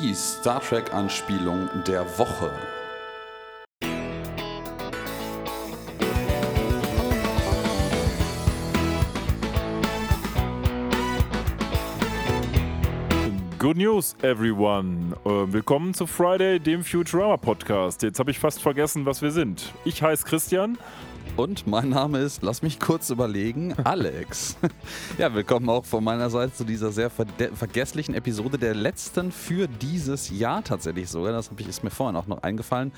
Die Star Trek-Anspielung der Woche. Good News, everyone. Äh, willkommen zu Friday, dem Futurama Podcast. Jetzt habe ich fast vergessen, was wir sind. Ich heiße Christian. Und mein Name ist, lass mich kurz überlegen, Alex. ja, willkommen auch von meiner Seite zu dieser sehr vergesslichen Episode der letzten für dieses Jahr tatsächlich sogar. Das ich, ist mir vorhin auch noch eingefallen.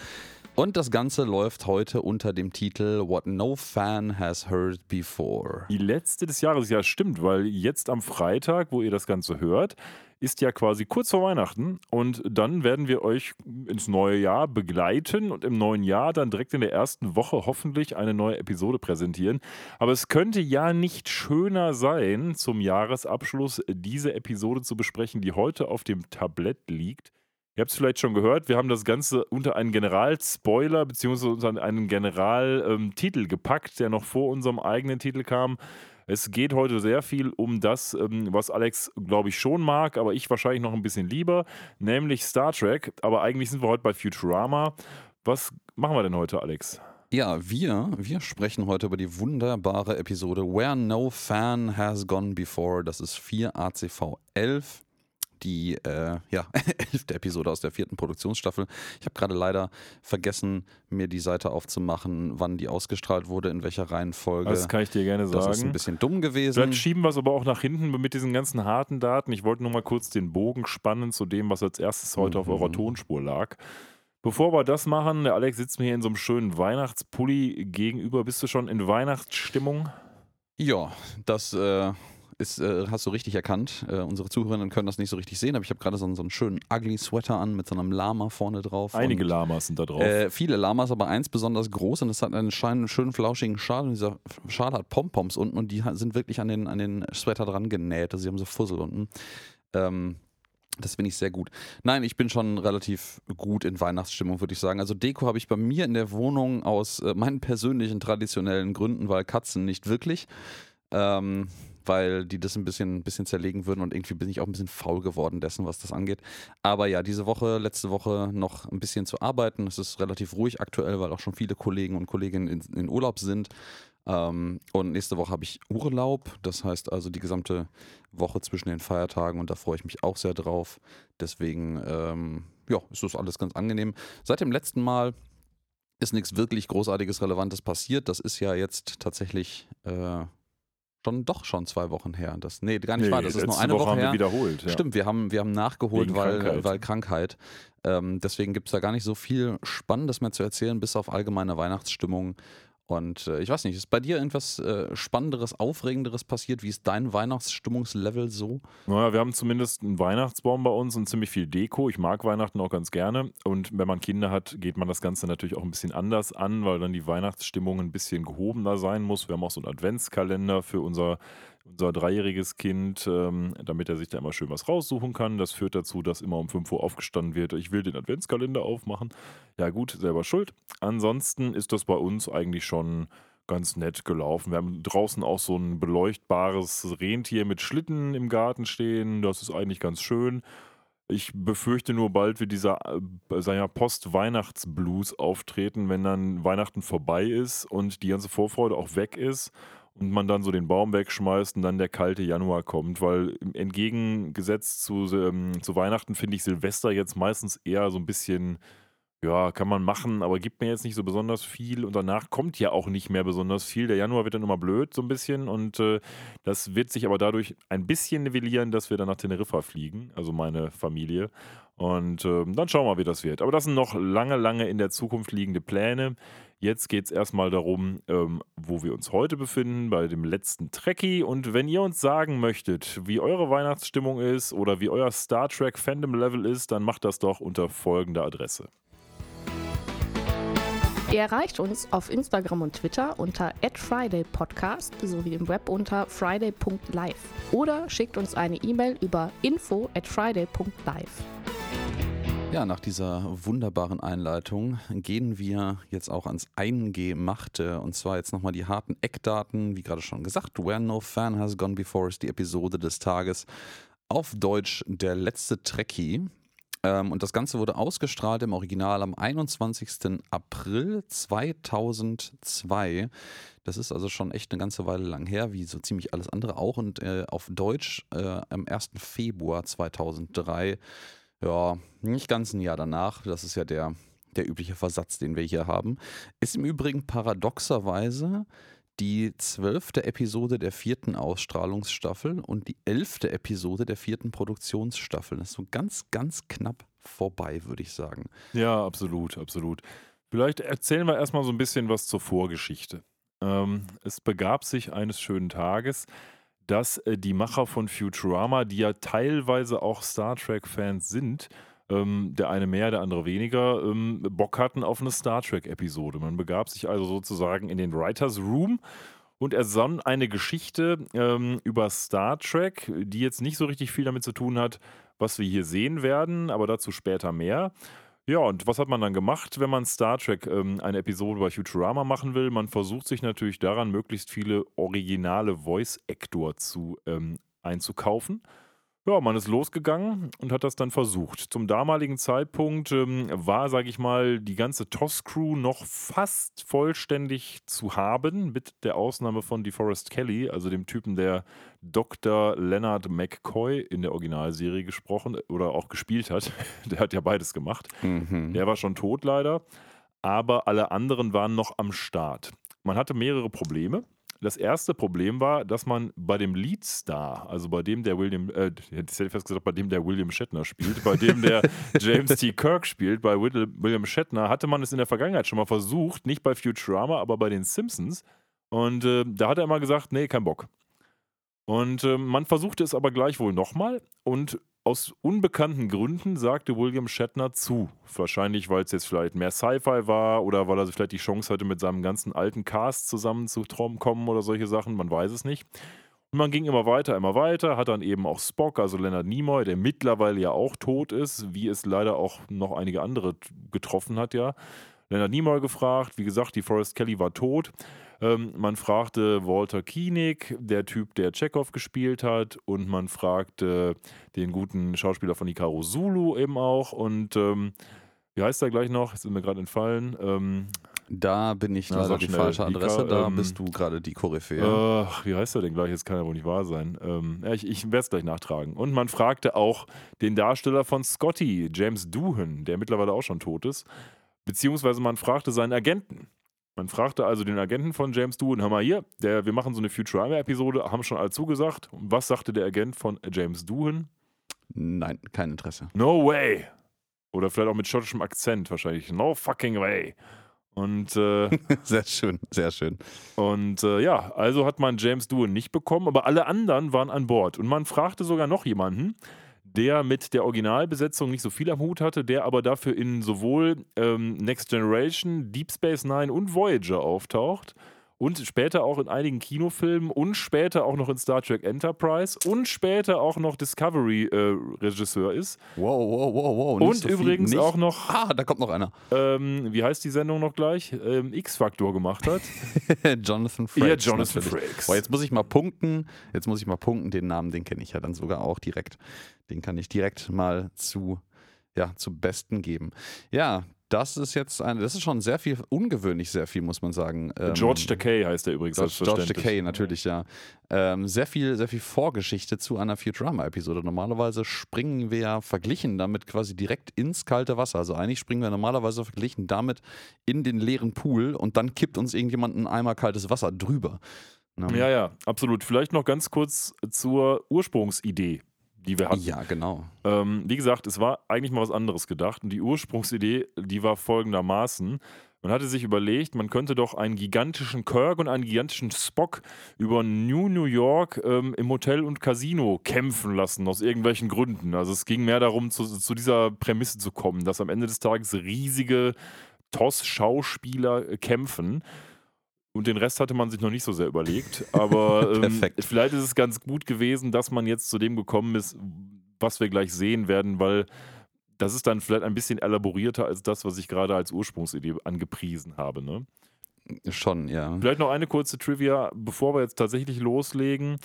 Und das Ganze läuft heute unter dem Titel What No Fan Has Heard Before. Die letzte des Jahres, ja stimmt, weil jetzt am Freitag, wo ihr das Ganze hört, ist ja quasi kurz vor Weihnachten und dann werden wir euch ins neue Jahr begleiten und im neuen Jahr dann direkt in der ersten Woche hoffentlich eine neue Episode präsentieren. Aber es könnte ja nicht schöner sein, zum Jahresabschluss diese Episode zu besprechen, die heute auf dem Tablett liegt. Ihr habt es vielleicht schon gehört, wir haben das Ganze unter einen General-Spoiler bzw. unter einen Generaltitel ähm, gepackt, der noch vor unserem eigenen Titel kam. Es geht heute sehr viel um das, ähm, was Alex, glaube ich, schon mag, aber ich wahrscheinlich noch ein bisschen lieber, nämlich Star Trek. Aber eigentlich sind wir heute bei Futurama. Was machen wir denn heute, Alex? Ja, wir, wir sprechen heute über die wunderbare Episode Where No Fan Has Gone Before. Das ist 4 ACV 11 die äh, ja, elfte Episode aus der vierten Produktionsstaffel. Ich habe gerade leider vergessen, mir die Seite aufzumachen, wann die ausgestrahlt wurde, in welcher Reihenfolge. Das kann ich dir gerne sagen. Das ist ein bisschen dumm gewesen. Vielleicht schieben wir es aber auch nach hinten mit diesen ganzen harten Daten. Ich wollte nur mal kurz den Bogen spannen zu dem, was als erstes heute mhm. auf eurer Tonspur lag. Bevor wir das machen, der Alex sitzt mir hier in so einem schönen Weihnachtspulli gegenüber. Bist du schon in Weihnachtsstimmung? Ja, das äh, ist, äh, hast du richtig erkannt. Äh, unsere Zuhörerinnen können das nicht so richtig sehen, aber ich habe gerade so, so, einen schönen ugly Sweater an mit so einem Lama vorne drauf. Einige und, Lamas sind da drauf. Äh, viele Lamas, aber eins besonders groß und es hat einen schönen, schönen flauschigen Schal und dieser Schal hat Pompoms unten und die sind wirklich an den, an den Sweater dran genäht. Also sie haben so Fussel unten. Ähm, das finde ich sehr gut. Nein, ich bin schon relativ gut in Weihnachtsstimmung, würde ich sagen. Also Deko habe ich bei mir in der Wohnung aus äh, meinen persönlichen traditionellen Gründen, weil Katzen nicht wirklich. Ähm, weil die das ein bisschen, ein bisschen zerlegen würden und irgendwie bin ich auch ein bisschen faul geworden dessen, was das angeht. Aber ja, diese Woche, letzte Woche noch ein bisschen zu arbeiten. Es ist relativ ruhig aktuell, weil auch schon viele Kollegen und Kolleginnen in, in Urlaub sind. Ähm, und nächste Woche habe ich Urlaub, das heißt also die gesamte Woche zwischen den Feiertagen und da freue ich mich auch sehr drauf. Deswegen, ähm, ja, ist das alles ganz angenehm. Seit dem letzten Mal ist nichts wirklich Großartiges, Relevantes passiert. Das ist ja jetzt tatsächlich äh, schon doch schon zwei Wochen her. Das, nee, gar nicht nee, wahr. Das ist nur eine Woche, Woche haben her. Wir wiederholt. Ja. Stimmt, wir haben, wir haben nachgeholt, weil Krankheit. Weil Krankheit. Ähm, deswegen gibt es da gar nicht so viel Spannendes mehr zu erzählen, bis auf allgemeine Weihnachtsstimmung und äh, ich weiß nicht, ist bei dir irgendwas äh, Spannenderes, Aufregenderes passiert? Wie ist dein Weihnachtsstimmungslevel so? Naja, wir haben zumindest einen Weihnachtsbaum bei uns und ziemlich viel Deko. Ich mag Weihnachten auch ganz gerne. Und wenn man Kinder hat, geht man das Ganze natürlich auch ein bisschen anders an, weil dann die Weihnachtsstimmung ein bisschen gehobener sein muss. Wir haben auch so einen Adventskalender für unser unser dreijähriges Kind, ähm, damit er sich da immer schön was raussuchen kann. Das führt dazu, dass immer um 5 Uhr aufgestanden wird. Ich will den Adventskalender aufmachen. Ja, gut, selber schuld. Ansonsten ist das bei uns eigentlich schon ganz nett gelaufen. Wir haben draußen auch so ein beleuchtbares Rentier mit Schlitten im Garten stehen. Das ist eigentlich ganz schön. Ich befürchte nur, bald wird dieser äh, Post-Weihnachts-Blues auftreten, wenn dann Weihnachten vorbei ist und die ganze Vorfreude auch weg ist und man dann so den Baum wegschmeißt und dann der kalte Januar kommt, weil entgegengesetzt zu, ähm, zu Weihnachten finde ich Silvester jetzt meistens eher so ein bisschen, ja, kann man machen, aber gibt mir jetzt nicht so besonders viel und danach kommt ja auch nicht mehr besonders viel. Der Januar wird dann immer blöd so ein bisschen und äh, das wird sich aber dadurch ein bisschen nivellieren, dass wir dann nach Teneriffa fliegen, also meine Familie. Und äh, dann schauen wir mal, wie das wird. Aber das sind noch lange, lange in der Zukunft liegende Pläne. Jetzt geht es erstmal darum, ähm, wo wir uns heute befinden, bei dem letzten Trekkie. Und wenn ihr uns sagen möchtet, wie eure Weihnachtsstimmung ist oder wie euer Star Trek Fandom Level ist, dann macht das doch unter folgender Adresse. Ihr erreicht uns auf Instagram und Twitter unter @fridaypodcast sowie im Web unter friday.live oder schickt uns eine E-Mail über info at friday.live. Ja, nach dieser wunderbaren Einleitung gehen wir jetzt auch ans Eingemachte. Und zwar jetzt nochmal die harten Eckdaten. Wie gerade schon gesagt, Where No Fan Has Gone Before ist die Episode des Tages. Auf Deutsch der letzte Trekkie. Ähm, und das Ganze wurde ausgestrahlt im Original am 21. April 2002. Das ist also schon echt eine ganze Weile lang her, wie so ziemlich alles andere auch. Und äh, auf Deutsch äh, am 1. Februar 2003. Ja, nicht ganz ein Jahr danach. Das ist ja der, der übliche Versatz, den wir hier haben. Ist im Übrigen paradoxerweise die zwölfte Episode der vierten Ausstrahlungsstaffel und die elfte Episode der vierten Produktionsstaffel. Das ist so ganz, ganz knapp vorbei, würde ich sagen. Ja, absolut, absolut. Vielleicht erzählen wir erstmal so ein bisschen was zur Vorgeschichte. Ähm, es begab sich eines schönen Tages, dass äh, die Macher von Futurama, die ja teilweise auch Star Trek-Fans sind, ähm, der eine mehr, der andere weniger, ähm, Bock hatten auf eine Star Trek-Episode. Man begab sich also sozusagen in den Writers Room und ersann eine Geschichte ähm, über Star Trek, die jetzt nicht so richtig viel damit zu tun hat, was wir hier sehen werden, aber dazu später mehr. Ja, und was hat man dann gemacht, wenn man Star Trek ähm, eine Episode bei Futurama machen will? Man versucht sich natürlich daran, möglichst viele originale Voice-Actor zu ähm, einzukaufen. Ja, man ist losgegangen und hat das dann versucht. Zum damaligen Zeitpunkt ähm, war, sage ich mal, die ganze TOS-Crew noch fast vollständig zu haben, mit der Ausnahme von DeForest Kelly, also dem Typen, der Dr. Leonard McCoy in der Originalserie gesprochen oder auch gespielt hat. Der hat ja beides gemacht. Mhm. Der war schon tot leider, aber alle anderen waren noch am Start. Man hatte mehrere Probleme. Das erste Problem war, dass man bei dem Leadstar, also bei dem der William, äh, ich hätte fast gesagt, bei dem der William Shatner spielt, bei dem der James T. Kirk spielt, bei William Shatner, hatte man es in der Vergangenheit schon mal versucht, nicht bei Futurama, aber bei den Simpsons. Und äh, da hat er immer gesagt, nee, kein Bock. Und äh, man versuchte es aber gleichwohl nochmal und aus unbekannten Gründen sagte William Shatner zu. Wahrscheinlich, weil es jetzt vielleicht mehr Sci-Fi war oder weil er vielleicht die Chance hatte, mit seinem ganzen alten Cast zusammenzukommen oder solche Sachen. Man weiß es nicht. Und man ging immer weiter, immer weiter, hat dann eben auch Spock, also Leonard Nimoy, der mittlerweile ja auch tot ist, wie es leider auch noch einige andere getroffen hat, ja. Leonard Nimoy gefragt, wie gesagt, die Forrest Kelly war tot. Ähm, man fragte Walter Koenig, der Typ, der Chekhov gespielt hat, und man fragte den guten Schauspieler von Ikaru Zulu eben auch. Und ähm, wie heißt er gleich noch? Jetzt ist mir gerade entfallen. Ähm, Da bin ich leider die falsche Adresse, da ähm, bist du gerade die Koryphäe. Ach, wie heißt er denn gleich? Jetzt kann ja wohl nicht wahr sein. Ähm, ja, ich ich werde es gleich nachtragen. Und man fragte auch den Darsteller von Scotty, James Doohan, der mittlerweile auch schon tot ist. Beziehungsweise man fragte seinen Agenten. Man fragte also den Agenten von James Doohan, hör mal hier, der, wir machen so eine Futurama-Episode, haben schon alle zugesagt. Und was sagte der Agent von James Doohan? Nein, kein Interesse. No way. Oder vielleicht auch mit schottischem Akzent wahrscheinlich. No fucking way. Und äh, Sehr schön, sehr schön. Und äh, ja, also hat man James Doohan nicht bekommen, aber alle anderen waren an Bord. Und man fragte sogar noch jemanden, der mit der Originalbesetzung nicht so viel am Hut hatte, der aber dafür in sowohl ähm, Next Generation, Deep Space Nine und Voyager auftaucht. Und später auch in einigen Kinofilmen und später auch noch in Star Trek Enterprise und später auch noch Discovery-Regisseur ist. Wow, wow, wow, wow. Und so übrigens auch noch, Ah, da kommt noch einer. ähm, wie heißt die Sendung noch gleich? Ähm, X-Factor gemacht hat. Jonathan Frakes. Ja, Jonathan. Frakes. Boah, jetzt muss ich mal punkten. Jetzt muss ich mal punkten. Den Namen, den kenne ich ja dann sogar auch direkt. Den kann ich direkt mal zu, ja, zu Besten geben. Ja, das ist jetzt eine, das ist schon sehr viel, ungewöhnlich sehr viel, muss man sagen. Ähm, George Takei heißt er übrigens. George, George. Takei, natürlich, ja. Ähm, sehr viel, sehr viel Vorgeschichte zu einer Futurama-Episode. Normalerweise springen wir ja verglichen damit quasi direkt ins kalte Wasser. Also eigentlich springen wir normalerweise verglichen damit in den leeren Pool und dann kippt uns irgendjemand ein Eimer kaltes Wasser drüber. Ne? Ja, ja, absolut. Vielleicht noch ganz kurz zur Ursprungsidee, die wir hatten. ja, genau. Ähm, wie gesagt, es war eigentlich mal was anderes gedacht. Und die Ursprungsidee, die war folgendermaßen. Man hatte sich überlegt, man könnte doch einen gigantischen Kirk und einen gigantischen Spock über New New York ähm, im Hotel und Casino kämpfen lassen, aus irgendwelchen Gründen. Also es ging mehr darum, zu, zu dieser Prämisse zu kommen, dass am Ende des Tages riesige TOS-Schauspieler äh, kämpfen. Und den Rest hatte man sich noch nicht so sehr überlegt. Aber ähm, vielleicht ist es ganz gut gewesen, dass man jetzt zu dem gekommen ist, was wir gleich sehen werden, weil das ist dann vielleicht ein bisschen elaborierter als das, was ich gerade als Ursprungsidee angepriesen habe. Ne? Schon, ja. Vielleicht noch eine kurze Trivia, bevor wir jetzt tatsächlich loslegen.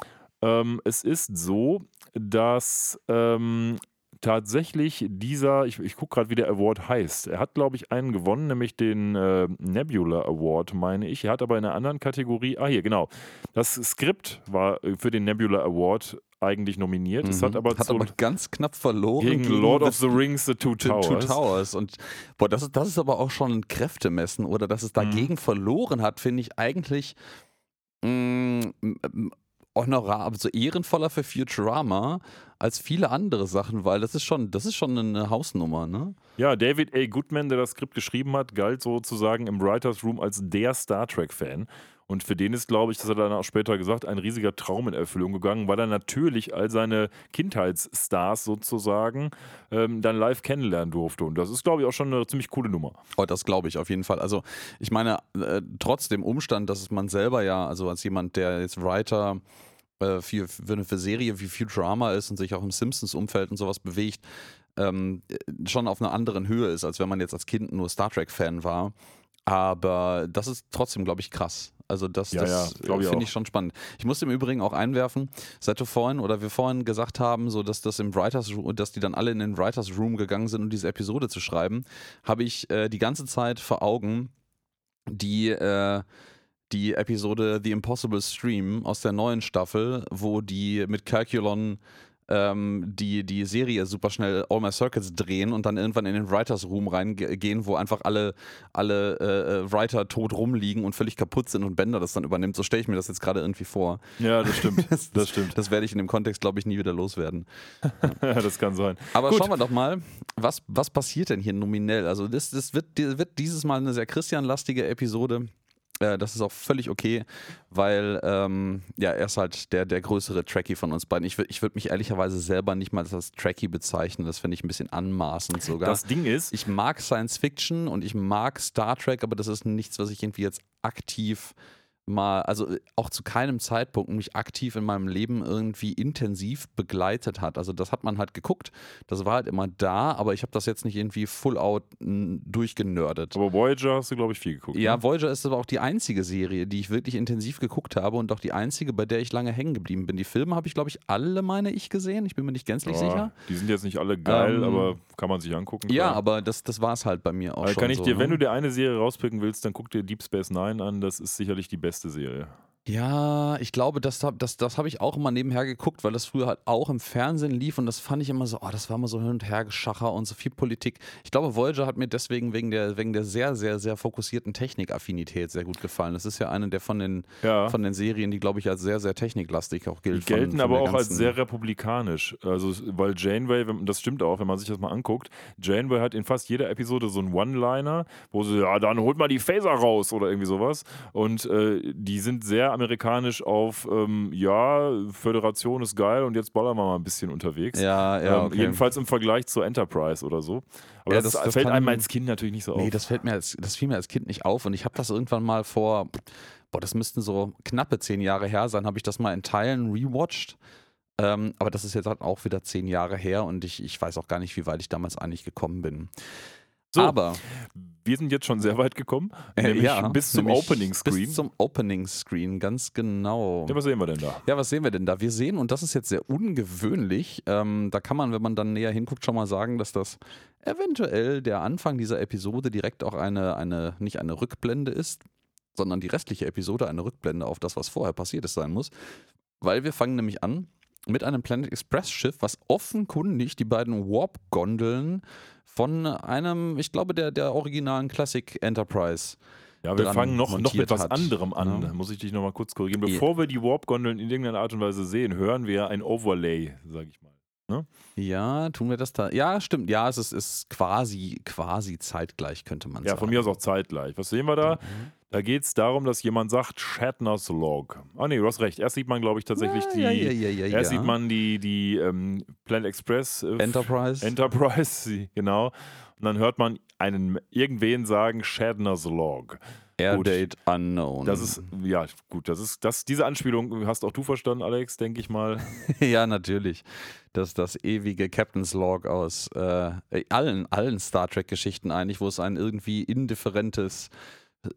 Ähm, es ist so, dass ähm, tatsächlich dieser, ich, ich gucke gerade, wie der Award heißt. Er hat, glaube ich, einen gewonnen, nämlich den äh, Nebula Award, meine ich. Er hat aber in einer anderen Kategorie, ah hier, genau. Das Skript war für den Nebula Award eigentlich nominiert. Es hat Mhm. aber, hat aber ganz knapp verloren gegen Lord of the Rings, The Two The Towers. Two Towers. Und boah, das ist, das ist aber auch schon ein Kräftemessen oder dass es Mhm. dagegen verloren hat, finde ich eigentlich mh, m- honorar, also ehrenvoller für Futurama als viele andere Sachen, weil das ist schon, das ist schon eine Hausnummer, ne? Ja, David A. Goodman, der das Skript geschrieben hat, galt sozusagen im Writers Room als der Star Trek-Fan. Und für den ist, glaube ich, das hat er dann auch später gesagt, ein riesiger Traum in Erfüllung gegangen, weil er natürlich all seine Kindheitsstars sozusagen ähm, dann live kennenlernen durfte. Und das ist, glaube ich, auch schon eine ziemlich coole Nummer. Oh, das glaube ich auf jeden Fall. Also ich meine, äh, trotz dem Umstand, dass man selber ja, also als jemand, der jetzt Writer äh, für, für eine für Serie wie Futurama ist und sich auch im Simpsons-Umfeld und sowas bewegt, ähm, äh, schon auf einer anderen Höhe ist, als wenn man jetzt als Kind nur Star Trek-Fan war. Aber das ist trotzdem, glaube ich, krass. Also das, Ja, das ja, finde ich schon spannend. Ich muss im Übrigen auch einwerfen, seit du vorhin oder wir vorhin gesagt haben, so dass das im Writers Room, dass die dann alle in den Writers Room gegangen sind, um diese Episode zu schreiben, habe ich äh, die ganze Zeit vor Augen die äh, die Episode The Impossible Stream aus der neuen Staffel, wo die mit Calculon ähm, die, die Serie super schnell All My Circuits drehen und dann irgendwann in den Writers Room reingehen, wo einfach alle, alle äh, äh, Writer tot rumliegen und völlig kaputt sind und Bender das dann übernimmt. So stelle ich mir das jetzt gerade irgendwie vor. Ja, das stimmt. Das, Das stimmt. Das werde ich in dem Kontext, glaube ich, nie wieder loswerden. Ja, das kann sein. Aber Gut. schauen wir doch mal, was, was passiert denn hier nominell? Also das, das wird, wird dieses Mal eine sehr Christian-lastige Episode. Äh, das ist auch völlig okay, weil ähm, ja, er ist halt der, der größere Trekkie von uns beiden. Ich würde ich würd mich ehrlicherweise selber nicht mal als Trekkie bezeichnen. Das finde ich ein bisschen anmaßend sogar. Das Ding ist, ich mag Science Fiction und ich mag Star Trek, aber das ist nichts, was ich irgendwie jetzt aktiv mal, also äh, auch zu keinem Zeitpunkt mich aktiv in meinem Leben irgendwie intensiv begleitet hat. Also das hat man halt geguckt, das war halt immer da, aber ich habe das jetzt nicht irgendwie full out durchgenördet. aber Voyager hast du, glaube ich, viel geguckt. Ja, ne? Voyager ist aber auch die einzige Serie, die ich wirklich intensiv geguckt habe und auch die einzige, bei der ich lange hängen geblieben bin. Die Filme habe ich, glaube ich, alle, meine ich, gesehen. Ich bin mir nicht gänzlich Ja, sicher. Die sind jetzt nicht alle geil, Ähm, aber kann man sich angucken. Ja, klar. aber das, das war es halt bei mir auch Also schon. kann ich so, dir, ne? wenn du dir eine Serie rauspicken willst, dann guck dir Deep Space Nine an. Das ist sicherlich die beste Serie. Ja, ich glaube, das, das, das habe ich auch immer nebenher geguckt, weil das früher halt auch im Fernsehen lief und das fand ich immer so, oh, das war immer so hin und her geschacher und so viel Politik. Ich glaube, Voyager hat mir deswegen wegen der, wegen der sehr, sehr, sehr fokussierten Technikaffinität sehr gut gefallen. Das ist ja eine der von den, Ja. von den Serien, die, glaube ich, als sehr, sehr techniklastig auch Die gilt. gelten von, von aber auch als sehr republikanisch. Also, weil Janeway, das stimmt auch, wenn man sich das mal anguckt, Janeway hat in fast jeder Episode so einen One-Liner, wo sie, ja, dann holt mal die Phaser raus oder irgendwie sowas. Und äh, die sind sehr amerikanisch auf, ähm, ja, Föderation ist geil und jetzt ballern wir mal ein bisschen unterwegs. Ja, ja, ähm, okay. jedenfalls im Vergleich zur Enterprise oder so. Aber Ja, das, das- das fällt einem als Kind natürlich nicht so auf. Nee, das fällt mir als, das fiel mir als Kind nicht auf und ich habe das irgendwann mal vor, boah, das müssten so knappe zehn Jahre her sein, habe ich das mal in Teilen rewatcht. Ähm, aber das ist jetzt halt auch wieder zehn Jahre her und ich, ich weiß auch gar nicht, wie weit ich damals eigentlich gekommen bin. So, aber wir sind jetzt schon sehr weit gekommen, äh, nämlich ja, bis zum Opening Screen. Bis zum Opening Screen, ganz genau. ja, was sehen wir denn da? Ja, was sehen wir denn da? Wir sehen, und das ist jetzt sehr ungewöhnlich, ähm, da kann man, wenn man dann näher hinguckt, schon mal sagen, dass das eventuell der Anfang dieser Episode direkt auch eine, eine nicht eine Rückblende ist, sondern die restliche Episode eine Rückblende auf das, was vorher passiert ist, sein muss. Weil wir fangen nämlich an mit einem Planet Express Schiff, was offenkundig die beiden Warp-Gondeln von einem, ich glaube, der, der originalen Classic Enterprise Ja, wir fangen noch, noch mit was anderem an. Ja. Da muss ich dich nochmal kurz korrigieren. Ja. Bevor wir die Warp-Gondeln in irgendeiner Art und Weise sehen, hören wir ein Overlay, sag ich mal. Ja, tun wir das da? Ja, stimmt. Ja, es ist, ist quasi, quasi zeitgleich, könnte man Ja, sagen. von mir aus auch zeitgleich. Was sehen wir da? Da geht es darum, dass jemand sagt, Shatner's Log. Ah, nee, du hast recht. Erst sieht man, glaube ich, tatsächlich die. ja, ja, ja, ja, erst sieht man die, die ähm, Planet Express. Äh, Enterprise. Enterprise, genau. Und dann hört man einen irgendwen sagen, Shatner's Log. Airdate unknown. Das ist, ja, gut, das ist, das, diese Anspielung hast auch du verstanden, Alex, denke ich mal. ja, natürlich. Das das ewige Captain's Log aus äh, allen, allen Star Trek-Geschichten eigentlich, wo es ein irgendwie indifferentes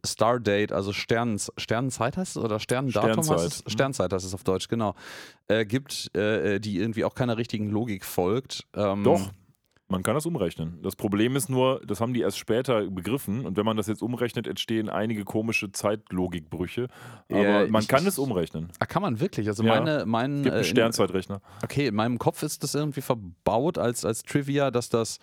Stardate, also Sternens, Sternenzeit heißt es oder Sternendatum Sternzeit. heißt es? Mhm. Sternzeit heißt es auf Deutsch, genau. Äh, gibt, äh, die irgendwie auch keiner richtigen Logik folgt. Ähm, Doch, man kann das umrechnen. Das Problem ist nur, das haben die erst später begriffen und wenn man das jetzt umrechnet, entstehen einige komische Zeitlogikbrüche. Aber Ja, man kann es umrechnen. Ah, kann man wirklich? Also Ja. meine, mein, Gibt einen äh, in- Sternzeitrechner. Okay, in meinem Kopf ist das irgendwie verbaut als, als Trivia, dass das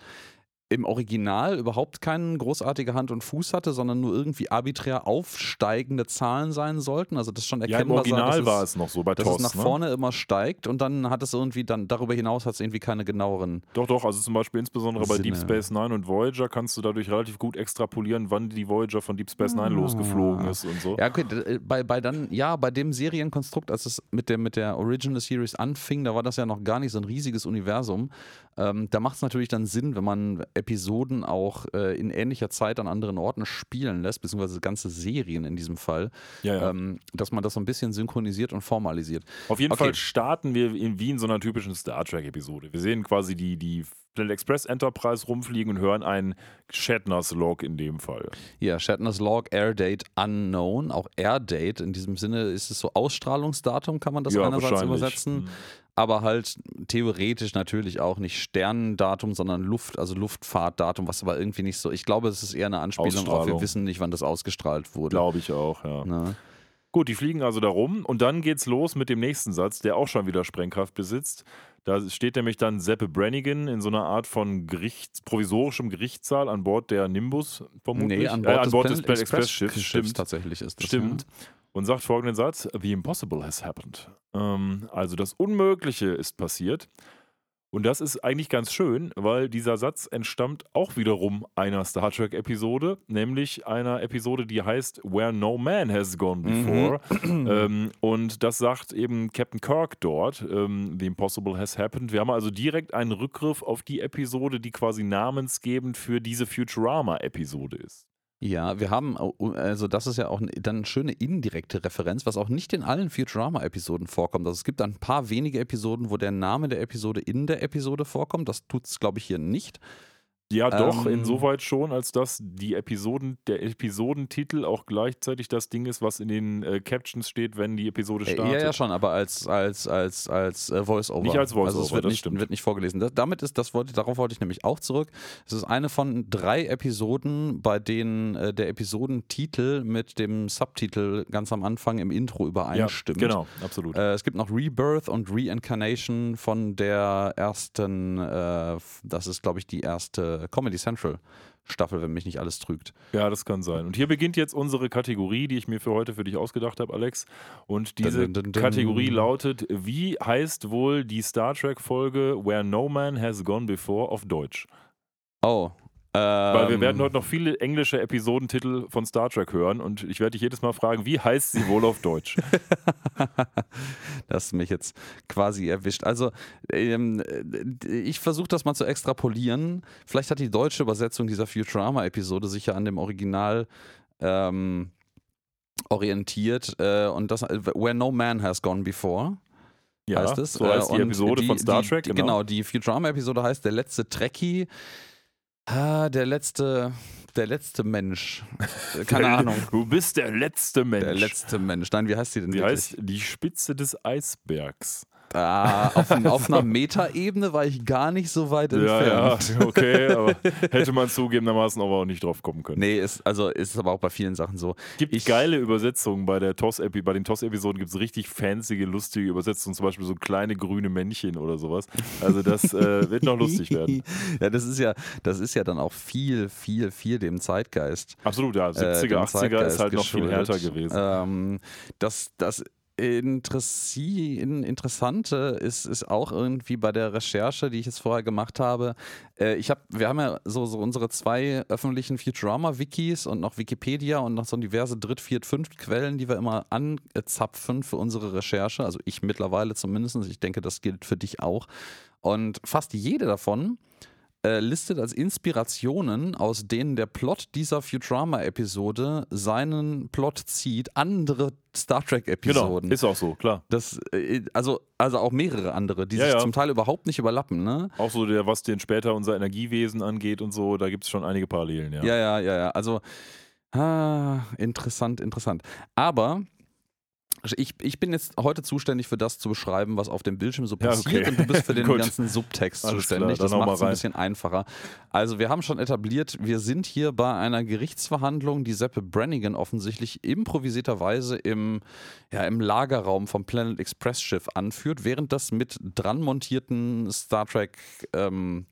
im Original überhaupt keine großartige Hand und Fuß hatte, sondern nur irgendwie arbiträr aufsteigende Zahlen sein sollten. Also das schon Ja, im erkennbar sah, Original dass war es, es noch so bei dass TOS. es nach ne? vorne immer steigt und dann hat es irgendwie dann darüber hinaus hat es irgendwie keine genaueren. Doch, doch, also zum Beispiel insbesondere bei Deep Sinne. Space Nine und Voyager kannst du dadurch relativ gut extrapolieren, wann die Voyager von Deep Space Nine Ah. losgeflogen ist und so. Ja, okay, äh, bei, bei dann, ja, bei dem Serienkonstrukt, als es mit der, mit der Original Series anfing, da war das ja noch gar nicht so ein riesiges Universum. Ähm, da macht es natürlich dann Sinn, wenn man Episoden auch äh, in ähnlicher Zeit an anderen Orten spielen lässt, beziehungsweise ganze Serien in diesem Fall, Ja, ja. ähm, dass man das so ein bisschen synchronisiert und formalisiert. Auf jeden okay. Fall starten wir in, wie in so einer typischen Star Trek-Episode. Wir sehen quasi die, die Planet Express Enterprise rumfliegen und hören einen Shatner's Log in dem Fall. Ja, Shatner's Log, Airdate Unknown, auch Airdate, in diesem Sinne ist es so Ausstrahlungsdatum, kann man das ja, einerseits übersetzen. Mhm. Aber halt theoretisch natürlich auch nicht Sternendatum, sondern Luft, also Luftfahrtdatum, was aber irgendwie nicht so. Ich glaube, es ist eher eine Anspielung auf, wir wissen nicht, wann das ausgestrahlt wurde. Glaube ich auch, ja. Ne? Gut, die fliegen also da rum und dann geht's los mit dem nächsten Satz, der auch schon wieder Sprengkraft besitzt. Da steht nämlich dann Seppe Brannigan in so einer Art von Gerichts, provisorischem Gerichtssaal an Bord der Nimbus, vermutlich. Nee, an Bord, äh, an Bord des Planet Planet Express Schiffs, Schiffs stimmt. tatsächlich ist das. Stimmt. Und sagt folgenden Satz: The impossible has happened. Ähm, also das Unmögliche ist passiert. Und das ist eigentlich ganz schön, weil dieser Satz entstammt auch wiederum einer Star Trek-Episode, nämlich einer Episode, die heißt Where No Man Has Gone Before. ähm, und das sagt eben Captain Kirk dort, ähm, The Impossible Has Happened. Wir haben also direkt einen Rückgriff auf die Episode, die quasi namensgebend für diese Futurama-Episode ist. Ja, wir haben, also das ist ja auch dann eine schöne indirekte Referenz, was auch nicht in allen Futurama-Episoden vorkommt. Also es gibt ein paar wenige Episoden, wo der Name der Episode in der Episode vorkommt. Das tut es, glaube ich, hier nicht. Ja, doch, Ähm, insoweit schon, als dass die Episoden, der Episodentitel auch gleichzeitig das Ding ist, was in den äh, Captions steht, wenn die Episode Äh, startet. Ja, ja, schon, aber als, als, als, als äh, Voice-Over. Nicht als Voice-Over, Also es wird, das nicht, stimmt. wird nicht vorgelesen. Das, damit ist, das wollte, darauf wollte ich nämlich auch zurück. Es ist eine von drei Episoden, bei denen äh, der Episodentitel mit dem Subtitel ganz am Anfang im Intro ja, übereinstimmt. genau, absolut. Äh, es gibt noch Rebirth und Reincarnation von der ersten, äh, das ist glaube ich die erste Comedy Central Staffel, wenn mich nicht alles trügt. ja, das kann sein. Und hier beginnt jetzt unsere Kategorie, die ich mir für heute für dich ausgedacht habe, Alex. Und diese dun, dun, dun. Kategorie lautet: Wie heißt wohl die Star Trek-Folge Where No Man Has Gone Before auf Deutsch? Oh. Weil wir ähm, werden heute noch viele englische Episodentitel von Star Trek hören und ich werde dich jedes Mal fragen, wie heißt sie wohl auf Deutsch? das mich jetzt quasi erwischt. Also, ähm, äh, ich versuche das mal zu extrapolieren. Vielleicht hat die deutsche Übersetzung dieser Futurama-Episode sich ja an dem Original ähm, orientiert. Äh, und das, Where No Man Has Gone Before. Ja, heißt es. so heißt Äh, die Episode von Star die, Trek, die, genau. Genau, die Futurama-Episode heißt Der letzte Trekkie. Ah, der letzte, der letzte Mensch. Keine Ahnung. Du bist der letzte Mensch. Der letzte Mensch. Nein, wie heißt die denn Die wirklich? heißt die Spitze des Eisbergs. Ah, auf, auf einer Metaebene war ich gar nicht so weit Ja, entfernt. ja, okay, aber hätte man zugegebenermaßen aber auch nicht drauf kommen können. Nee, ist, also ist aber auch bei vielen Sachen so. Gibt Ich- geile Übersetzungen bei der TOS -Epi bei den TOS-Episoden gibt es richtig fancy, lustige Übersetzungen, zum Beispiel so kleine grüne Männchen oder sowas. Also das äh, wird noch lustig werden. ja, das ist ja, das ist ja dann auch viel, viel, viel dem Zeitgeist. Absolut, ja. äh, 70er, dem 80er Zeitgeist ist halt noch viel härter gewesen. Ähm, das, das Interessi in- Interessante ist, ist auch irgendwie bei der Recherche, die ich jetzt vorher gemacht habe. Äh, ich hab, wir haben ja so, so unsere zwei öffentlichen Futurama-Wikis und noch Wikipedia und noch so diverse Dritt-, Viert-, Fünft-Quellen, die wir immer anzapfen für unsere Recherche. Also ich mittlerweile zumindest. Ich denke, das gilt für dich auch. Und fast jede davon äh, listet als Inspirationen, aus denen der Plot dieser Futurama-Episode seinen Plot zieht, andere Star Genau, Trek-Episoden. ist auch so, klar. das, äh, also, also auch mehrere andere, die Ja, sich ja. zum Teil überhaupt nicht überlappen, ne? Auch so, der, was den später unser Energiewesen angeht und so, da gibt es schon einige Parallelen, ja. Ja, ja, ja, ja. Also Ah, interessant, interessant. Aber ich, ich bin jetzt heute zuständig für das zu beschreiben, was auf dem Bildschirm so Ja, passiert okay. und du bist für den ganzen Subtext Alles zuständig. klar, das macht es ein bisschen einfacher. Also wir haben schon etabliert, wir sind hier bei einer Gerichtsverhandlung, die Seppe Brannigan offensichtlich improvisierterweise im, ja, im Lagerraum vom Planet Express Schiff anführt, während das mit dran montierten Star Trek ähm,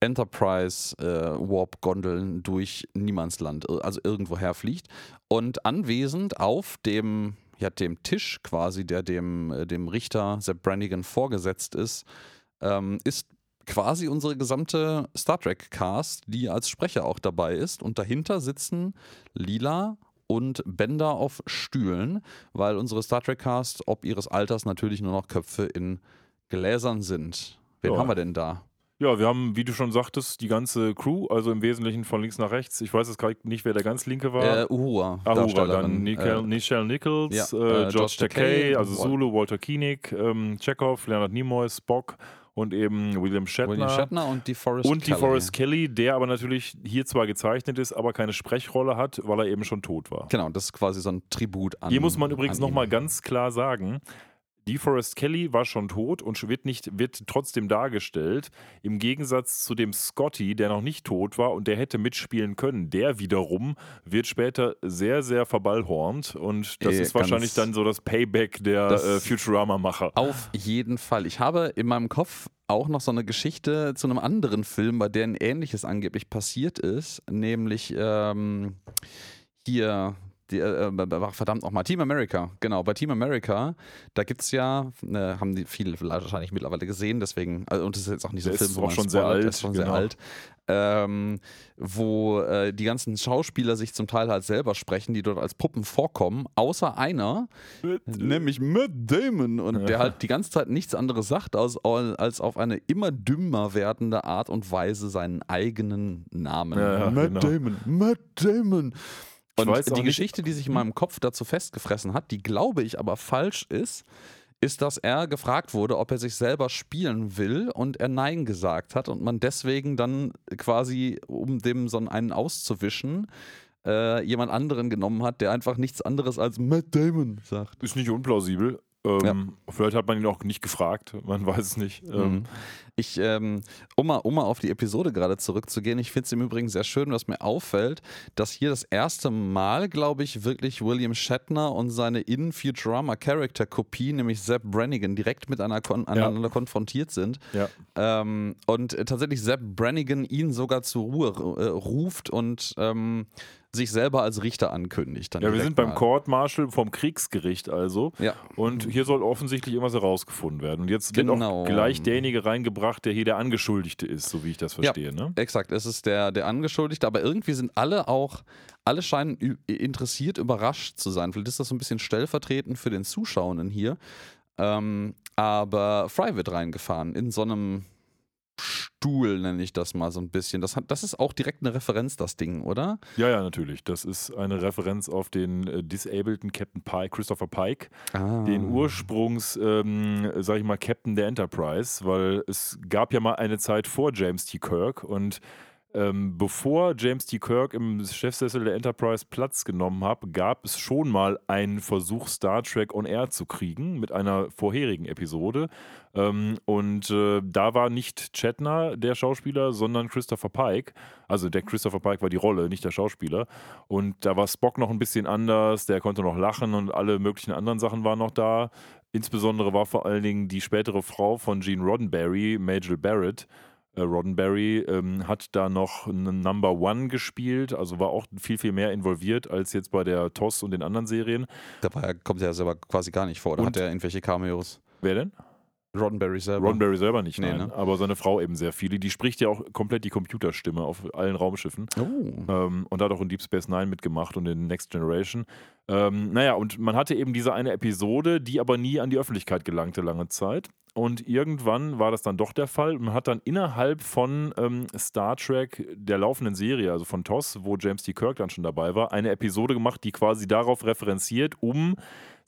Enterprise äh, Warp-Gondeln durch Niemandsland, äh, also irgendwo herfliegt. Und anwesend auf dem, ja, dem Tisch quasi, der dem, äh, dem Richter Sepp Brannigan vorgesetzt ist, ähm, ist quasi unsere gesamte Star Trek-Cast, die als Sprecher auch dabei ist. Und dahinter sitzen Lila und Bender auf Stühlen, weil unsere Star Trek-Cast, ob ihres Alters, natürlich nur noch Köpfe in Gläsern sind. Wen Ja. haben wir denn da? Ja, wir haben, wie du schon sagtest, die ganze Crew, also im Wesentlichen von links nach rechts. Ich weiß jetzt gerade nicht, wer der ganz linke war. Äh, Uhura, Ahura, dann Nichelle, Äh, Nichelle Nichols, ja, äh, äh, George Takei, also Zulu, Walter Koenig, ähm, Chekhov, Leonard Nimoy, Spock und eben William Shatner. William Shatner und die Forrest und die Kelly. Forrest Kelly, der aber natürlich hier zwar gezeichnet ist, aber keine Sprechrolle hat, weil er eben schon tot war. Genau, das ist quasi so ein Tribut an Hier muss man übrigens nochmal ganz klar sagen, die Forrest Kelly war schon tot und wird, nicht, wird trotzdem dargestellt. Im Gegensatz zu dem Scotty, der noch nicht tot war und der hätte mitspielen können. Der wiederum wird später sehr, sehr verballhornt und das Äh, ist wahrscheinlich dann so das Payback der äh, Futurama-Macher. Auf jeden Fall. Ich habe in meinem Kopf auch noch so eine Geschichte zu einem anderen Film, bei der ein ähnliches angeblich passiert ist, nämlich ähm, hier. Die, äh, äh, verdammt nochmal, Team America, genau, bei Team America, da gibt es ja, äh, haben die viele wahrscheinlich mittlerweile gesehen, deswegen, also, und das ist jetzt auch nicht so ein Film, ist wo auch man schon sehr spoilert, alt, ist schon genau. sehr alt, ähm, wo äh, die ganzen Schauspieler sich zum Teil halt selber sprechen, die dort als Puppen vorkommen, außer einer, nämlich Matt Damon und Ja. der halt die ganze Zeit nichts anderes sagt, als, als auf eine immer dümmer werdende Art und Weise seinen eigenen Namen. Ja, ja, Matt genau. Damon, Matt Damon. Und die Geschichte, die sich in meinem Kopf dazu festgefressen hat, die glaube ich aber falsch ist, ist, dass er gefragt wurde, ob er sich selber spielen will und er Nein gesagt hat und man deswegen dann quasi, um dem so einen auszuwischen, äh, jemand anderen genommen hat, der einfach nichts anderes als Matt Damon sagt. Ist nicht unplausibel. Ähm, Vielleicht hat man ihn auch nicht gefragt, man weiß es nicht. Ähm, Mhm. Ich, ähm, um, mal, um mal auf die Episode gerade zurückzugehen, ich finde es im Übrigen sehr schön, was mir auffällt, dass hier das erste Mal, glaube ich, wirklich William Shatner und seine in Futurama Character-Kopie, nämlich Zeb Brannigan, direkt miteinander kon aneinander konfrontiert sind. ja. Ähm, und äh, tatsächlich Zeb Brannigan ihn sogar zur Ruhe äh, ruft und ähm, sich selber als Richter ankündigt. Ja, wir sind beim mal. Court Martial vom Kriegsgericht also. Ja. Und hier soll offensichtlich irgendwas herausgefunden werden. Und jetzt wird Genau. auch gleich derjenige reingebracht, der hier der Angeschuldigte ist, so wie ich das verstehe. Ne? Exakt, es ist der, der Angeschuldigte, aber irgendwie sind alle auch, alle scheinen interessiert, überrascht zu sein. Vielleicht ist das so ein bisschen stellvertretend für den Zuschauenden hier. Ähm, aber Fry wird reingefahren in so einem Stuhl, nenne ich das mal so ein bisschen. Das, hat, das ist auch direkt eine Referenz, das Ding, oder? Ja, ja, natürlich. Das ist eine Referenz auf den äh, disableden Captain Pike, Christopher Pike, Ah. den Ursprungs, ähm, sag ich mal, Captain der Enterprise, weil es gab ja mal eine Zeit vor James T. Kirk und ähm, bevor James T. Kirk im Chefsessel der Enterprise Platz genommen hat, gab es schon mal einen Versuch, Star Trek on Air zu kriegen mit einer vorherigen Episode. Ähm, und äh, da war nicht Shatner der Schauspieler, sondern Christopher Pike. Also der Christopher Pike war die Rolle, nicht der Schauspieler. Und da war Spock noch ein bisschen anders, der konnte noch lachen und alle möglichen anderen Sachen waren noch da. Insbesondere war vor allen Dingen die spätere Frau von Gene Roddenberry, Majel Barrett, Roddenberry, ähm, hat da noch einen Number One gespielt, also war auch viel, viel mehr involviert als jetzt bei der TOS und den anderen Serien. Da war, er- kommt er ja selber quasi gar nicht vor. Oder Und- hat er irgendwelche Cameos? Wer denn? Roddenberry selber. Roddenberry selber nicht, Nee, nein. ne? Aber seine Frau eben sehr viele. Die spricht ja auch komplett die Computerstimme auf allen Raumschiffen. Oh. Ähm, und hat auch in Deep Space Nine mitgemacht und in Next Generation. Ähm, naja, und man hatte eben diese eine Episode, die aber nie an die Öffentlichkeit gelangte lange Zeit. Und irgendwann war das dann doch der Fall. Man hat dann innerhalb von ähm, Star Trek, der laufenden Serie, also von TOS, wo James T. Kirk dann schon dabei war, eine Episode gemacht, die quasi darauf referenziert, um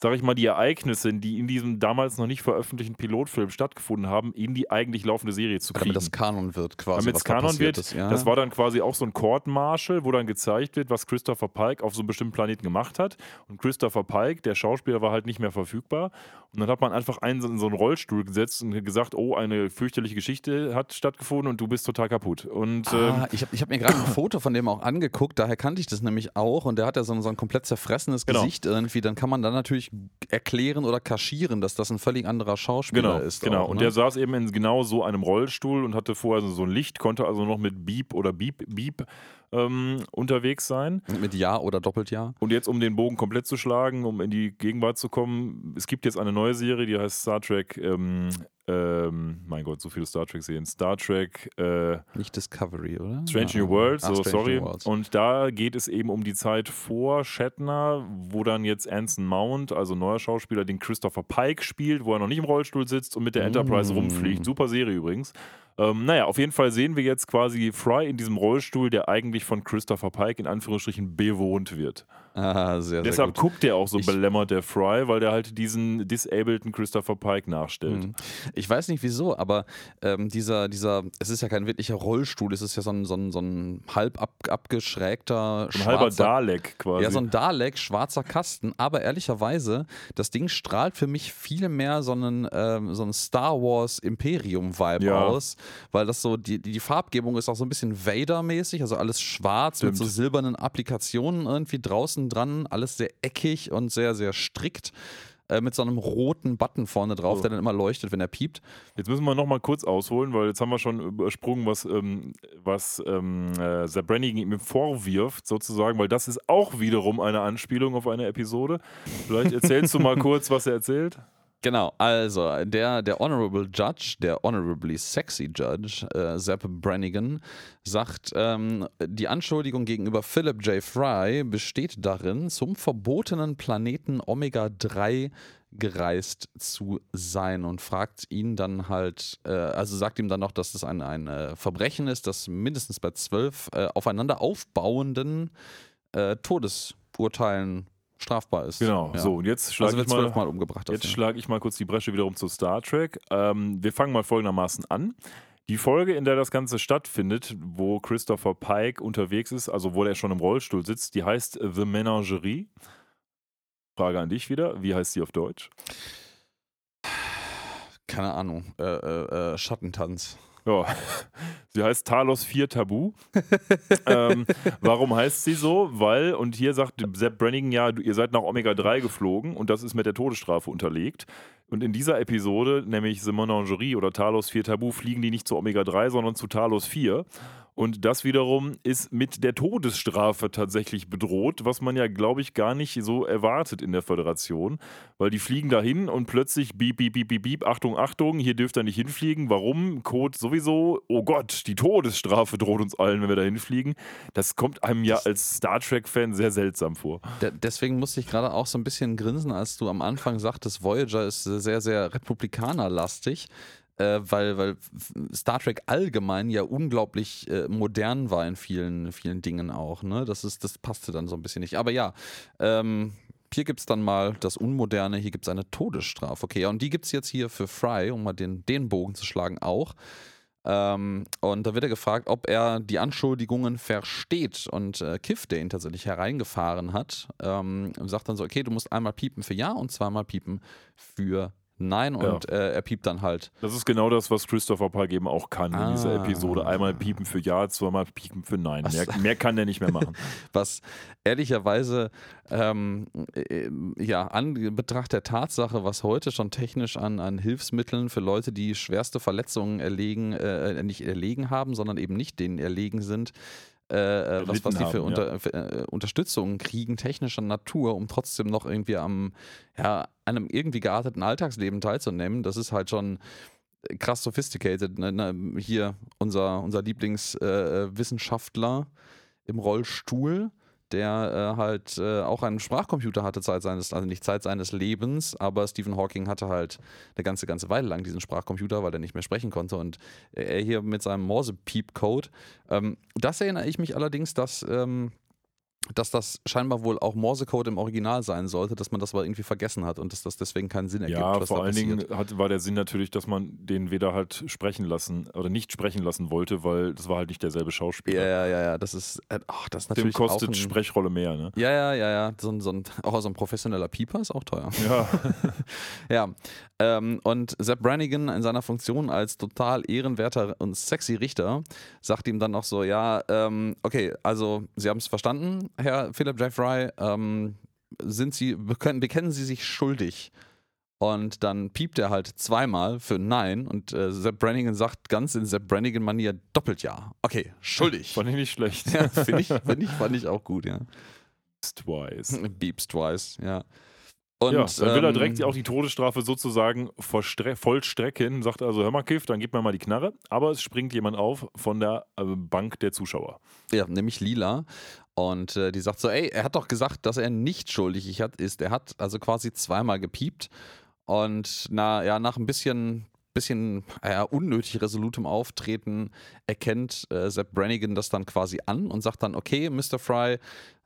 sag ich mal, die Ereignisse, die in diesem damals noch nicht veröffentlichten Pilotfilm stattgefunden haben, in die eigentlich laufende Serie zu kriegen. Damit das Kanon wird quasi. Damit es Kanon wird. Ist, ja. Das war dann quasi auch so ein Court-Martial, wo dann gezeigt wird, was Christopher Pike auf so einem bestimmten Planeten gemacht hat. Und Christopher Pike, der Schauspieler, war halt nicht mehr verfügbar. Und dann hat man einfach einen in so einen Rollstuhl gesetzt und gesagt, oh, eine fürchterliche Geschichte hat stattgefunden und du bist total kaputt. Und, ah, ähm, ich habe ich hab mir gerade ein Foto von dem auch angeguckt, daher kannte ich das nämlich auch. Und der hat ja so, so ein komplett zerfressenes genau. Gesicht irgendwie. Dann kann man dann natürlich erklären oder kaschieren, dass das ein völlig anderer Schauspieler genau, ist. Genau, auch, und ne? der saß eben in genau so einem Rollstuhl und hatte vorher so ein Licht, konnte also noch mit Beep oder Beep, Beep ähm, unterwegs sein. Mit Ja oder doppelt Ja. Und jetzt, um den Bogen komplett zu schlagen, um in die Gegenwart zu kommen, es gibt jetzt eine neue Serie, die heißt Star Trek ähm, ähm, mein Gott, so viele Star Trek-Serien. Star Trek. Äh, Nicht Discovery, oder? Strange New Worlds, so, sorry. Und da geht es eben um die Zeit vor Shatner, wo dann jetzt Anson Mount, also neuer Schauspieler, den Christopher Pike spielt, wo er noch nicht im Rollstuhl sitzt und mit der Enterprise mm. rumfliegt. Super Serie übrigens. Ähm, naja, auf jeden Fall sehen wir jetzt quasi Fry in diesem Rollstuhl, der eigentlich von Christopher Pike in Anführungsstrichen bewohnt wird. Ah, sehr, Deshalb sehr guckt er auch so ich belämmert, der Fry, weil der halt diesen disableden Christopher Pike nachstellt. Mhm. Ich weiß nicht wieso, aber ähm, dieser, dieser, es ist ja kein wirklicher Rollstuhl, es ist ja so ein, so ein, so ein halb ab, abgeschrägter, ein halber Dalek quasi. Ja, so ein Dalek, schwarzer Kasten, aber ehrlicherweise, das Ding strahlt für mich viel mehr so einen, ähm, so einen Star Wars Imperium-Vibe ja. aus weil das so, die, die Farbgebung ist auch so ein bisschen Vader-mäßig, also alles schwarz Stimmt. mit so silbernen Applikationen irgendwie draußen dran, alles sehr eckig und sehr, sehr strikt äh, mit so einem roten Button vorne drauf, so. der dann immer leuchtet, wenn er piept. Jetzt müssen wir nochmal kurz ausholen, weil jetzt haben wir schon übersprungen, was, ähm, was ähm, äh, Brannigan ihm vorwirft, sozusagen, weil das ist auch wiederum eine Anspielung auf eine Episode. Vielleicht erzählst du mal kurz, was er erzählt. Genau, also der, der Honorable Judge, der Honorably Sexy Judge, äh, Sepp Brannigan, sagt, ähm, die Anschuldigung gegenüber Philip J. Fry besteht darin, zum verbotenen Planeten Omega 3 gereist zu sein und fragt ihn dann halt, äh, also sagt ihm dann noch, dass es ein, ein äh, Verbrechen ist, das mindestens bei zwölf äh, aufeinander aufbauenden äh, Todesurteilen strafbar ist. Genau, ja. so und jetzt schlage also ich, mal, mal umgebracht. Jetzt schlage ich mal kurz die Bresche wiederum zu Star Trek. Ähm, wir fangen mal folgendermaßen an. Die Folge, in der das Ganze stattfindet, wo Christopher Pike unterwegs ist, also wo er schon im Rollstuhl sitzt, die heißt The Menagerie. Frage an dich wieder, wie heißt sie auf Deutsch? Keine Ahnung, äh, äh, äh Schattentanz. Ja, sie heißt Talos 4 Tabu. ähm, warum heißt sie so? Weil, und hier sagt Sepp Brannigan ja, ihr seid nach Omega 3 geflogen und das ist mit der Todesstrafe unterlegt. Und in dieser Episode, nämlich The Menagerie oder Talos 4 Tabu, fliegen die nicht zu Omega 3, sondern zu Talos 4. Und das wiederum ist mit der Todesstrafe tatsächlich bedroht, was man ja, glaube ich, gar nicht so erwartet in der Föderation. Weil die fliegen dahin und plötzlich beep, beep, beep, beep, beep, Achtung, Achtung, hier dürft ihr nicht hinfliegen. Warum? Code sowieso, oh Gott, die Todesstrafe droht uns allen, wenn wir da hinfliegen. Das kommt einem ja als Star Trek-Fan sehr seltsam vor. deswegen musste ich gerade auch so ein bisschen grinsen, als du am Anfang sagtest, Voyager ist sehr, sehr republikanerlastig äh, weil, weil Star Trek allgemein ja unglaublich äh, modern war in vielen, vielen Dingen auch. Ne? Das, ist, das passte dann so ein bisschen nicht. Aber ja, ähm, hier gibt es dann mal das Unmoderne, hier gibt es eine Todesstrafe. Okay, ja, und die gibt es jetzt hier für Fry, um mal den, den Bogen zu schlagen, auch. Ähm, und da wird er gefragt, ob er die Anschuldigungen versteht. Und äh, Kiff, der ihn tatsächlich hereingefahren hat, ähm, sagt dann so: Okay, du musst einmal piepen für Ja und zweimal piepen für Nein und ja. äh, er piept dann halt. Das ist genau das, was Christopher Park eben auch kann ah. in dieser ah. Episode. Einmal piepen für Ja, zweimal piepen für Nein. Mehr, mehr, kann er nicht mehr machen. was ehrlicherweise ähm, äh, ja, an Betracht der Tatsache, was heute schon technisch an, an Hilfsmitteln für Leute, die schwerste Verletzungen erlegen, äh, nicht erlegen haben, sondern eben nicht denen erlegen sind, äh, äh was, was die für, haben, unter, ja. für äh, Unterstützung kriegen, technischer Natur, um trotzdem noch irgendwie am, ja, einem irgendwie gearteten Alltagsleben teilzunehmen. Das ist halt schon krass sophisticated. Ne? Hier unser, unser Lieblingswissenschaftler äh, im Rollstuhl der äh, halt äh, auch einen Sprachcomputer hatte, Zeit seines, also nicht Zeit seines Lebens, aber Stephen Hawking hatte halt eine ganze, ganze Weile lang diesen Sprachcomputer, weil er nicht mehr sprechen konnte. Und er hier mit seinem Morse-Peep-Code. Ähm, das erinnere ich mich allerdings, dass. Ähm, dass das scheinbar wohl auch Morsecode im Original sein sollte, dass man das aber irgendwie vergessen hat und dass das deswegen keinen Sinn ergibt. Ja, was vor allen. Dingen hat, war der Sinn natürlich, dass man den weder halt sprechen lassen oder nicht sprechen lassen wollte, weil das war halt nicht derselbe Schauspieler. Ja, ja, ja, ja, das ist, äh, ach, das ist Dem natürlich kostet auch ein, Sprechrolle mehr, ne? Ja, ja, ja, ja, so ein, so ein, auch so ein professioneller Pieper ist auch teuer. Ja, Ja, ähm, und Sepp Brannigan in seiner Funktion als total ehrenwerter und sexy Richter sagt ihm dann noch so, ja, ähm, okay, also Sie haben es verstanden, Herr Philip J. Fry, ähm, sind Sie, bekennen, bekennen Sie sich schuldig? Und dann piept er halt zweimal für Nein und äh, Sepp Brannigan sagt ganz in Sepp Brannigan-Manier doppelt Ja. Okay, schuldig. fand ich nicht schlecht. ja, finde ich, find ich, fand ich auch gut, ja. Twice. Beeps twice, ja. Und, ja, dann will er ähm, direkt auch die Todesstrafe sozusagen vollstre- vollstrecken. Sagt also, hör mal, Kiff, dann gib mir mal die Knarre. Aber es springt jemand auf von der äh, Bank der Zuschauer. Ja, nämlich Lila. Und äh, die sagt so, ey, er hat doch gesagt, dass er nicht schuldig ist. Er hat also quasi zweimal gepiept. Und na, ja, nach ein bisschen, bisschen ja, unnötig resolutem Auftreten erkennt äh, Sepp Brannigan das dann quasi an und sagt dann, okay, Mr. Fry,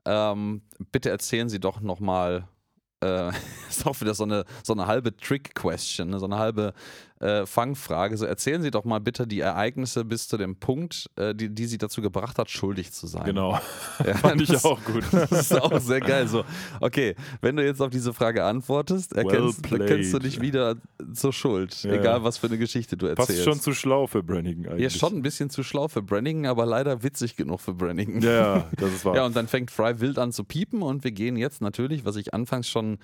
ähm, bitte erzählen Sie doch nochmal, äh, ist auch wieder so eine, so eine halbe Trick-Question, ne? so eine halbe äh, Fangfrage. So erzählen Sie doch mal bitte die Ereignisse bis zu dem Punkt, äh, die, die Sie dazu gebracht hat, schuldig zu sein. Genau. Ja, Fand ich das- auch gut. Das ist auch sehr geil. So, okay, wenn du jetzt auf diese Frage antwortest, erkennst, Well erkennst du dich wieder zur Schuld. Ja, egal, was für eine Geschichte du Passt erzählst. schon zu schlau für Brannigan eigentlich. ja, schon ein bisschen zu schlau für Brannigan, aber leider witzig genug für Brannigan. Ja, ja, das ist wahr. Ja, und dann fängt Fry wild an zu piepen und wir gehen jetzt natürlich, was ich anfangs schon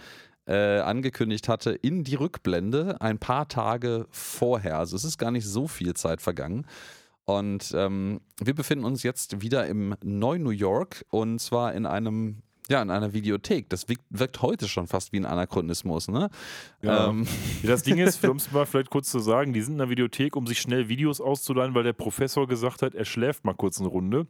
äh, angekündigt hatte, in die Rückblende ein paar Tage vorher. Also es ist gar nicht so viel Zeit vergangen. Und ähm, wir befinden uns jetzt wieder im Neu-New York und zwar in einem, ja, in einer Videothek. Das wirkt, heute schon fast wie ein Anachronismus, ne? Ja. Ähm, Das Ding ist, um es mal vielleicht kurz zu sagen, die sind in der Videothek, um sich schnell Videos auszuleihen, weil der Professor gesagt hat, er schläft mal kurz eine Runde.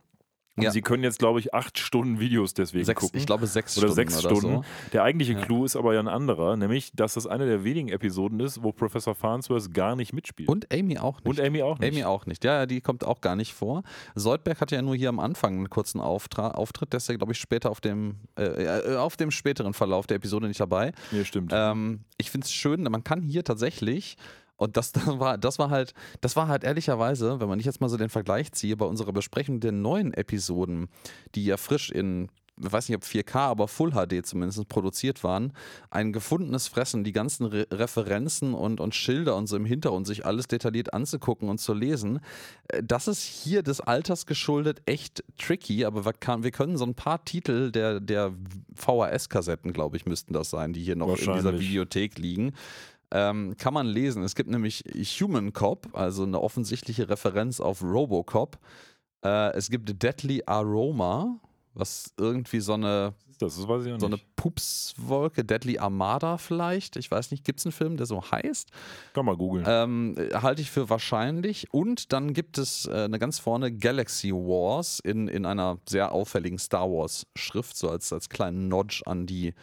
Und Ja. sie können jetzt, glaube ich, acht Stunden Videos deswegen sechs, gucken. ich glaube sechs oder Stunden sechs oder Stunden. so. Der eigentliche Ja. Clou ist aber ja ein anderer, nämlich, dass das eine der wenigen Episoden ist, wo Professor Farnsworth gar nicht mitspielt. Und Amy auch nicht. Und Amy auch nicht. Amy auch nicht. Ja, ja, die kommt auch gar nicht vor. Soldberg hatte ja nur hier am Anfang einen kurzen Auftra Auftritt, der ist ja, glaube ich, später auf dem, äh, äh, auf dem späteren Verlauf der Episode nicht dabei. Nee, stimmt. Ähm, ich finde es schön, man kann hier tatsächlich, und das, das, war, das war halt, das war halt ehrlicherweise, wenn man nicht jetzt mal so den Vergleich ziehe, bei unserer Besprechung der neuen Episoden, die ja frisch in ich weiß nicht, ob 4K, aber Full HD zumindest produziert waren, ein gefundenes Fressen, die ganzen Re Referenzen und, und Schilder und so im Hintergrund, sich alles detailliert anzugucken und zu lesen. Äh, Das ist hier des Alters geschuldet echt tricky, aber wir, kann, wir können so ein paar Titel der, der VHS-Kassetten, glaube ich, müssten das sein, die hier noch in dieser. Videothek liegen. Ähm, kann man lesen. Es gibt nämlich Human Cop, also eine offensichtliche Referenz auf Robocop. Äh, es gibt Deadly Aroma, was irgendwie so eine, das, das weiß ich auch so eine. Pupswolke, Deadly Armada vielleicht. Ich weiß nicht, gibt es einen Film, der so heißt? Kann mal googeln. Ähm, äh, halte ich für wahrscheinlich. Und dann gibt es äh, eine ganz vorne Galaxy Wars in, in einer sehr auffälligen Star Wars-Schrift, so als, als kleinen Nodge an die,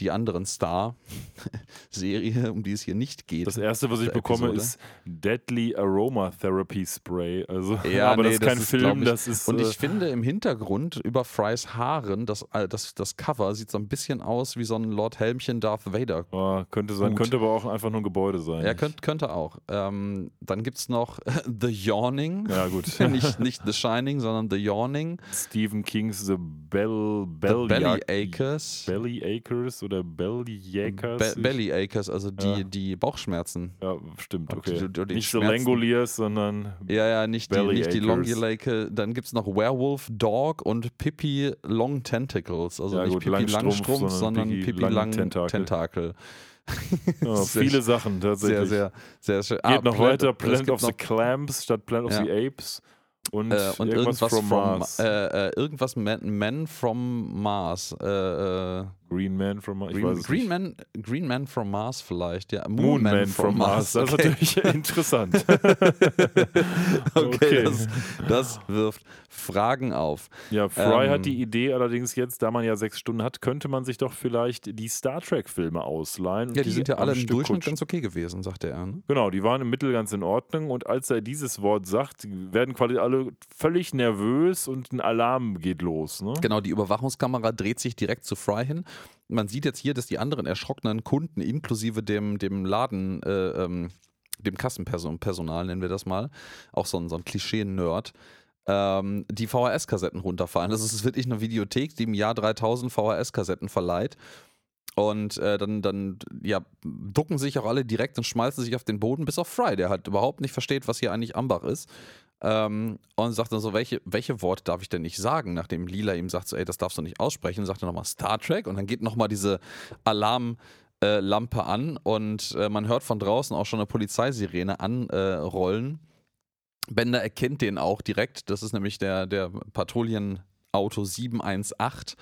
die anderen Star-Serie, um die es hier nicht geht. das erste, was ich bekomme, Episode. ist Deadly Aroma Therapy Spray. Also, Ja, aber nee, das ist kein ist, Film, ich, das ist. Und äh, ich finde im Hintergrund über Frys Haaren, das, äh, das, das Cover sieht so ein bisschen aus wie so ein Lord Helmchen Darth Vader. oh, könnte sein, Gut. könnte aber auch einfach nur ein Gebäude sein. Ja, könnte, könnte auch. Ähm, dann gibt es noch The Yawning. Ja, gut. nicht, nicht The Shining, sondern The Yawning. Stephen Kings The Bell, The Bell Belly Acres. Belly Acres oder Belly Acres? Be Belly Acres, also die, Ja. die Bauchschmerzen. Ja, stimmt, okay. die- die- Nicht Schmerzen. Langoliers, sondern Ja, ja, nicht die, Belly nicht die Acres. Longulake. Dann gibt es noch Werewolf Dog und Pippi Long Tentacles. Also Ja, nicht gut, Pippi Langstrumpf, Langstrumpf, sondern Pippi Pippi Lang Lang Tentakel. Tentakel. ja, Sehr viele schön. Sachen Sehr, tatsächlich. sehr, sehr schön. Geht Ah, noch Pla- weiter, Planet gibt of the Clams statt Planet of the Apes. Und, äh, und irgendwas, from from Mars. Äh, äh, irgendwas Man, Man from Mars. Green Man from Mars. Green, Green. Man, Green Man from Mars vielleicht, ja. Moon Man from Mars. Das ist okay. natürlich interessant. okay, Das, das wirft Fragen auf. Ja, Fry Ähm, hat die Idee allerdings jetzt, da man ja sechs Stunden hat, könnte man sich doch vielleicht die Star Trek-Filme ausleihen. Ja, die sind ja alle im Stück Durchschnitt kutschen. ganz okay gewesen, sagte er. Ne? Genau, die waren im Mittel ganz in Ordnung und als er dieses Wort sagt, werden quasi alle völlig nervös und ein Alarm geht los. Ne? Genau, die Überwachungskamera dreht sich direkt zu Fry hin. Man sieht jetzt hier, dass die anderen erschrockenen Kunden, inklusive dem, dem Laden, äh, ähm, dem Kassenpersonal, nennen wir das mal, auch so ein, so ein Klischee-Nerd, ähm, die VHS-Kassetten runterfallen. Das ist wirklich eine Videothek, die im Jahr 3000 VHS-Kassetten verleiht. Und äh, dann, dann ja, ducken sich auch alle direkt und schmeißen sich auf den Boden, bis auf Fry, der halt überhaupt nicht versteht, was hier eigentlich Ambach ist. Ähm, und sagt dann so, welche, welche Worte darf ich denn nicht sagen? Nachdem Lila ihm sagt, so, ey, das darfst du nicht aussprechen, sagt er nochmal Star Trek und dann geht nochmal diese Alarmlampe an und äh, man hört von draußen auch schon eine Polizeisirene anrollen. Bender erkennt den auch direkt, das ist nämlich der, der Patrouillenauto 718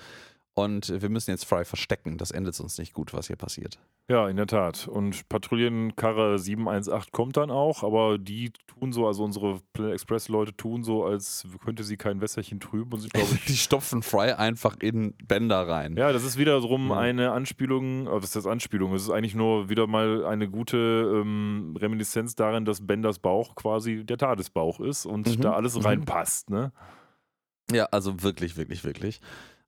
und wir müssen jetzt Fry verstecken, das endet uns nicht gut, was hier passiert. Ja, in der Tat. Und Patrouillenkarre 718 kommt dann auch, aber die tun so, also unsere Planet Express-Leute tun so, als könnte sie kein Wässerchen trüben und glaube ich, Die stopfen Fry einfach in Bender rein. Ja, das ist wiederum Ja. eine Anspielung, oh, was ist das Anspielung? Es ist eigentlich nur wieder mal eine gute ähm, Reminiszenz darin, dass Benders Bauch quasi der Tadesbauch ist und Mhm. da alles Mhm. reinpasst, ne? Ja, also wirklich, wirklich, wirklich.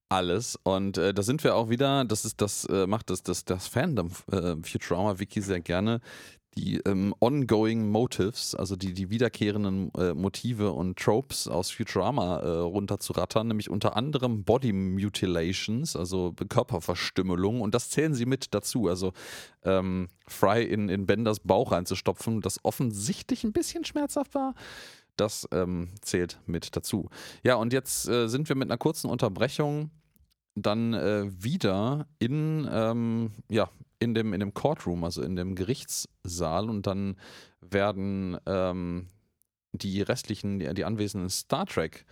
Alles. Und äh, da sind wir auch wieder, das ist das, äh, macht das, das, das Fandom äh, Futurama Wiki sehr gerne. Die ähm, ongoing Motives, also die, die wiederkehrenden äh, Motive und Tropes aus Futurama äh, runterzurattern, nämlich unter anderem Body Mutilations, also Körperverstümmelung, und das zählen sie mit dazu. Also ähm, Fry in, in Benders Bauch reinzustopfen, das offensichtlich ein bisschen schmerzhaft war. Das ähm, zählt mit dazu. Ja, und jetzt äh, sind wir mit einer kurzen Unterbrechung dann äh, wieder in, ähm, ja, in, dem, in dem Courtroom, also in dem Gerichtssaal und dann werden ähm, die restlichen, die, die anwesenden Star Trek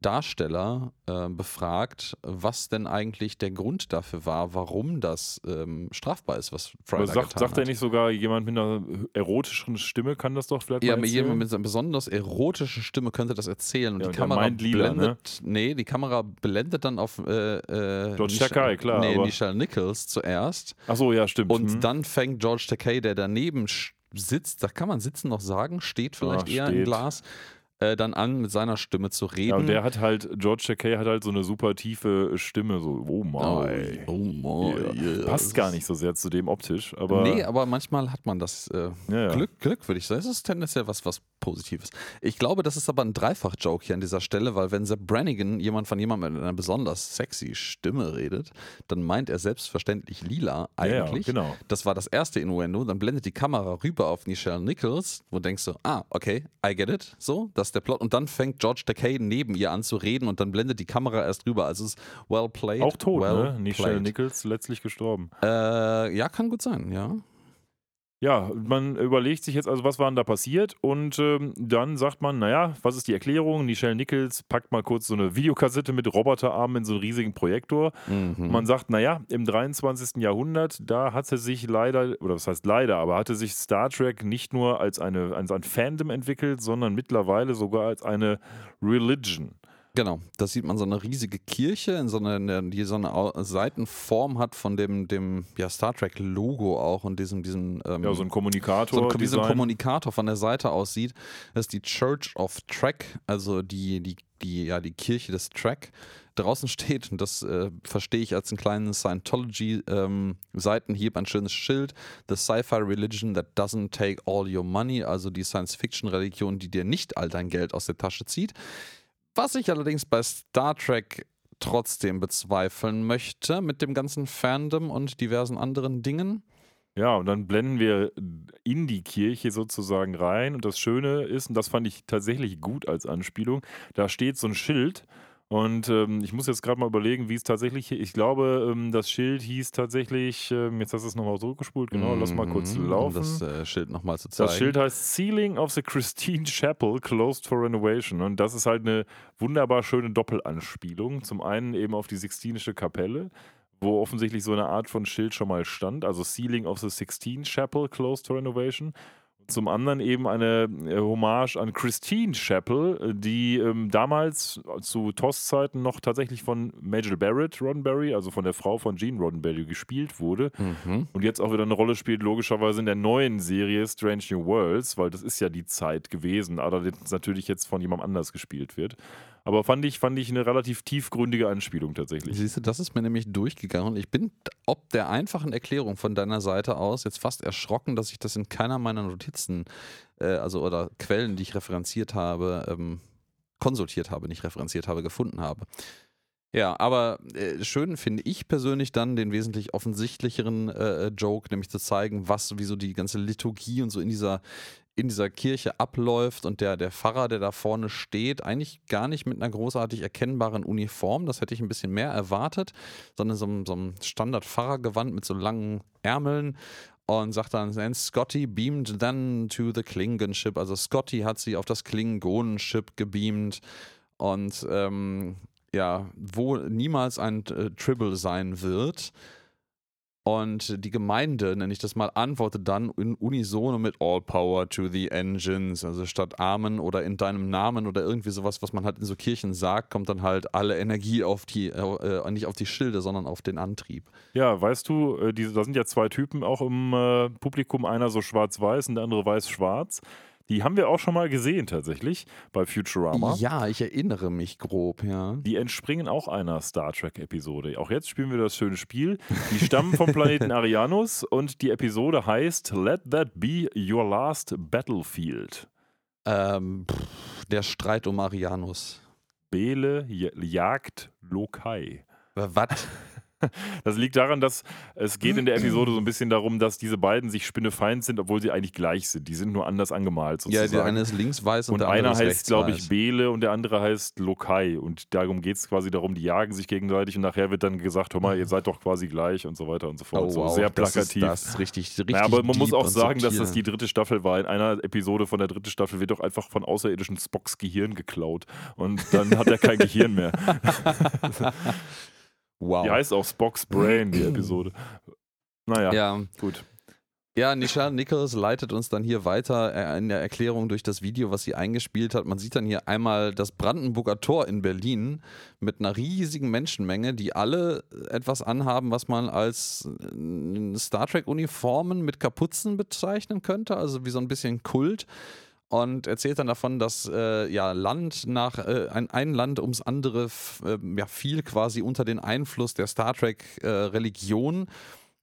Darsteller äh, befragt, was denn eigentlich der Grund dafür war, warum das ähm, strafbar ist, was Fry Aber da sagt, getan sagt er nicht sogar, jemand mit einer erotischen Stimme kann das doch vielleicht Ja, jemand mit einer besonders erotischen Stimme könnte das erzählen. Und Ja, die und Kamera meint lila, ne? blendet. Nee, die Kamera blendet dann auf äh, äh, George Takei, klar, Nee, Nichelle Nichols zuerst. Ach so, ja, stimmt. Und Hm. dann fängt George Takei, der daneben sitzt, da kann man sitzen noch sagen, steht vielleicht Ja, eher im steht. Glas, äh, dann an, mit seiner Stimme zu reden. ja, und der hat halt, George Takei hat halt so eine super tiefe Stimme, so, oh oh, my. oh my, Ja. yes. Passt gar nicht so sehr zu dem optisch, aber. nee, aber manchmal hat man das äh, ja, ja. Glück, Glück würde ich sagen. Es ist tendenziell was, was Positives. Ich glaube, das ist aber ein Dreifach-Joke hier an dieser Stelle, weil wenn Sepp Brannigan jemand von jemandem mit einer besonders sexy Stimme redet, dann meint er selbstverständlich lila Ja, ja, eigentlich. genau. Das war das erste Innuendo. Dann blendet die Kamera rüber auf Nichelle Nichols, wo denkst du, ah, okay, I get it. So, das ist der Plot. Und dann fängt George Takei neben ihr an zu reden und dann blendet die Kamera erst rüber. Also es ist well played. Auch tot, well ne? Nichelle. Nichols letztlich gestorben. Äh, ja, kann gut sein, ja. Ja, man überlegt sich jetzt also, was war denn da passiert und ähm, dann sagt man, naja, was ist die Erklärung? Nichelle Nichols packt mal kurz so eine Videokassette mit Roboterarmen in so einen riesigen Projektor. Mhm. Man sagt, naja, im 23. Jahrhundert, da hatte sich leider, oder was heißt leider, aber hatte sich Star Trek nicht nur als, eine, als ein Fandom entwickelt, sondern mittlerweile sogar als eine Religion. Genau, da sieht man so eine riesige Kirche, in so eine, die so eine Seitenform hat von dem, dem ja, Star Trek-Logo auch und diesem, diesem ähm, Ja, so ein Kommunikator. so ein, wie so ein Design. Kommunikator von der Seite aussieht. Das ist die Church of Trek, also die, die, die, ja, die Kirche des Trek. Draußen steht, und das äh, verstehe ich als einen kleinen Scientology-Seitenhieb, ein schönes Schild: The Sci-Fi Religion that doesn't take all your money, also die Science-Fiction-Religion, die dir nicht all dein Geld aus der Tasche zieht. Was ich allerdings bei Star Trek trotzdem bezweifeln möchte, mit dem ganzen Fandom und diversen anderen Dingen. Ja, und dann blenden wir in die Kirche sozusagen rein. Und das Schöne ist, und das fand ich tatsächlich gut als Anspielung, da steht so ein Schild. Und ähm, ich muss jetzt gerade mal überlegen, wie es tatsächlich, ich glaube, ähm, das Schild hieß tatsächlich, ähm, jetzt hast du es nochmal zurückgespult, genau, lass mal kurz Mhm, laufen. Um das äh, Schild nochmal zu zeigen. Das Schild heißt Ceiling of the Christine Chapel closed for renovation. Und das ist halt eine wunderbar schöne Doppelanspielung. Zum einen eben auf die Sixtinische Kapelle, wo offensichtlich so eine Art von Schild schon mal stand, also Ceiling of the Sixteen Chapel, closed to renovation. Zum anderen eben eine äh, Hommage an Christine Chapel, äh, die ähm, damals zu TOS-Zeiten noch tatsächlich von Majel Barrett Roddenberry, also von der Frau von Gene Roddenberry, gespielt wurde. Mhm. Und jetzt auch wieder eine Rolle spielt, logischerweise in der neuen Serie Strange New Worlds, weil das ist ja die Zeit gewesen, allerdings natürlich jetzt von jemand anders gespielt wird. Aber fand ich, fand ich eine relativ tiefgründige Anspielung tatsächlich. Siehst du, das ist mir nämlich durchgegangen und ich bin ob der einfachen Erklärung von deiner Seite aus jetzt fast erschrocken, dass ich das in keiner meiner Notizen, äh, also oder Quellen, die ich referenziert habe, ähm, konsultiert habe, nicht referenziert habe, gefunden habe. Ja, aber äh, schön finde ich persönlich dann den wesentlich offensichtlicheren äh, Joke, nämlich zu zeigen, was, wie so die ganze Liturgie und so in dieser in dieser Kirche abläuft und der, der Pfarrer, der da vorne steht, eigentlich gar nicht mit einer großartig erkennbaren Uniform, das hätte ich ein bisschen mehr erwartet, sondern so, so einem Standard-Pfarrergewand mit so langen Ärmeln und sagt dann, Scotty beamed then to the Klingon ship. Also Scotty hat sie auf das Klingonenship gebeamt und ähm, ja, wo niemals ein äh, Tribble sein wird. Und die Gemeinde, nenne ich das mal, antwortet dann in unisono mit All Power to the Engines. Also statt Amen oder in deinem Namen oder irgendwie sowas, was man halt in so Kirchen sagt, kommt dann halt alle Energie auf die, äh, nicht auf die Schilde, sondern auf den Antrieb. Ja, weißt du, äh, die, da sind ja zwei Typen auch im äh, Publikum, einer so schwarz-weiß und der andere weiß-schwarz. Die haben wir auch schon mal gesehen tatsächlich bei Futurama. Ja, ich erinnere mich grob, ja. Die entspringen auch einer Star Trek-Episode. Auch jetzt spielen wir das schöne Spiel. Die stammen vom Planeten Arianus und die Episode heißt Let That Be Your Last Battlefield. Ähm, pff, der Streit um Arianus. Bele jagt Lokai. Was? Das liegt daran, dass es geht in der Episode so ein bisschen darum, dass diese beiden sich spinnefeind sind, obwohl sie eigentlich gleich sind. Die sind nur anders angemalt sozusagen. Ja, der eine ist links weiß und, und der einer andere ist heißt, glaube ich, rechts. Bele und der andere heißt Lokai. Und darum geht es quasi darum, die jagen sich gegenseitig und nachher wird dann gesagt, hör mal, ihr seid doch quasi gleich und so weiter und so fort. Oh, so wow, sehr das plakativ. ist, das ist richtig, richtig ja, aber man muss auch sagen, dass das die dritte Staffel war. In einer Episode von der dritten Staffel wird doch einfach von außerirdischen Spocks Gehirn geklaut. Und dann hat er kein Gehirn mehr. Wow. Die heißt auch Spocks Brain, die Episode. Naja, ja, gut. Ja, Nisha Nichols leitet uns dann hier weiter äh, in der Erklärung durch das Video, was sie eingespielt hat. Man sieht dann hier einmal das Brandenburger Tor in Berlin mit einer riesigen Menschenmenge, die alle etwas anhaben, was man als äh, Star Trek-Uniformen mit Kapuzen bezeichnen könnte, also wie so ein bisschen Kult. Und erzählt dann davon, dass äh, ja Land nach äh, ein, ein Land ums andere äh, ja, fiel quasi unter den Einfluss der Star Trek-Religion.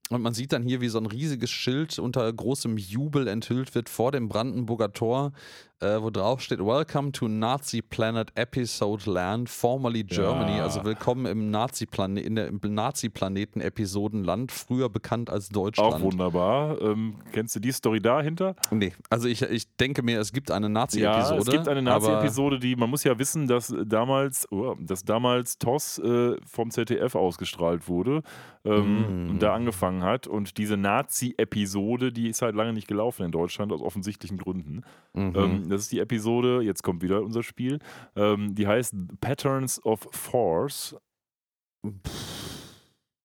Und man sieht dann hier, wie so ein riesiges Schild unter großem Jubel enthüllt wird vor dem Brandenburger Tor, äh, wo drauf steht: Welcome to Nazi Planet Episode Land, formerly Germany. Ja. Also willkommen im Nazi-Plane in der im Nazi-Planeten Episodenland, früher bekannt als Auch Deutschland. wunderbar. Ähm, kennst du die Story dahinter? Nee, also ich, ich denke mir, es gibt eine Ja, Nazi-Episode. es gibt eine Nazi-Episode, die, man muss ja wissen, dass damals, oh, dass damals TOS äh, vom ZDF ausgestrahlt wurde ähm, Mm. und da angefangen hat. Und diese Nazi-Episode, die ist halt lange nicht gelaufen in Deutschland, aus offensichtlichen Gründen. Mhm. Ähm, das ist die Episode, jetzt kommt wieder unser Spiel, ähm, die heißt Patterns of Force.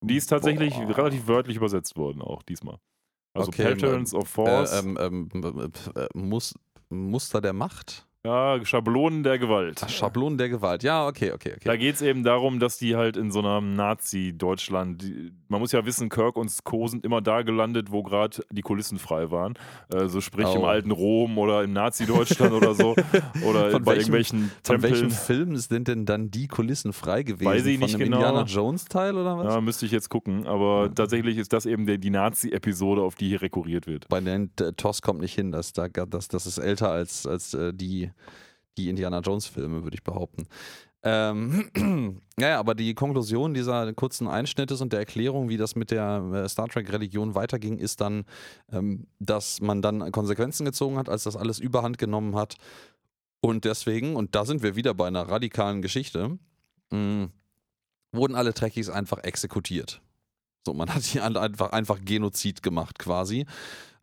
Die ist tatsächlich Boah. relativ wörtlich übersetzt worden, auch diesmal. Also Okay, Patterns of Force. äh, ähm, ähm, äh, Mus Muster der Macht? Ja, Schablonen der Gewalt. Ach, Schablonen der Gewalt. Ja, okay, okay, okay. Da geht es eben darum, dass die halt in so einem Nazi-Deutschland, man muss ja wissen, Kirk und Co. sind immer da gelandet, wo gerade die Kulissen frei waren. Äh, so sprich im Oh. alten Rom oder im Nazi-Deutschland oder so. Oder Von bei welchem- irgendwelchen Von welchem Tempeln. Film sind denn dann die Kulissen frei gewesen? Weiß ich Von nicht genau. Indiana Jones Teil oder was? Ja, müsste ich jetzt gucken. Aber tatsächlich ist das eben der, die Nazi-Episode, auf die hier rekurriert wird. Bei den äh, TOS kommt nicht hin, das, da, das, das ist älter als, als äh, die, die Indiana Jones Filme, würde ich behaupten. Ähm, naja, aber die Konklusion dieser kurzen Einschnittes und der Erklärung, wie das mit der äh, Star Trek-Religion weiterging, ist dann, ähm, dass man dann Konsequenzen gezogen hat, als das alles überhand genommen hat. Und deswegen, und da sind wir wieder bei einer radikalen Geschichte, mh, wurden alle Trekkies einfach exekutiert. So, man hat hier einfach, einfach Genozid gemacht quasi.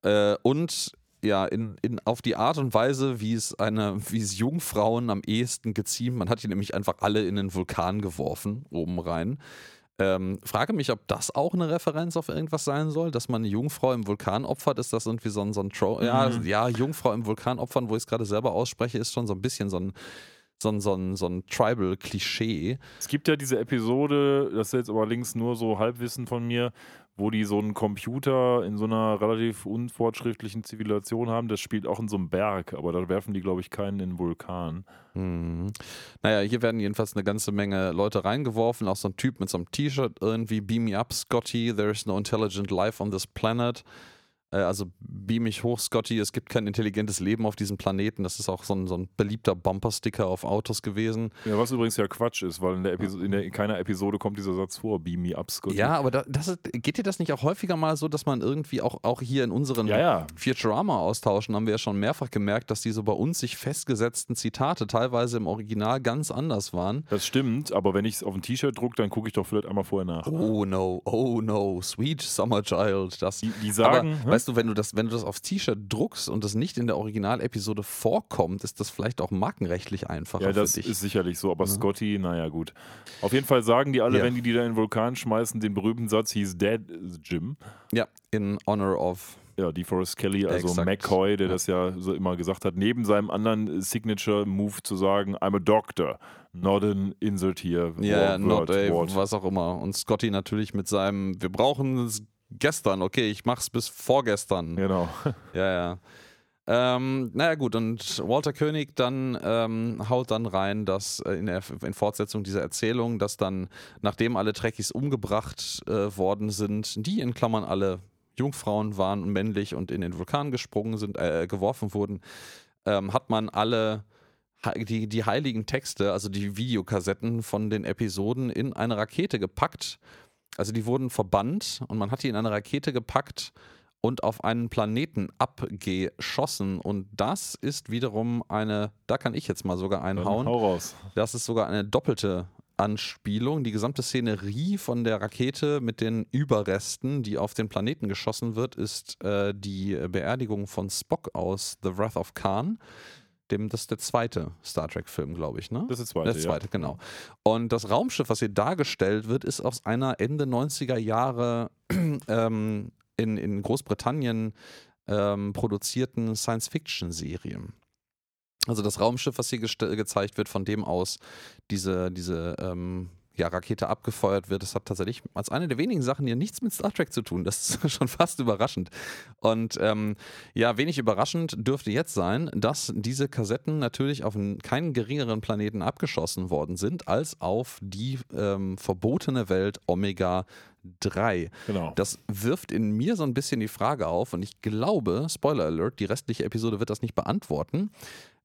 Äh, und ja, in, in, auf die Art und Weise, wie es eine, wie es Jungfrauen am ehesten geziemt. Man hat die nämlich einfach alle in den Vulkan geworfen, oben rein. Ähm, frage mich, ob das auch eine Referenz auf irgendwas sein soll, dass man eine Jungfrau im Vulkan opfert. Ist das irgendwie so ein, so ein Tro ja, Mhm. ja, Jungfrau im Vulkan opfern, wo ich es gerade selber ausspreche, ist schon so ein bisschen so ein, so ein, so ein, so ein Tribal-Klischee. Es gibt ja diese Episode, das ist jetzt aber links nur so Halbwissen von mir, wo die so einen Computer in so einer relativ unfortschrittlichen Zivilisation haben. Das spielt auch in so einem Berg, aber da werfen die, glaube ich, keinen in den Vulkan. Mhm. Naja, hier werden jedenfalls eine ganze Menge Leute reingeworfen. Auch so ein Typ mit so einem T-Shirt irgendwie, Beam me up, Scotty, there is no intelligent life on this planet. Äh, also beam mich hoch, Scotty, es gibt kein intelligentes Leben auf diesem Planeten. Das ist auch so ein, so ein beliebter Bumpersticker auf Autos gewesen. Ja, was übrigens ja Quatsch ist, weil in, der Episo in, der, in keiner Episode kommt dieser Satz vor, beam me up, Scotty. Ja, aber da, das ist, geht dir das nicht auch häufiger mal so, dass man irgendwie auch, auch hier in unseren ja, ja. Futurama-Austauschen haben wir ja schon mehrfach gemerkt, dass diese bei uns sich festgesetzten Zitate teilweise im Original ganz anders waren. Das stimmt, aber wenn ich es auf ein T-Shirt drucke, dann gucke ich doch vielleicht einmal vorher nach. Oh no, oh no, sweet summer child. Das, Die, die sagen, aber hä? Weißt du, wenn du das, wenn du das aufs T-Shirt druckst und das nicht in der Originalepisode vorkommt, ist das vielleicht auch markenrechtlich einfacher ja, das ist sicherlich so, aber Ja. Scotty, naja, gut. Auf jeden Fall sagen die alle, Ja. wenn die die da in den Vulkan schmeißen, den berühmten Satz, he's dead, Jim. ja, in honor of. Ja, DeForest Kelly, also Exakt. McCoy, der Ja. das ja so immer gesagt hat, neben seinem anderen Signature-Move zu sagen, I'm a doctor, not an insert here. Ja, word, not a, was auch immer. Und Scotty natürlich mit seinem, wir brauchen gestern, okay, ich mach's bis vorgestern. Genau. Ja, ja. Ähm, naja gut, und Walter König dann ähm, haut dann rein, dass äh, in, der, in Fortsetzung dieser Erzählung, dass dann, nachdem alle Trekkies umgebracht äh, worden sind, die in Klammern alle Jungfrauen waren und männlich und in den Vulkan gesprungen sind, äh, geworfen wurden, ähm, hat man alle die, die heiligen Texte, also die Videokassetten von den Episoden in eine Rakete gepackt. Also die wurden verbannt und man hat die in eine Rakete gepackt und auf einen Planeten abgeschossen. Und das ist wiederum eine, da kann ich jetzt mal sogar Dann einhauen. hau raus. Das ist sogar eine doppelte Anspielung. Die gesamte Szenerie von der Rakete mit den Überresten, die auf den Planeten geschossen wird, ist äh, die Beerdigung von Spock aus The Wrath of Khan. Dem, das ist der zweite Star Trek-Film, glaube ich, ne? Das ist der zweite, Das zweite, genau. Und das Raumschiff, was hier dargestellt wird, ist aus einer Ende 90er Jahre ähm, in, in Großbritannien ähm, produzierten Science-Fiction-Serie. Also das Raumschiff, was hier gezeigt wird, von dem aus diese, diese ähm, ja, Rakete abgefeuert wird, das hat tatsächlich als eine der wenigen Sachen hier nichts mit Star Trek zu tun. Das ist schon fast überraschend. Und ähm, ja, wenig überraschend dürfte jetzt sein, dass diese Kassetten natürlich auf einen, keinen geringeren Planeten abgeschossen worden sind, als auf die ähm, verbotene Welt Omega 3. Genau. Das wirft in mir so ein bisschen die Frage auf und ich glaube, Spoiler Alert, die restliche Episode wird das nicht beantworten.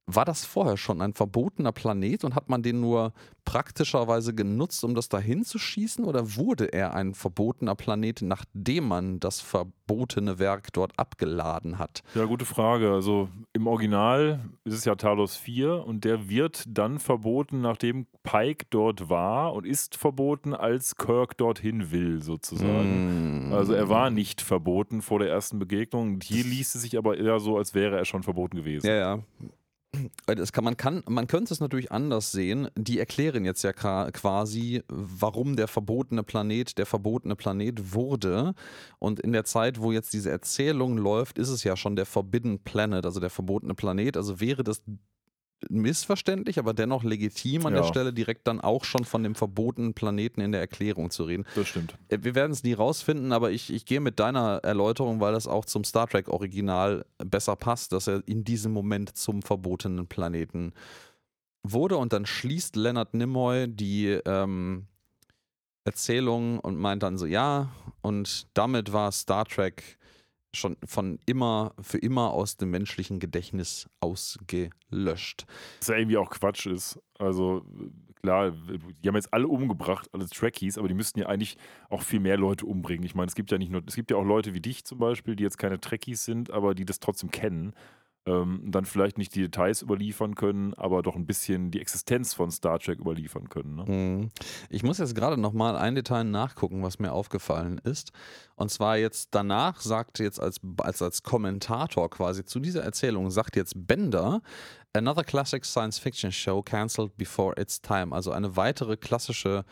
War das vorher schon ein verbotener Planet und hat man den nur praktischerweise genutzt, um das dahin zu schießen? Oder wurde er ein verbotener Planet, nachdem man das verbotene Werk dort abgeladen hat? Ja, gute Frage. Also im Original ist es ja Talos 4 und der wird dann verboten, nachdem Pike dort war und ist verboten, als Kirk dorthin will, sozusagen. Mm. Also er war nicht verboten vor der ersten Begegnung. Hier liest es sich aber eher so, als wäre er schon verboten gewesen. Ja, ja. Das kann, man, kann, man könnte es natürlich anders sehen. Die erklären jetzt ja quasi, warum der verbotene Planet der verbotene Planet wurde. Und in der Zeit, wo jetzt diese Erzählung läuft, ist es ja schon der Forbidden Planet, also der verbotene Planet. Also wäre das missverständlich, aber dennoch legitim an der Ja. Stelle direkt dann auch schon von dem verbotenen Planeten in der Erklärung zu reden. Das stimmt. Äh, Wir werden es nie rausfinden, aber ich, ich gehe mit deiner Erläuterung, weil das auch zum Star Trek Original besser passt, dass er in diesem Moment zum verbotenen Planeten wurde. Und dann schließt Leonard Nimoy die ähm, Erzählung und meint dann so, ja, und damit war Star Trek schon von immer, für immer aus dem menschlichen Gedächtnis ausgelöscht. Was ja irgendwie auch Quatsch ist. Also klar, die haben jetzt alle umgebracht, alle Trekkies, aber die müssten ja eigentlich auch viel mehr Leute umbringen. Ich meine, es gibt ja nicht nur, es gibt ja auch Leute wie dich zum Beispiel, die jetzt keine Trekkies sind, aber die das trotzdem kennen. Ähm, dann vielleicht nicht die Details überliefern können, aber doch ein bisschen die Existenz von Star Trek überliefern können. Ne? Mhm. Ich muss jetzt gerade noch mal ein Detail nachgucken, was mir aufgefallen ist. Und zwar jetzt danach sagt jetzt als, als, als Kommentator quasi zu dieser Erzählung, sagt jetzt Bender, Another classic science fiction show cancelled before its time. Also eine weitere klassische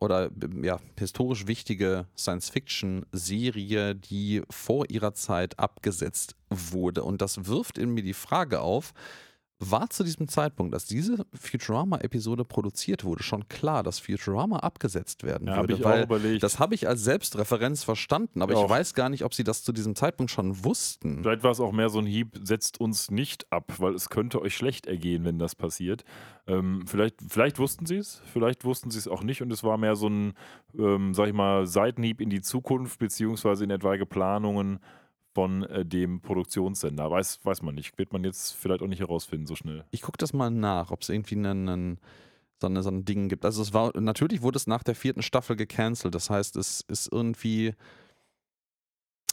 oder ja, historisch wichtige Science-Fiction-Serie, die vor ihrer Zeit abgesetzt wurde. Und das wirft in mir die Frage auf, war zu diesem Zeitpunkt, als diese Futurama-Episode produziert wurde, schon klar, dass Futurama abgesetzt werden Ja, würde. weil. Das habe ich als Selbstreferenz verstanden, aber Ja, ich weiß gar nicht, ob sie das zu diesem Zeitpunkt schon wussten. Vielleicht war es auch mehr so ein Hieb, setzt uns nicht ab, weil es könnte euch schlecht ergehen, wenn das passiert. Ähm, vielleicht, vielleicht wussten sie es, vielleicht wussten sie es auch nicht und es war mehr so ein, ähm, sag ich mal, Seitenhieb in die Zukunft, beziehungsweise in etwaige Planungen von äh, dem Produktionssender. Weiß, weiß man nicht. Wird man jetzt vielleicht auch nicht herausfinden so schnell. Ich gucke das mal nach, ob es irgendwie einen, einen, so, eine, so ein Ding gibt. Also es war, natürlich wurde es nach der vierten Staffel gecancelt. Das heißt, es ist irgendwie,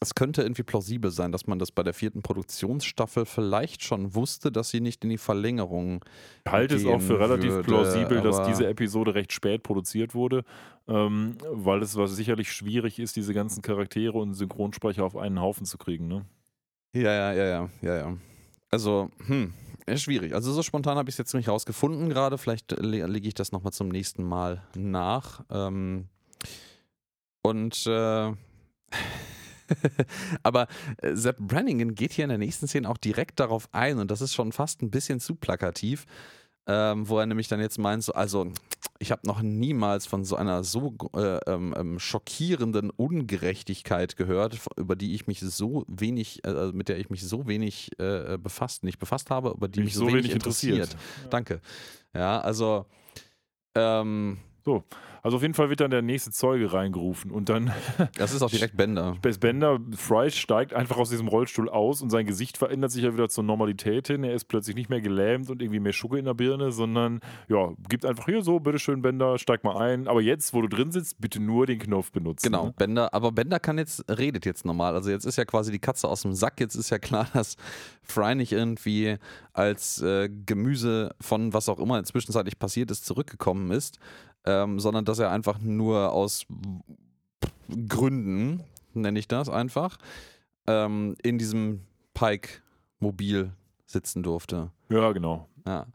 es könnte irgendwie plausibel sein, dass man das bei der vierten Produktionsstaffel vielleicht schon wusste, dass sie nicht in die Verlängerung Ich halte es auch für relativ würde, plausibel, dass diese Episode recht spät produziert wurde, ähm, weil es was sicherlich schwierig ist, diese ganzen Charaktere und Synchronsprecher auf einen Haufen zu kriegen. Ne? Ja, ja, ja, ja, ja, ja. Also, hm, ist schwierig. Also so spontan habe ich es jetzt nicht rausgefunden gerade. Vielleicht le lege ich das nochmal zum nächsten Mal nach. Ähm, und äh, aber äh, Sepp Brannigan geht hier in der nächsten Szene auch direkt darauf ein und das ist schon fast ein bisschen zu plakativ, ähm, wo er nämlich dann jetzt meint, so, also ich habe noch niemals von so einer so äh, ähm, ähm, schockierenden Ungerechtigkeit gehört, über die ich mich so wenig, äh, mit der ich mich so wenig äh, befasst, nicht befasst habe, über die mich, so, wenig, interessiert. Danke. Ja, also ähm, Also auf jeden Fall wird dann der nächste Zeuge reingerufen und dann das ist auch direkt Bender. Bess Bender, Fry steigt einfach aus diesem Rollstuhl aus und sein Gesicht verändert sich ja wieder zur Normalität hin. Er ist plötzlich nicht mehr gelähmt und irgendwie mehr Schucke in der Birne, sondern ja, gibt einfach hier so, bitteschön Bender, steig mal ein. Aber jetzt, wo du drin sitzt, bitte nur den Knopf benutzen. Genau, Ne? Bender, aber Bender kann jetzt, redet jetzt normal. Also jetzt ist ja quasi die Katze aus dem Sack. Jetzt ist ja klar, dass Fry nicht irgendwie als äh, Gemüse von was auch immer zwischenzeitlich passiert ist, zurückgekommen ist, ähm, sondern dass er einfach nur aus Gründen, nenne ich das einfach, ähm, in diesem Pike-Mobil sitzen durfte. Ja, genau. Ja.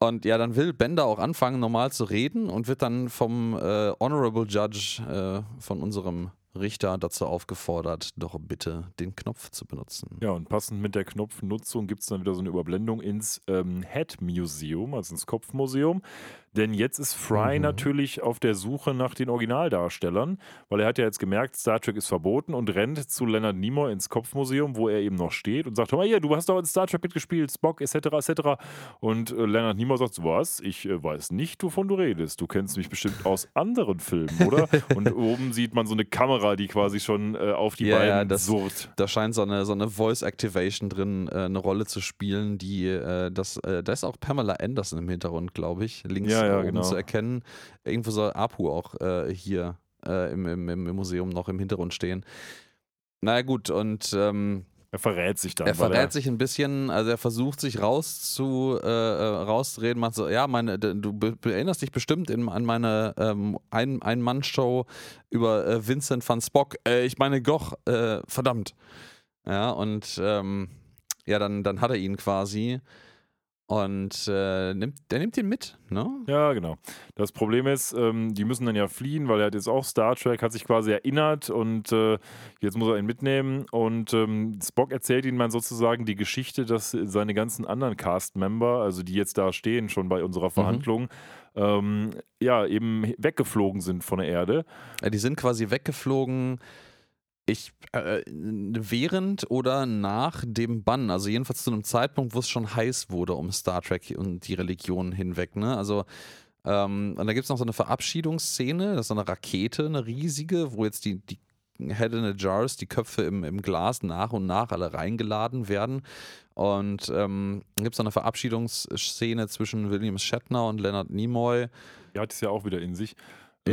Und ja, dann will Bender auch anfangen, normal zu reden und wird dann vom äh, Honorable Judge, äh, von unserem Richter, dazu aufgefordert, doch bitte den Knopf zu benutzen. Ja, und passend mit der Knopfnutzung gibt es dann wieder so eine Überblendung ins ähm, Head Museum, also ins Kopfmuseum. Denn jetzt ist Fry Mhm. natürlich auf der Suche nach den Originaldarstellern, weil er hat ja jetzt gemerkt, Star Trek ist verboten und rennt zu Leonard Nimoy ins Kopfmuseum, wo er eben noch steht und sagt, hör mal hier, du hast doch in Star Trek mitgespielt, Spock etc. etc. Und äh, Leonard Nimoy sagt, was? Ich äh, weiß nicht, wovon du redest. Du kennst mich bestimmt aus anderen Filmen, oder? und oben sieht man so eine Kamera, die quasi schon äh, auf die Ja, beiden ja, das- surrt. Da scheint so eine, so eine Voice Activation drin äh, eine Rolle zu spielen, die äh, das, äh, da ist auch Pamela Anderson im Hintergrund, glaube ich, links Ja, ja, oben genau. zu erkennen. Irgendwo soll Apu auch äh, hier äh, im, im, im Museum noch im Hintergrund stehen. Na gut, und ähm, Er verrät sich dann. er verrät sich ein bisschen, also er versucht sich raus zu, äh, äh, rauszureden, macht so, ja, meine, du erinnerst dich bestimmt in, an meine ähm, Ein- Ein-Mann-Show über äh, Vincent van Spock. Äh, ich meine Goch, äh, verdammt. Ja, und ähm, ja, dann, dann hat er ihn quasi und äh, nimmt, der nimmt ihn mit, ne? Ja, genau. Das Problem ist, ähm, die müssen dann ja fliehen, weil er hat jetzt auch Star Trek, hat sich quasi erinnert und äh, jetzt muss er ihn mitnehmen. Und ähm, Spock erzählt ihnen mal sozusagen die Geschichte, dass seine ganzen anderen Cast-Member, also die jetzt da stehen schon bei unserer Verhandlung, ähm, ja, eben weggeflogen sind von der Erde. Ja, die sind quasi weggeflogen. Ich, äh, während oder nach dem Bann, also jedenfalls zu einem Zeitpunkt, wo es schon heiß wurde um Star Trek und die Religion hinweg, ne? Also, ähm, und da gibt es noch so eine Verabschiedungsszene, das ist so eine Rakete, eine riesige, wo jetzt die, die Head in the Jars, die Köpfe im, im Glas nach und nach alle reingeladen werden. Und ähm, gibt es eine Verabschiedungsszene zwischen William Shatner und Leonard Nimoy. Die hat es ja auch wieder in sich.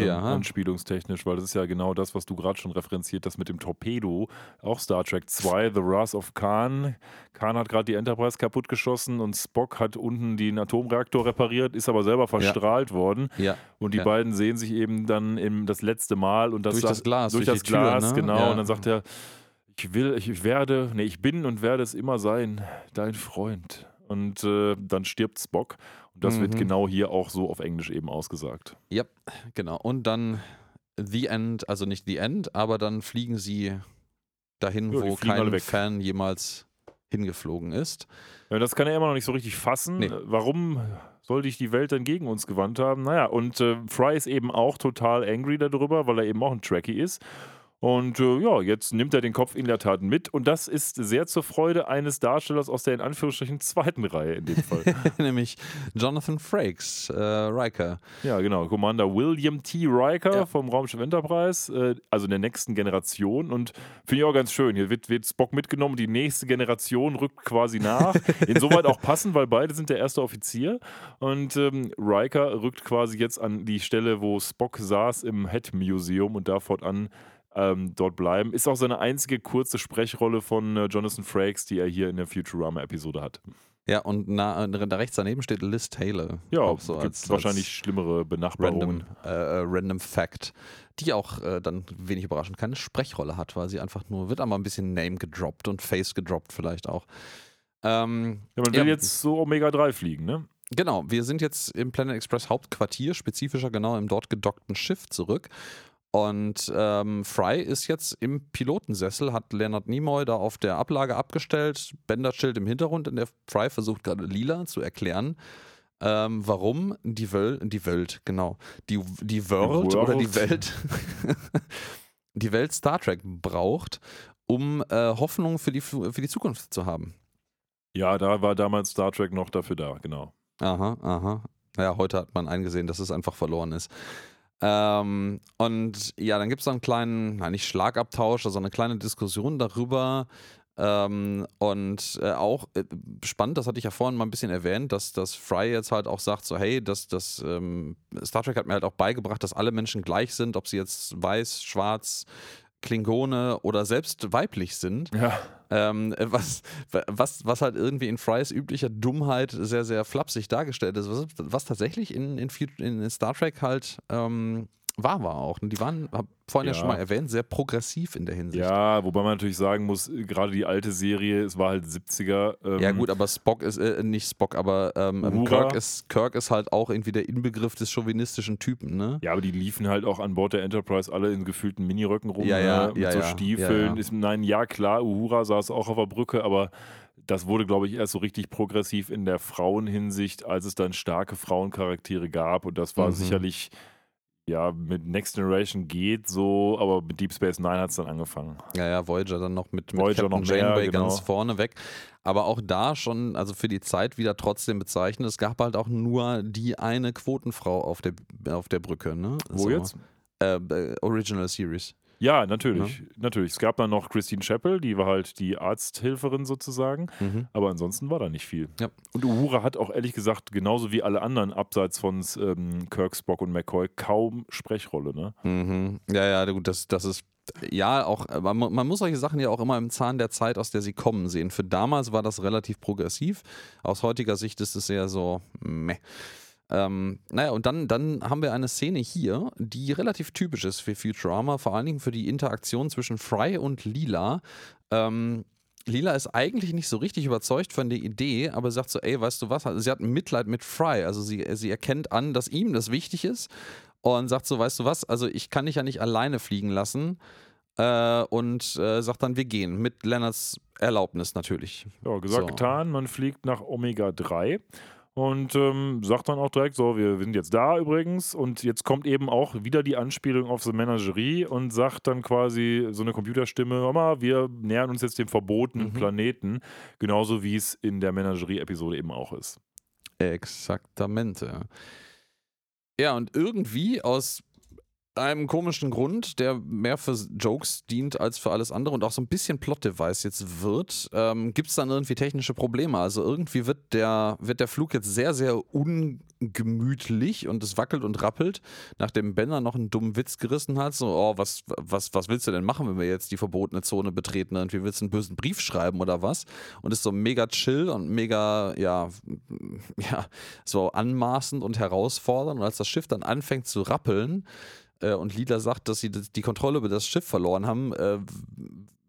Ähm, Ja. Anspielungstechnisch, weil das ist ja genau das, was du gerade schon referenziert hast mit dem Torpedo. Auch Star Trek 2, The Wrath of Khan. Khan hat gerade die Enterprise kaputtgeschossen und Spock hat unten den Atomreaktor repariert, ist aber selber verstrahlt worden. Ja. Und die Ja. beiden sehen sich eben dann im, das letzte Mal und das Durch sagt- das Glas, Durch, durch das Tür, Glas, ne? genau. Ja. Und dann sagt er, ich will, ich werde, nee, ich bin und werde es immer sein, dein Freund. Und äh, dann stirbt Spock. Und das wird Mhm. genau hier auch so auf Englisch eben ausgesagt. Ja, genau. Und dann The End, also nicht The End, aber dann fliegen sie dahin, Ja, wo kein. Fan jemals hingeflogen ist. Ja, das kann er immer noch nicht so richtig fassen. Nee. Warum sollte ich die Welt dann gegen uns gewandt haben? Naja, und äh, Fry ist eben auch total angry darüber, weil er eben auch ein Trekkie ist. Und äh, ja, jetzt nimmt er den Kopf in der Tat mit. Und das ist sehr zur Freude eines Darstellers aus der in Anführungsstrichen zweiten Reihe in dem Fall. Nämlich Jonathan Frakes, äh, Riker. ja, genau. Commander William T. Riker Ja. vom Raumschiff Enterprise, äh, also in der nächsten Generation. Und finde ich auch ganz schön. Hier wird, wird Spock mitgenommen. Die nächste Generation rückt quasi nach. Insoweit auch passend, weil beide sind der erste Offizier. Und ähm, Riker rückt quasi jetzt an die Stelle, wo Spock saß im Head Museum und darf fortan ähm, dort bleiben. Ist auch seine einzige kurze Sprechrolle von äh, Jonathan Frakes, die er hier in der Futurama-Episode hat. Ja, und na, da rechts daneben steht Liz Taylor. Ja, Auch so gibt als, wahrscheinlich als schlimmere Benachbarungen. random, äh, äh, random Fact, die auch äh, dann wenig überraschend keine Sprechrolle hat, weil sie einfach nur, wird einmal ein bisschen Name gedroppt und Face gedroppt vielleicht auch. Ähm, Ja, man will Ja. jetzt so Omega 3 fliegen, ne? Genau, wir sind jetzt im Planet Express Hauptquartier, spezifischer genau im dort gedockten Schiff zurück. Und ähm, Fry ist jetzt im Pilotensessel, hat Leonard Nimoy da auf der Ablage abgestellt, Bender chillt im Hintergrund und der Fry versucht gerade Lila zu erklären, ähm, warum die Welt, die Welt, genau, die, die World, World. oder die Welt, die Welt Star Trek braucht, um äh, Hoffnung für die, für die Zukunft zu haben. Ja, da war damals Star Trek noch dafür da, genau. Aha, aha. Ja, heute hat man eingesehen, dass es einfach verloren ist. Ähm, und ja, dann gibt es einen kleinen, na, nicht Schlagabtausch, also eine kleine Diskussion darüber. Ähm, und äh, auch äh, spannend, das hatte ich ja vorhin mal ein bisschen erwähnt, dass, dass Fry jetzt halt auch sagt, so hey, das, das, ähm, Star Trek hat mir halt auch beigebracht, dass alle Menschen gleich sind, ob sie jetzt weiß, schwarz, Klingone oder selbst weiblich sind. Ja. Ähm, was, was, was halt irgendwie in Frys üblicher Dummheit sehr, sehr flapsig dargestellt ist, was, was tatsächlich in, in, in Star Trek halt ähm, wahr war auch. Und die waren, hab vorhin ja. Ja. schon mal erwähnt, sehr progressiv in der Hinsicht. Ja, wobei man natürlich sagen muss, äh, gerade die alte Serie, es war halt 70er. Ähm, Ja, gut, aber Spock ist, äh, nicht Spock, aber ähm, ähm. Kirk, ist, Kirk ist halt auch irgendwie der Inbegriff des chauvinistischen Typen, ne? Ja, aber die liefen halt auch an Bord der Enterprise alle in gefühlten Miniröcken rum, Ja, ja, ne, mit ja, so Stiefeln. Ist, nein, ja klar, Uhura saß auch auf der Brücke, aber das wurde, glaube ich, erst so richtig progressiv in der Frauenhinsicht, als es dann starke Frauencharaktere gab. Und das war Mhm. sicherlich, ja, mit Next Generation geht so, aber mit Deep Space Nine hat es dann angefangen. Ja, ja, Voyager dann noch mit, mit Voyager Captain noch mehr, Janeway genau. ganz vorne weg. Aber auch da schon, also für die Zeit wieder trotzdem bezeichnet, es gab halt auch nur die eine Quotenfrau auf der, auf der Brücke, ne? Wo So. jetzt? Äh, äh, Original Series. Ja, natürlich. Natürlich. Es gab dann noch Christine Chappell, die war halt die Arzthilferin sozusagen. Mhm. Aber ansonsten war da nicht viel. Ja. Und Uhura hat auch ehrlich gesagt, genauso wie alle anderen abseits von ähm, Kirk, Spock und McCoy, kaum Sprechrolle. Ne? Mhm. Ja, ja, gut, das, das ist. Ja, auch, man, man muss solche Sachen ja auch immer im Zahn der Zeit, aus der sie kommen, sehen. Für damals war das relativ progressiv. Aus heutiger Sicht ist es eher so, meh. Ähm, naja, und dann, dann haben wir eine Szene hier, die relativ typisch ist für Futurama, vor allen Dingen für die Interaktion zwischen Fry und Lila. Ähm, Lila ist eigentlich nicht so richtig überzeugt von der Idee, aber sagt so, ey, weißt du was, sie hat Mitleid mit Fry, also sie, sie erkennt an, dass ihm das wichtig ist und sagt so, weißt du was, also ich kann dich ja nicht alleine fliegen lassen äh, und äh, sagt dann, wir gehen, mit Lennarts Erlaubnis natürlich. Ja, gesagt, So. getan. Man fliegt nach Omega 3 und ähm, sagt dann auch direkt so, wir sind jetzt da übrigens und jetzt kommt eben auch wieder die Anspielung auf The Menagerie und sagt dann quasi so eine Computerstimme, mal, wir nähern uns jetzt dem verbotenen Mhm. Planeten, genauso wie es in der Menagerie-Episode eben auch ist. Exaktamente. Ja, und irgendwie aus einem komischen Grund, der mehr für Jokes dient als für alles andere und auch so ein bisschen Plot-Device jetzt wird, ähm, gibt es dann irgendwie technische Probleme. Also irgendwie wird der, wird der Flug jetzt sehr, sehr ungemütlich und es wackelt und rappelt, nachdem Benner noch einen dummen Witz gerissen hat. So, oh, was, was, was willst du denn machen, wenn wir jetzt die verbotene Zone betreten? Irgendwie willst du einen bösen Brief schreiben oder was? Und ist so mega chill und mega, ja, ja, so anmaßend und herausfordernd. Und als das Schiff dann anfängt zu rappeln äh, und Lila sagt, dass sie die Kontrolle über das Schiff verloren haben, äh,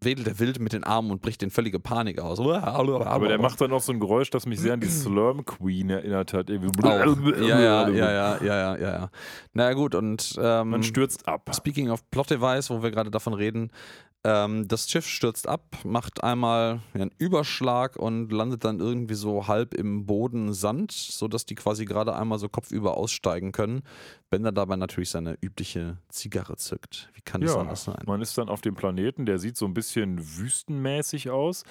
wedelt der wild mit den Armen und bricht in völlige Panik aus. Aber der macht dann auch so ein Geräusch, das mich sehr an die Slurm Queen erinnert hat. Ja, ja, ja, ja, ja, ja, ja. Na gut, und ähm, Man stürzt ab. Speaking of Plot Device, wo wir gerade davon reden, ähm, das Schiff stürzt ab, macht einmal einen Überschlag und landet dann irgendwie so halb im Boden Sand, sodass die quasi gerade einmal so kopfüber aussteigen können. Bender dabei natürlich seine übliche Zigarre zückt. Wie kann das Ja, anders sein? man ist dann auf dem Planeten, der sieht so ein bisschen wüstenmäßig aus.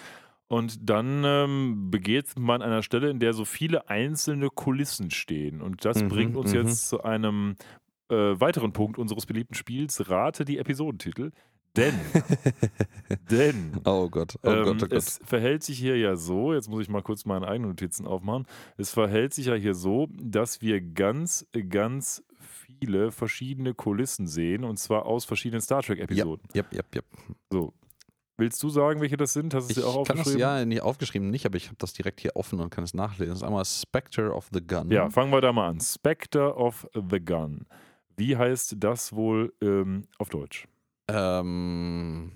Und dann ähm, begeht man an einer Stelle, in der so viele einzelne Kulissen stehen. Und das Mhm, bringt uns mhm. jetzt zu einem äh, weiteren Punkt unseres beliebten Spiels. Rate die Episodentitel. Denn, denn Oh Gott, oh ähm, Gott, oh Gott. es verhält sich hier ja so, jetzt muss ich mal kurz meine eigenen Notizen aufmachen. Es verhält sich ja hier so, dass wir ganz, ganz viele verschiedene Kulissen sehen und zwar aus verschiedenen Star Trek-Episoden. Yep, yep, yep. So. Willst du sagen, welche das sind? Hast du es dir auch kann das aufgeschrieben? ja nicht aufgeschrieben, nicht, aber ich habe das direkt hier offen und kann es nachlesen. Das ist einmal Spectre of the Gun. Ja, fangen wir da mal an. Spectre of the Gun. Wie heißt das wohl ähm, auf Deutsch? Ähm,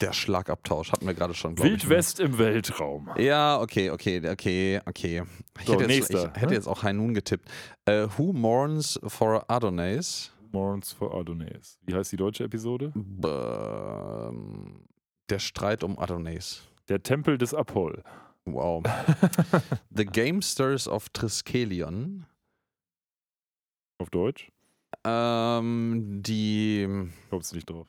der Schlagabtausch hatten wir gerade schon. ne? Wildwest im Weltraum. Ja, okay, okay, okay, okay. Ich, So, hätte, jetzt, nächster, ich hätte ne? jetzt auch Noon getippt. Äh, who mourns for Adonais? Morns for Adonais. Wie heißt die deutsche Episode? Der Streit um Adonais. Der Tempel des Apoll. Wow. The Gamesters of Triskelion. Auf Deutsch? Ähm, die. Kommst du nicht drauf?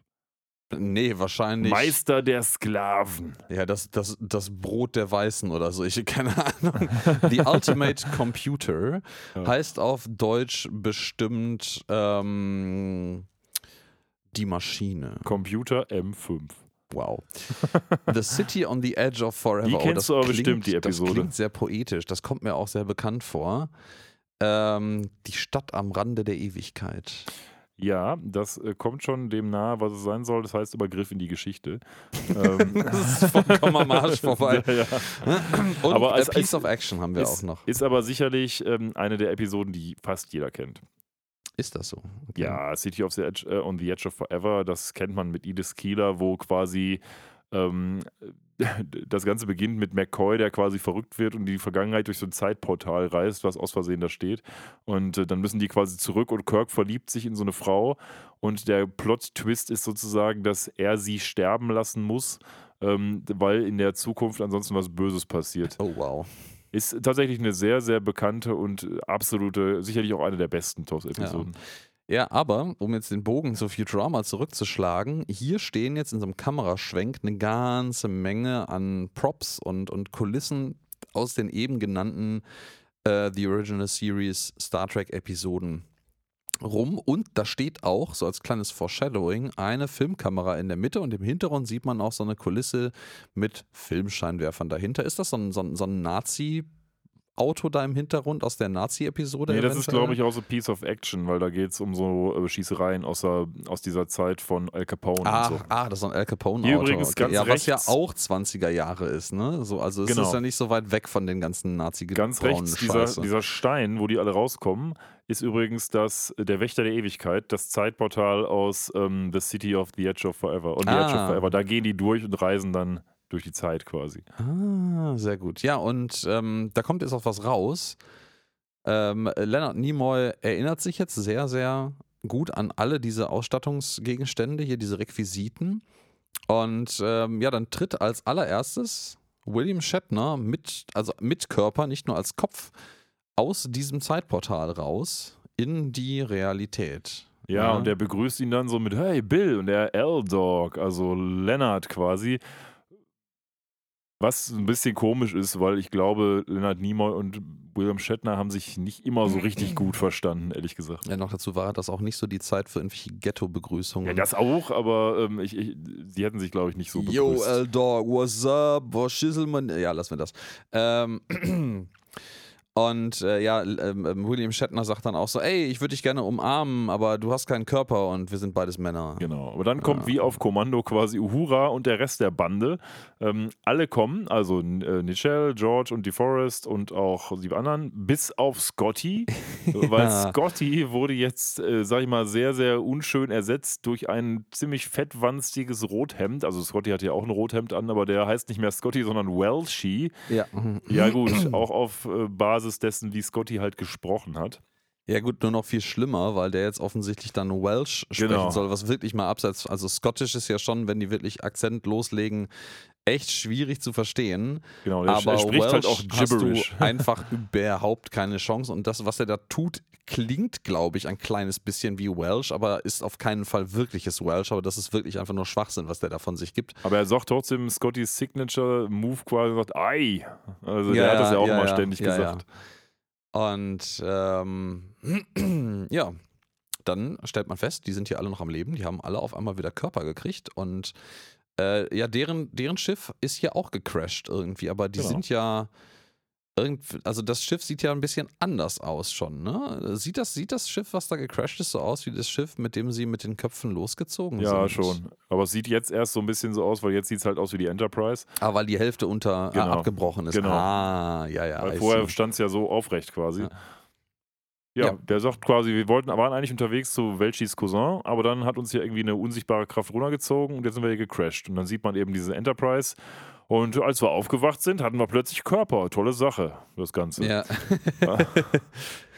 Nee, wahrscheinlich. Meister der Sklaven. Ja, das, das, das Brot der Weißen oder so. Ich keine Ahnung. The Ultimate Computer Ja. heißt auf Deutsch bestimmt ähm, die Maschine. Computer M5. Wow. The City on the Edge of Forever. Die Oh, kennst das du aber klingt, bestimmt, die Episode. Das klingt sehr poetisch. Das kommt mir auch sehr bekannt vor. Ähm, die Stadt am Rande der Ewigkeit. Ja, das äh, kommt schon dem nahe, was es sein soll. Das heißt Übergriff in die Geschichte. ähm, Das ist vollkommen am Arsch vorbei. ja, ja. Und Aber als- A Piece of Action haben wir ist, auch noch. Ist aber sicherlich ähm, eine der Episoden, die fast jeder kennt. Ist das so? Okay. Ja, City of the Edge, äh, on the Edge of Forever, das kennt man mit Edith Keeler, wo quasi ähm, das Ganze beginnt mit McCoy, der quasi verrückt wird und die Vergangenheit durch so ein Zeitportal reist, was aus Versehen da steht. Und äh, dann müssen die quasi zurück und Kirk verliebt sich in so eine Frau. Und der Plot-Twist ist sozusagen, dass er sie sterben lassen muss, ähm, weil in der Zukunft ansonsten was Böses passiert. Oh, wow. Ist tatsächlich eine sehr, sehr bekannte und absolute, sicherlich auch eine der besten TOS-Episoden. Ja, aber um jetzt den Bogen zu Futurama zurückzuschlagen, hier stehen jetzt in so einem Kameraschwenk eine ganze Menge an Props und, und Kulissen aus den eben genannten äh, The Original Series Star Trek Episoden rum und da steht auch, so als kleines Foreshadowing, eine Filmkamera in der Mitte und im Hintergrund sieht man auch so eine Kulisse mit Filmscheinwerfern dahinter. Ist das so ein, so ein, so ein Nazi-Auto da im Hintergrund aus der Nazi-Episode? Nee, das ist, eventuell? glaube ich, auch so Piece of Action, weil da geht es um so äh, Schießereien aus, der, aus dieser Zeit von Al Capone Ah, und so. ah, das ist ein Al Capone-Auto. Übrigens ganz ja, was ja auch 20er Jahre ist, ne? So, also es Genau. ist ja nicht so weit weg von den ganzen nazi Ganz rechts, dieser, dieser Stein, wo die alle rauskommen, ist übrigens das, der Wächter der Ewigkeit, das Zeitportal aus ähm, The City of the Edge of Forever. Und the Edge of Ah. Forever. Da gehen die durch und reisen dann durch die Zeit quasi. Ah, sehr gut. Ja, und ähm, da kommt jetzt auch was raus. Ähm, Leonard Nimoy erinnert sich jetzt sehr, sehr gut an alle diese Ausstattungsgegenstände, hier diese Requisiten. Und ähm, ja, dann tritt als allererstes William Shatner mit, also mit Körper, nicht nur als Kopf, aus diesem Zeitportal raus in die Realität. Ja, Ja. und der begrüßt ihn dann so mit Hey Bill und der L-Dog, also Leonard quasi. Was ein bisschen komisch ist, weil ich glaube, Leonard Nimoy und William Shatner haben sich nicht immer so richtig gut verstanden, ehrlich gesagt. Ja, noch dazu war das auch nicht so die Zeit für irgendwelche Ghetto-Begrüßungen. Ja, das auch, aber ähm, ich, ich, sie hätten sich, glaube ich, nicht so Yo, begrüßt. L-Dog, what's up? Was Schisselmann? Ja, lassen wir das. Ähm, Und äh, ja, ähm, ähm, William Shatner sagt dann auch so, ey, ich würde dich gerne umarmen, aber du hast keinen Körper und wir sind beides Männer. Genau. Aber dann kommt Ja. wie auf Kommando quasi Uhura und der Rest der Bande. Ähm, alle kommen, also äh, Nichelle, George und DeForest und auch die anderen, bis auf Scotty. Weil Ja. Scotty wurde jetzt, äh, sag ich mal, sehr, sehr unschön ersetzt durch ein ziemlich fettwanstiges Rothemd. Also Scotty hatte ja auch ein Rothemd an, aber der heißt nicht mehr Scotty, sondern Welshie. Ja. Ja gut, auch auf äh, Basis dessen, wie Scotty halt gesprochen hat. Ja gut, nur noch viel schlimmer, weil der jetzt offensichtlich dann Welsh sprechen Genau. soll, was wirklich mal abseits, also Scottish ist ja schon, wenn die wirklich Akzent loslegen, echt schwierig zu verstehen. Genau, der aber er spricht Welsh halt auch Gibberish. hast du einfach überhaupt keine Chance und das, was er da tut, klingt, glaube ich, ein kleines bisschen wie Welsh, aber ist auf keinen Fall wirkliches Welsh, aber das ist wirklich einfach nur Schwachsinn, was der da von sich gibt. Aber er sagt trotzdem Scottys Signature Move quasi sagt, ei. Also der Ja, hat das ja auch ja, immer ja, ständig gesagt. Und ähm, ja, dann stellt man fest, die sind hier alle noch am Leben, die haben alle auf einmal wieder Körper gekriegt und äh, ja, deren, deren Schiff ist hier auch gecrashed irgendwie, aber die Genau. sind ja irgendwie, also das Schiff sieht ja ein bisschen anders aus schon, ne? Sieht das, sieht das Schiff, was da gecrashed ist, so aus wie das Schiff, mit dem sie mit den Köpfen losgezogen sind? Ja, schon. Aber es sieht jetzt erst so ein bisschen so aus, weil jetzt sieht es halt aus wie die Enterprise. Ah, weil die Hälfte unter Genau. äh, abgebrochen ist. Genau. Ah, ja, ja. weil vorher stand es ja so aufrecht quasi. Ja. Ja. Ja. der sagt quasi, wir wollten, waren eigentlich unterwegs zu Welchis Cousin, aber dann hat uns hier irgendwie eine unsichtbare Kraft runtergezogen und jetzt sind wir hier gecrashed. Und dann sieht man eben diese Enterprise. Und als wir aufgewacht sind, hatten wir plötzlich Körper. Tolle Sache, das Ganze. Ja.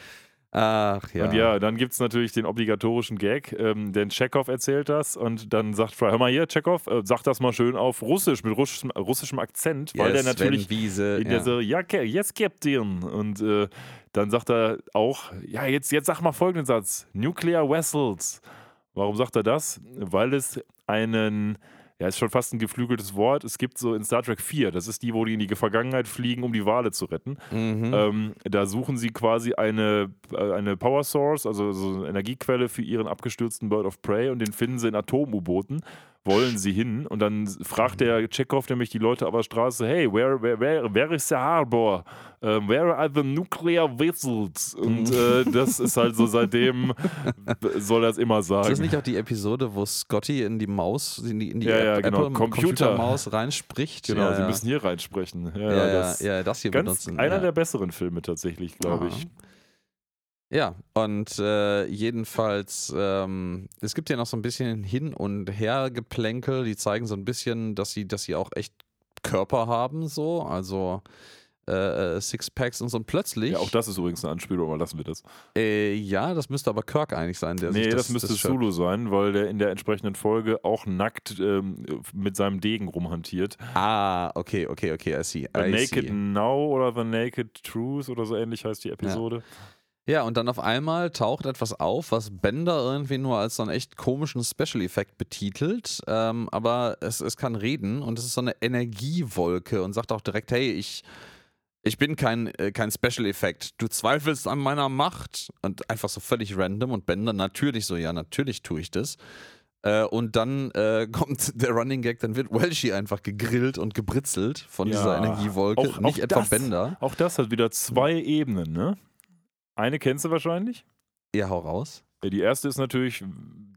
Ach ja. Und ja, dann gibt es natürlich den obligatorischen Gag, ähm, denn Chekhov erzählt das und dann sagt Fry, hör mal hier, Chekhov, äh, sag das mal schön auf Russisch, mit russischem, russischem Akzent, weil der Yes, natürlich wenn Wiese, in ja. der so, ja, Ke- yes, Captain. Und äh, dann sagt er auch, ja, jetzt, jetzt sag mal folgenden Satz: Nuclear Vessels. Warum sagt er das? Weil es einen, ja, ist schon fast ein geflügeltes Wort. Es gibt so in Star Trek 4, das ist die, wo die in die Vergangenheit fliegen, um die Wale zu retten. Mhm. Ähm, da suchen sie quasi eine, äh, eine Power Source, also so eine Energiequelle für ihren abgestürzten Bird of Prey und den finden sie in Atom-U-Booten. Wollen sie hin und dann fragt der Chekhov nämlich die Leute auf der Straße: Hey, where, where, where, where is the harbor? Ähm, where are the nuclear vessels? Und äh, das ist halt so seitdem soll er es immer Ist das sagen. nicht auch die Episode, wo Scotty in die Maus, in die, in die Ja, ja, genau. Apple Computer. Computermaus reinspricht? Genau, ja, sie müssen hier reinsprechen. Ja, das das hier ganz benutzen. einer der besseren Filme tatsächlich, glaube ich. Ja, und äh, jedenfalls, ähm, es gibt ja noch so ein bisschen Hin- und Hergeplänkel, die zeigen so ein bisschen, dass sie, dass sie auch echt Körper haben, so, also äh, äh, Sixpacks und so. Und plötzlich, Ja, auch das ist übrigens eine Anspielung, aber lassen wir das. äh, ja, das müsste aber Kirk eigentlich sein, der Nee, sich das, das, müsste das Zulu sein, weil der in der entsprechenden Folge auch nackt ähm, mit seinem Degen rumhantiert. Ah, okay, okay, okay, I see. The I Naked see. Now oder The Naked Truth oder so ähnlich heißt die Episode. Ja, und dann auf einmal taucht etwas auf, was Bender irgendwie nur als so einen echt komischen Special Effekt betitelt. Ähm, aber es, es kann reden und es ist so eine Energiewolke und sagt auch direkt: Hey, ich, ich bin kein, äh, kein Special Effekt. Du zweifelst an meiner Macht. Und einfach so völlig random. Und Bender natürlich so: Ja, natürlich tue ich das. Äh, und dann äh, kommt der Running Gag, dann wird Welshi einfach gegrillt und gebritzelt von Ja. dieser Energiewolke. Auch- Nicht auch etwa das. Bender. Auch das hat wieder zwei Ebenen, ne? Eine kennst du wahrscheinlich. Ja, hau raus. Ja, Die erste ist natürlich,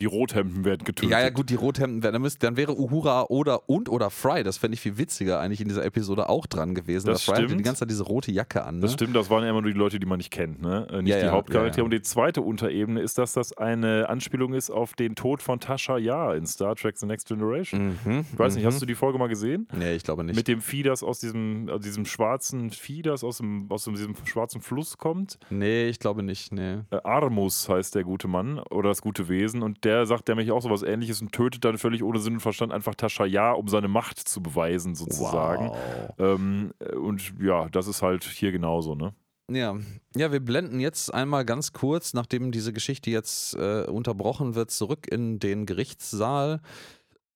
die Rothemden werden getötet. Ja, ja, gut, die Rothemden wären, dann, müsst- dann wäre Uhura oder und oder Fry, das fände ich viel witziger eigentlich in dieser Episode auch dran gewesen. Das Fry hatte die stimmt. ganze Zeit diese rote Jacke an. Ne? Das stimmt, das waren ja immer nur die Leute, die man nicht kennt, ne? Äh, Nicht Ja, die ja, Hauptcharaktere. ja. Und die zweite Unterebene ist, dass das eine Anspielung ist auf den Tod von Tasha Yar in Star Trek The Next Generation. Mhm, Ich weiß nicht, hast du die Folge mal gesehen? Nee, ich glaube nicht. Mit dem Vieh, das aus diesem, aus diesem schwarzen Vieh, das aus, dem, aus diesem schwarzen Fluss kommt. nee, ich glaube nicht, nee. Äh, Armus heißt der gute Mann oder das gute Wesen. Und der sagt nämlich auch so was ähnliches und tötet dann völlig ohne Sinn und Verstand einfach Tasha Yar, um seine Macht zu beweisen, sozusagen. Wow. Ähm, äh, und ja, das ist halt hier genauso, ne? Ja. ja, wir blenden jetzt einmal ganz kurz, nachdem diese Geschichte jetzt äh, unterbrochen wird, zurück in den Gerichtssaal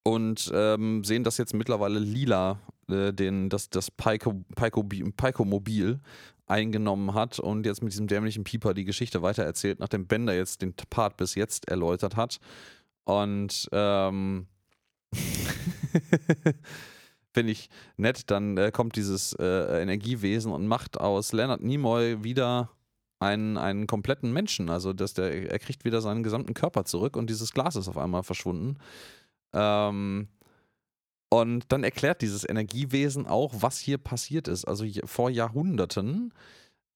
und ähm, sehen, dass jetzt mittlerweile Lila äh, den, das, das Pico, Pico, Pico-Mobil eingenommen hat und jetzt mit diesem dämlichen Pieper die Geschichte weitererzählt, nachdem Bender jetzt den Part bis jetzt erläutert hat. Und ähm, Finde ich nett. Dann äh, kommt dieses äh, Energiewesen und macht aus Leonard Nimoy wieder einen, einen kompletten Menschen. Also dass der, er kriegt wieder seinen gesamten Körper zurück und dieses Glas ist auf einmal verschwunden. Ähm, und dann erklärt dieses Energiewesen auch, was hier passiert ist. Also vor Jahrhunderten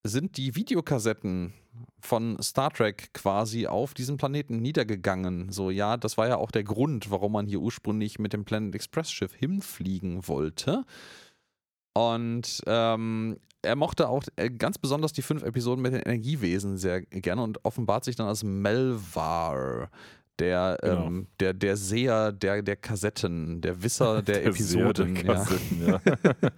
sind die Videokassetten von Star Trek quasi auf diesem Planeten niedergegangen. So, ja, das war ja auch der Grund, warum man hier ursprünglich mit dem Planet Express Schiff hinfliegen wollte. Und ähm, er mochte auch äh, ganz besonders die fünf Episoden mit den Energiewesen sehr gerne und offenbart sich dann als Melvar. Der, genau. ähm, der, der Seher der, der Kassetten, der Wisser der, der Episoden. Der Kassetten, ja. ja.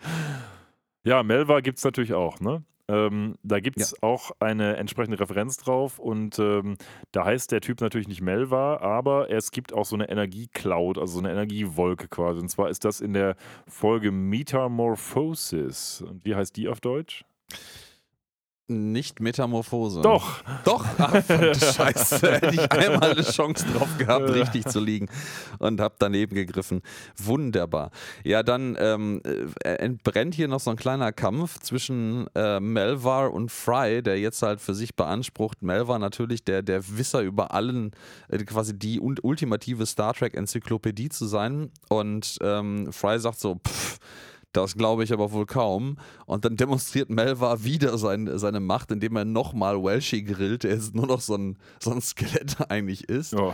ja, Melvar gibt es natürlich auch, ne? Ähm, da gibt es ja. auch eine entsprechende Referenz drauf und ähm, da heißt der Typ natürlich nicht Melva, aber es gibt auch so eine Energiecloud, also so eine Energiewolke quasi. Und zwar ist das in der Folge Metamorphosis. Und wie heißt die auf Deutsch? Nicht Metamorphose. Doch. Doch. Ach, Scheiße. Hätte ich einmal eine Chance drauf gehabt, richtig zu liegen. Und habe daneben gegriffen. Wunderbar. Ja, dann ähm, äh, entbrennt hier noch so ein kleiner Kampf zwischen äh, Melvar und Fry, der jetzt halt für sich beansprucht. Melvar natürlich der, der Wisser über allen, äh, quasi die ultimative Star Trek-Enzyklopädie zu sein. Und ähm, Fry sagt so, pff, das glaube ich aber wohl kaum. Und dann demonstriert Melva wieder sein, seine Macht, indem er nochmal Welshi grillt, der jetzt nur noch so ein, so ein Skelett eigentlich ist. Oh.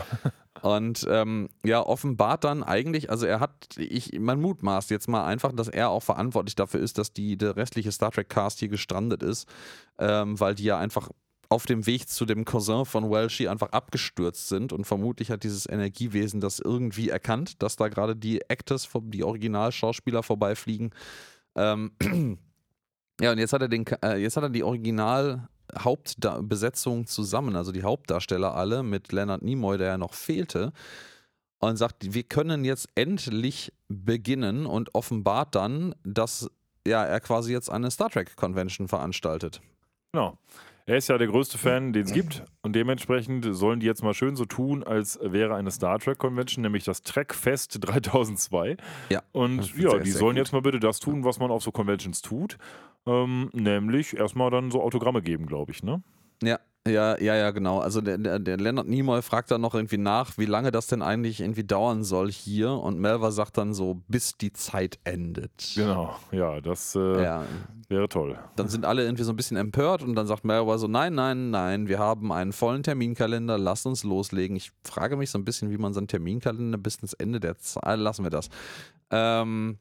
Und ähm, ja, offenbart dann eigentlich, also er hat, ich, man mutmaßt jetzt mal einfach, dass er auch verantwortlich dafür ist, dass die, der restliche Star Trek-Cast hier gestrandet ist, ähm, weil die ja einfach auf dem Weg zu dem Cousin von Welshi einfach abgestürzt sind und vermutlich hat dieses Energiewesen das irgendwie erkannt, dass da gerade die Actors, die Originalschauspieler vorbeifliegen. Ähm, ja, und jetzt hat er den, äh, jetzt hat er die Original Hauptbesetzung zusammen, also die Hauptdarsteller alle mit Leonard Nimoy, der ja noch fehlte, und sagt, wir können jetzt endlich beginnen und offenbart dann, dass ja, er quasi jetzt eine Star Trek Convention veranstaltet. Genau. Er ist ja der größte Fan, den es gibt. Und dementsprechend sollen die jetzt mal schön so tun, als wäre eine Star Trek Convention, nämlich das Trekfest 3002. Ja. Und ja, sehr, die sehr sollen gut. jetzt mal bitte das tun, was man auf so Conventions tut. Ähm, nämlich erstmal dann so Autogramme geben, glaube ich, ne? Ja, ja, ja, ja, genau. Also der, der, der Leonard Nimoy fragt dann noch irgendwie nach, wie lange das denn eigentlich irgendwie dauern soll hier. Und Melva sagt dann so, bis die Zeit endet. Genau, ja, das äh, ja. wäre toll. Dann sind alle irgendwie so ein bisschen empört und dann sagt Melva so, nein, nein, nein, wir haben einen vollen Terminkalender, lasst uns loslegen. Ich frage mich so ein bisschen, wie man seinen Terminkalender bis ins Ende der Zeit, lassen wir das. Ähm,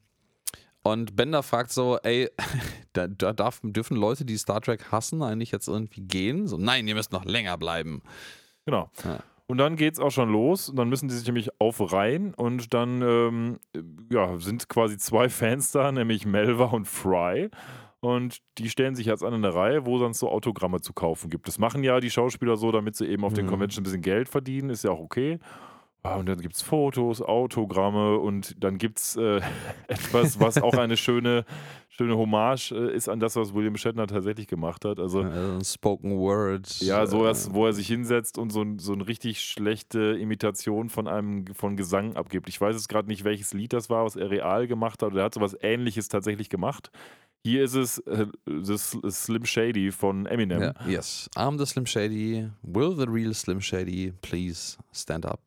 und Bender fragt so, ey, da, da darf, dürfen Leute, die Star Trek hassen, eigentlich jetzt irgendwie gehen? So, nein, ihr müsst noch länger bleiben. Genau. Ja. Und dann geht es auch schon los. Und dann müssen die sich nämlich aufreihen. Und dann ähm, ja, sind quasi zwei Fans da, nämlich Melva und Fry. Und die stellen sich jetzt an eine Reihe, wo sonst so Autogramme zu kaufen gibt. Das machen ja die Schauspieler so, damit sie eben auf den mhm. Convention ein bisschen Geld verdienen. Ist ja auch okay. Ah, und dann gibt es Fotos, Autogramme und dann gibt es äh, etwas, was auch eine schöne, schöne Hommage äh, ist an das, was William Shatner tatsächlich gemacht hat. Also, also Spoken Word. Ja, sowas, äh, wo er sich hinsetzt und so, so eine richtig schlechte Imitation von einem von Gesang abgibt. Ich weiß jetzt gerade nicht, welches Lied das war, was er real gemacht hat. Oder er hat sowas ähnliches tatsächlich gemacht. Hier ist es äh, das Slim Shady von Eminem. Yeah, yes, I'm the Slim Shady. Will the real Slim Shady please stand up?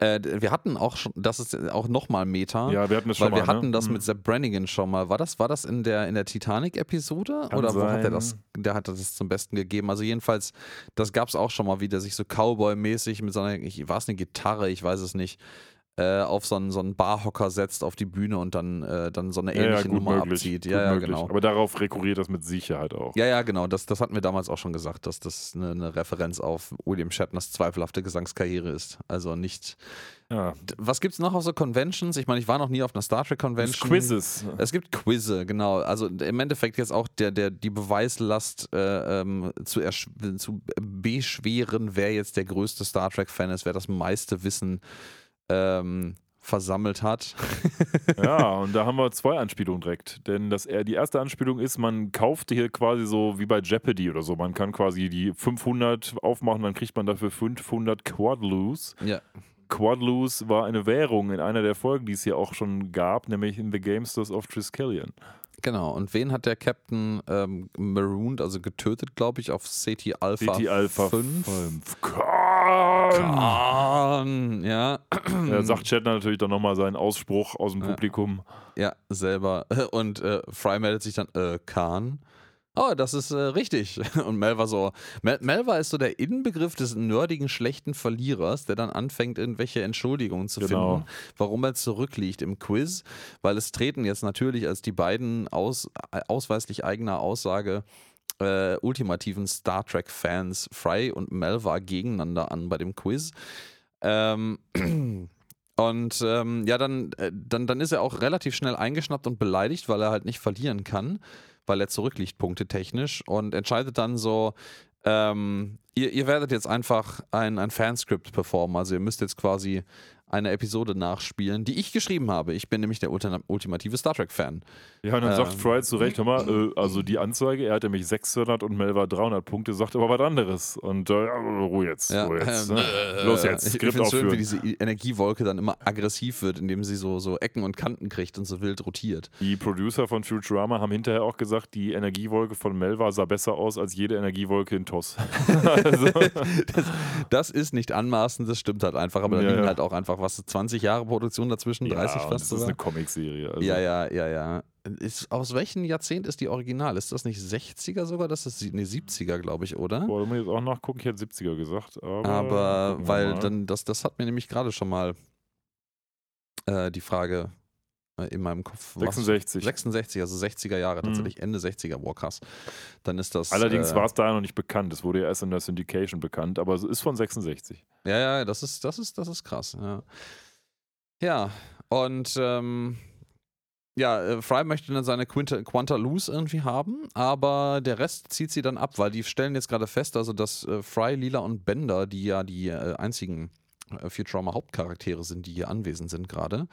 Äh, wir hatten auch schon, das ist auch nochmal Meta. Ja, wir hatten das schon mal. Wir hatten ne? das mhm. mit Sepp Brannigan schon mal. War das, war das in der, in der Titanic-Episode? Oder sein. wo hat er das? Der hat das zum Besten gegeben. Also jedenfalls, das gab es auch schon mal wieder, sich so Cowboy-mäßig mit so einer, war es eine Gitarre, ich weiß es nicht, äh, auf so einen, so einen Barhocker setzt auf die Bühne und dann, äh, dann so eine ähnliche ja, ja, Nummer möglich, abzieht. Ja, ja, genau. Aber darauf rekurriert das mit Sicherheit auch. Ja, ja, genau. Das, das hatten wir damals auch schon gesagt, dass das eine, eine Referenz auf William Shatners zweifelhafte Gesangskarriere ist. Also nicht. Ja. Was gibt es noch auf so Conventions? Ich meine, ich war noch nie auf einer Star Trek Convention. Quizzes. Es gibt Quizze, genau. Also im Endeffekt jetzt auch der, der, die Beweislast äh, ähm, zu, zu beschweren, wer jetzt der größte Star Trek-Fan ist, wer das meiste Wissen ähm, versammelt hat. ja, und da haben wir zwei Anspielungen direkt. Denn das, die erste Anspielung ist, man kauft hier quasi so wie bei Jeopardy oder so. Man kann quasi die 500 aufmachen, dann kriegt man dafür 500 Quadloos. Ja. Quadloose war eine Währung in einer der Folgen, die es hier auch schon gab, nämlich in The Gamesters of Triskelion. Genau, und wen hat der Captain ähm, marooned, also getötet, glaube ich, auf CT Alpha CT Alpha 5? 5. Khan! Khan, ja. Ja, sagt Shatner natürlich dann nochmal seinen Ausspruch aus dem. Publikum. Ja, selber. Und äh, Fry meldet sich dann, äh, Khan. Oh, das ist äh, richtig. Und Mel war so, Mel, Mel war ist so der Inbegriff des nerdigen, schlechten Verlierers, der dann anfängt, irgendwelche Entschuldigungen zu Genau. finden, warum er zurückliegt im Quiz, weil es treten jetzt natürlich als die beiden aus, äh, ausweislich eigener Aussage äh, ultimativen Star Trek-Fans Fry und Melva gegeneinander an bei dem Quiz. Ähm, und ähm, ja, dann, äh, dann, dann ist er auch relativ schnell eingeschnappt und beleidigt, weil er halt nicht verlieren kann, weil er zurückliegt, punktetechnisch, und entscheidet dann so, ähm, ihr, ihr werdet jetzt einfach ein, ein Fanscript performen, also ihr müsst jetzt quasi eine Episode nachspielen, die ich geschrieben habe. Ich bin nämlich der ultima- ultimative Star Trek-Fan. Ja, und dann sagt Ähm. Fry zu Recht, hör mal, äh, also die Anzeige, er hat nämlich 600 und Melva 300 Punkte, sagt aber was anderes. Und äh, Ruhe jetzt, Ja, Ruhe jetzt. ähm, ne? Los jetzt, ich Skript finde es schön, wie aufführen. diese Energiewolke dann immer aggressiv wird, indem sie so, so Ecken und Kanten kriegt und so wild rotiert. Die Producer von Futurama haben hinterher auch gesagt, die Energiewolke von Melva sah besser aus als jede Energiewolke in TOS. also, Das, das ist nicht anmaßend, das stimmt halt einfach, aber da Ja, liegen ja. halt auch einfach, was, 20 Jahre Produktion dazwischen, 30 ja, fast das ist sogar. eine Comicserie. Also. Ja, ja, ja, ja. Ist, aus welchem Jahrzehnt ist die Original? Ist das nicht 60er sogar? Das ist nee, 70er, glaube ich, oder? Boah, da muss ich jetzt auch nachgucken, ich hätte 70er gesagt. Aber, Aber weil dann, das, das hat mir nämlich gerade schon mal äh, die Frage in meinem Kopf. was- 66. 66, also 60er Jahre, Mhm. tatsächlich Ende 60er, wow, krass. Dann ist das. Allerdings äh, war es da noch nicht bekannt. Es wurde ja erst in der Syndication bekannt, aber es ist von 66. Ja, ja, das ist, das ist, das ist krass. Ja, ja und ähm, ja, äh, Fry möchte dann seine Quinta, Quanta Loose irgendwie haben, aber der Rest zieht sie dann ab, weil die stellen jetzt gerade fest, also dass äh, Fry, Lila und Bender, die ja die äh, einzigen äh, Futurama-Hauptcharaktere sind, die hier anwesend sind gerade,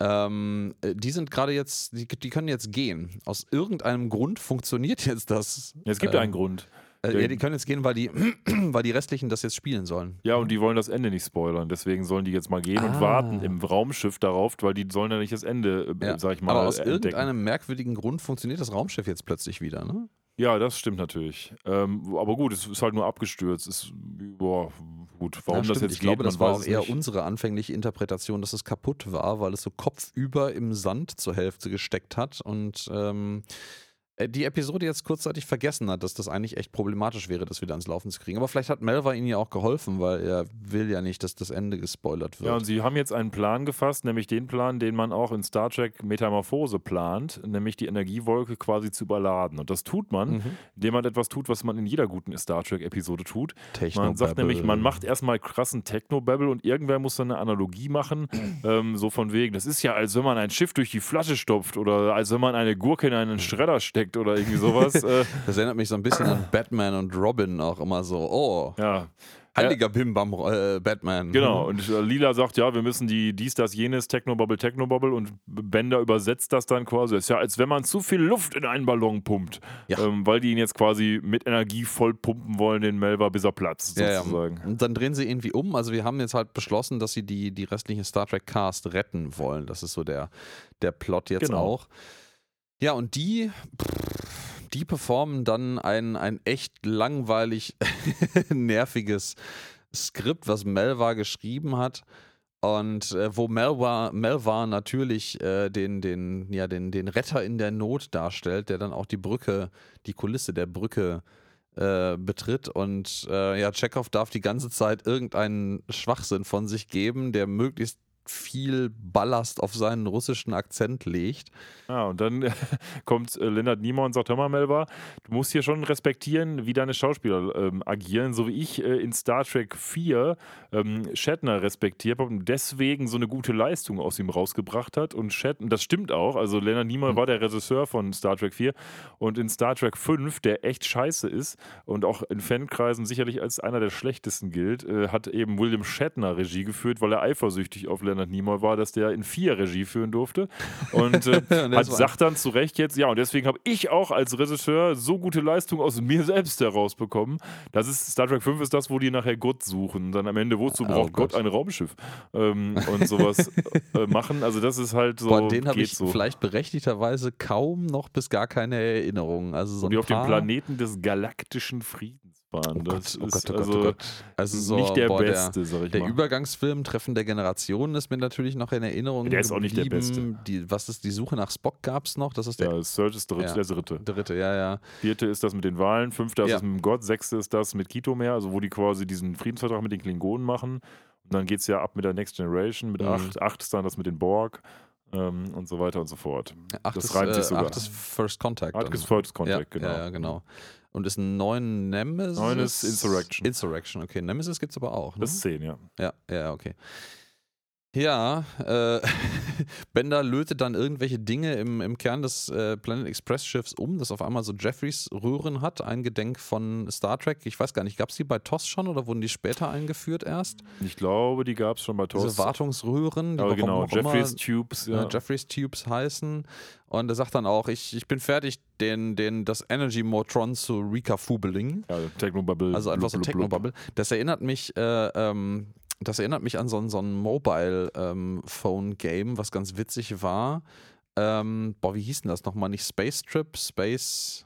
ähm, äh, die sind gerade jetzt, die, die können jetzt gehen. Aus irgendeinem Grund funktioniert jetzt das. Ja, es gibt äh, einen Grund. Äh, ja, die können jetzt gehen, weil die, weil die restlichen das jetzt spielen sollen. Ja, und die wollen das Ende nicht spoilern. Deswegen sollen die jetzt mal gehen und Ah. warten im Raumschiff darauf, weil die sollen ja nicht das Ende, äh, Ja, sag ich mal, Aber aus entdecken. irgendeinem merkwürdigen Grund funktioniert das Raumschiff jetzt plötzlich wieder, ne? Ja, das stimmt natürlich. Ähm, aber gut, es ist halt nur abgestürzt. Ist, boah, gut, warum ja, das jetzt ich glaube, geht, das war auch es eher nicht. unsere anfängliche Interpretation, dass es kaputt war, weil es so kopfüber im Sand zur Hälfte gesteckt hat und ähm, äh, die Episode jetzt kurzzeitig vergessen hat, dass das eigentlich echt problematisch wäre, das wieder ans Laufen zu kriegen. Aber vielleicht hat Melva ihnen ja auch geholfen, weil er will ja nicht, dass das Ende gespoilert wird. Ja, und sie haben jetzt einen Plan gefasst, nämlich den Plan, den man auch in Star Trek Metamorphose plant, nämlich die Energiewolke quasi zu überladen. Und das tut man, Mhm. indem man etwas tut, was man in jeder guten Star Trek-Episode tut. Techno Man sagt nämlich, man macht erstmal krassen Techno-Babble und irgendwer muss dann eine Analogie machen, ähm, so von wegen, das ist ja, als wenn man ein Schiff durch die Flasche stopft oder als wenn man eine Gurke in einen Schredder steckt oder irgendwie sowas. äh, Das erinnert mich so ein bisschen an Batman und Robin auch immer so. Oh, ja. heiliger Bimbam äh, Batman. Genau, und äh, Lila sagt, ja, wir müssen die dies, das, jenes, Technobubble, Technobubble und Bender übersetzt das dann quasi. Das ist ja, als wenn man zu viel Luft in einen Ballon pumpt, Ja. ähm, weil die ihn jetzt quasi mit Energie voll pumpen wollen, den Melva, bis er platzt, Ja, ja. sozusagen. Und dann drehen sie irgendwie um. Also wir haben jetzt halt beschlossen, dass sie die, die restliche Star Trek Cast retten wollen. Das ist so der, der Plot jetzt Genau. auch. Ja, und die, die performen dann ein, ein echt langweilig nerviges Skript, was Melva geschrieben hat. Und äh, wo Melva, Melva natürlich äh, den, den, ja, den, den Retter in der Not darstellt, der dann auch die Brücke, die Kulisse der Brücke äh, betritt. Und äh, ja, Chekhov darf die ganze Zeit irgendeinen Schwachsinn von sich geben, der möglichst viel Ballast auf seinen russischen Akzent legt. Ja, und dann kommt äh, Leonard Nimoy und sagt, hör mal, Melva, du musst hier schon respektieren, wie deine Schauspieler ähm, agieren, so wie ich äh, in Star Trek 4 ähm, Shatner respektiert habe und deswegen so eine gute Leistung aus ihm rausgebracht hat. Und Shatner, das stimmt auch, also Leonard Nimoy war der Regisseur von Star Trek 4 und in Star Trek 5, der echt scheiße ist und auch in Fankreisen sicherlich als einer der schlechtesten gilt, äh, hat eben William Shatner Regie geführt, weil er eifersüchtig auf Leonard Leonard Nimoy war, dass der in vier Regie führen durfte. Und äh, Und hat, sagt dann zu Recht jetzt, ja, und deswegen habe ich auch als Regisseur so gute Leistung aus mir selbst herausbekommen. Das ist, Star Trek 5 ist das, wo die nachher Gott suchen. Dann am Ende, wozu Oh braucht Gott Gott. ein Raumschiff? Ähm, und sowas äh, machen. Also das ist halt so, Boah, den habe ich so. vielleicht berechtigterweise kaum noch bis gar keine Erinnerung. Also so Und die auf dem Planeten des galaktischen Friedens waren. Oh das Gott, oh ist Gott, oh Gott, also oh Gott. Also so, nicht der boah, Beste, sag ich Der mal. Übergangsfilm Treffen der Generationen ist mir natürlich noch in Erinnerung. Der ist auch nicht der geblieben. Die, was ist die Suche nach Spock gab es noch? Das ist der ja, Search ist der, Ja. der dritte. dritte, ja, ja. Vierte ist das mit den Wahlen, fünfte ist Ja. das mit dem Gott, sechste ist das mit Kito mehr, also wo die quasi diesen Friedensvertrag mit den Klingonen machen. Und dann geht es ja ab mit der Next Generation, mit Mhm. acht. Acht ist dann das mit den Borg ähm, und so weiter und so fort. Acht Das ist, reimt sich äh, sogar. acht ist First Contact. Acht ist First ja, Contact, genau. Ja, ja, genau. Und ist ein neun Nemesis. Neun ist Insurrection. Insurrection, okay. Nemesis gibt es aber auch. Ne? Das ist zehn, ja. Ja, ja, okay. Ja, äh, Bender lötet dann irgendwelche Dinge im, im Kern des äh, Planet Express Schiffs um, das auf einmal so Jeffreys Röhren hat, ein Gedenk von Star Trek. Ich weiß gar nicht, gab es die bei TOS schon oder wurden die später eingeführt erst? Ich glaube, die gab es schon bei Diese TOS. Wartungsröhren, die Aber genau, Jeffreys immer, Tubes, äh, ja. Jeffreys Tubes heißen. Und er sagt dann auch, ich, ich bin fertig, den, den, das Energy Motron zu Recafubling. ja Technobubble. Also einfach so. Technobubble. Das erinnert mich, äh, ähm, das erinnert mich an so, ein- so ein Mobile-Phone-Game, was ganz witzig war. Ähm, boah, wie hieß denn das nochmal? Nicht Space Trip, Space.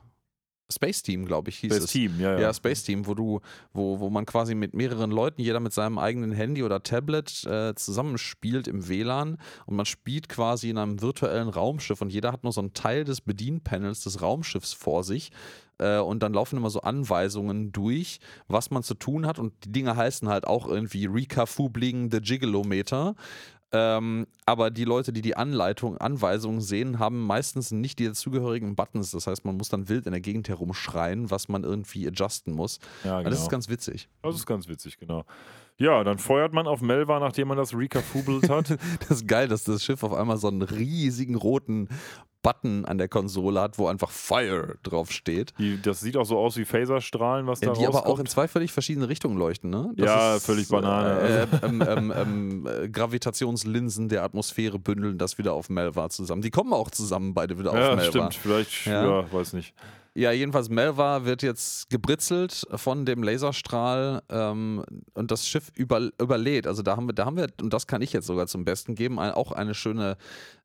Space Team, glaube ich, hieß Das es. Team, ja, ja. Ja, Space Team, wo du, wo, wo man quasi mit mehreren Leuten, jeder mit seinem eigenen Handy oder Tablet äh, zusammenspielt im WLAN und man spielt quasi in einem virtuellen Raumschiff und jeder hat nur so einen Teil des Bedienpanels des Raumschiffs vor sich äh, und dann laufen immer so Anweisungen durch, was man zu tun hat und die Dinge heißen halt auch irgendwie Recafubling the Gigalometer. Ähm, aber die Leute, die die Anleitung, Anweisungen sehen, haben meistens nicht die dazugehörigen Buttons. Das heißt, man muss dann wild in der Gegend herumschreien, was man irgendwie adjusten muss. ja genau. Das ist ganz witzig. das ist ganz witzig, genau. Ja, dann feuert man auf Melva, nachdem man das recafubelt hat. Das ist geil, dass das Schiff auf einmal so einen riesigen roten Button an der Konsole hat, wo einfach Fire drauf steht. Die, das sieht auch so aus wie Phaserstrahlen, was da Ja, die aber auch in rauskommt. zwei völlig verschiedene Richtungen leuchten, ne? Das Ja, völlig Banane. Äh, ähm, ähm, ähm, äh, Gravitationslinsen der Atmosphäre bündeln das wieder auf Melva zusammen. Die kommen auch zusammen beide wieder auf ja, Melva. stimmt. Vielleicht, Ja. ja. weiß nicht. Ja, jedenfalls Melva wird jetzt gebritzelt von dem Laserstrahl ähm, und das Schiff über, überlädt. Also da haben wir, da haben wir, und das kann ich jetzt sogar zum Besten geben, ein, auch eine schöne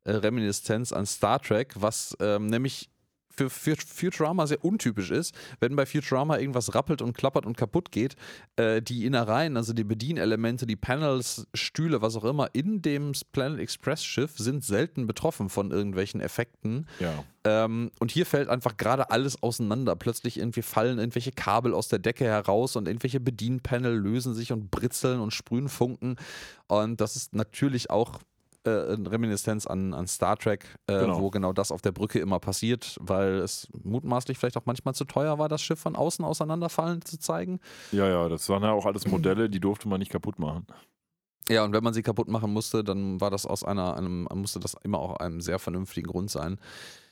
äh, Reminiszenz an Star Trek, was ähm, nämlich für, für Futurama sehr untypisch ist, wenn bei Futurama irgendwas rappelt und klappert und kaputt geht, äh, die Innereien, also die Bedienelemente, die Panels, Stühle, was auch immer, in dem Planet Express Schiff sind selten betroffen von irgendwelchen Effekten. Ja. Ähm, und hier fällt einfach gerade alles auseinander. Plötzlich irgendwie fallen irgendwelche Kabel aus der Decke heraus und irgendwelche Bedienpanel lösen sich und britzeln und sprühen Funken. Und das ist natürlich auch äh, eine Reminiszenz an, an Star Trek, äh, Genau. wo genau das auf der Brücke immer passiert, weil es mutmaßlich vielleicht auch manchmal zu teuer war, das Schiff von außen auseinanderfallen zu zeigen. Ja, ja, das waren ja auch alles Modelle, die durfte man nicht kaputt machen. Ja, und wenn man sie kaputt machen musste, dann war das aus einer, einem, musste das immer auch einem sehr vernünftigen Grund sein.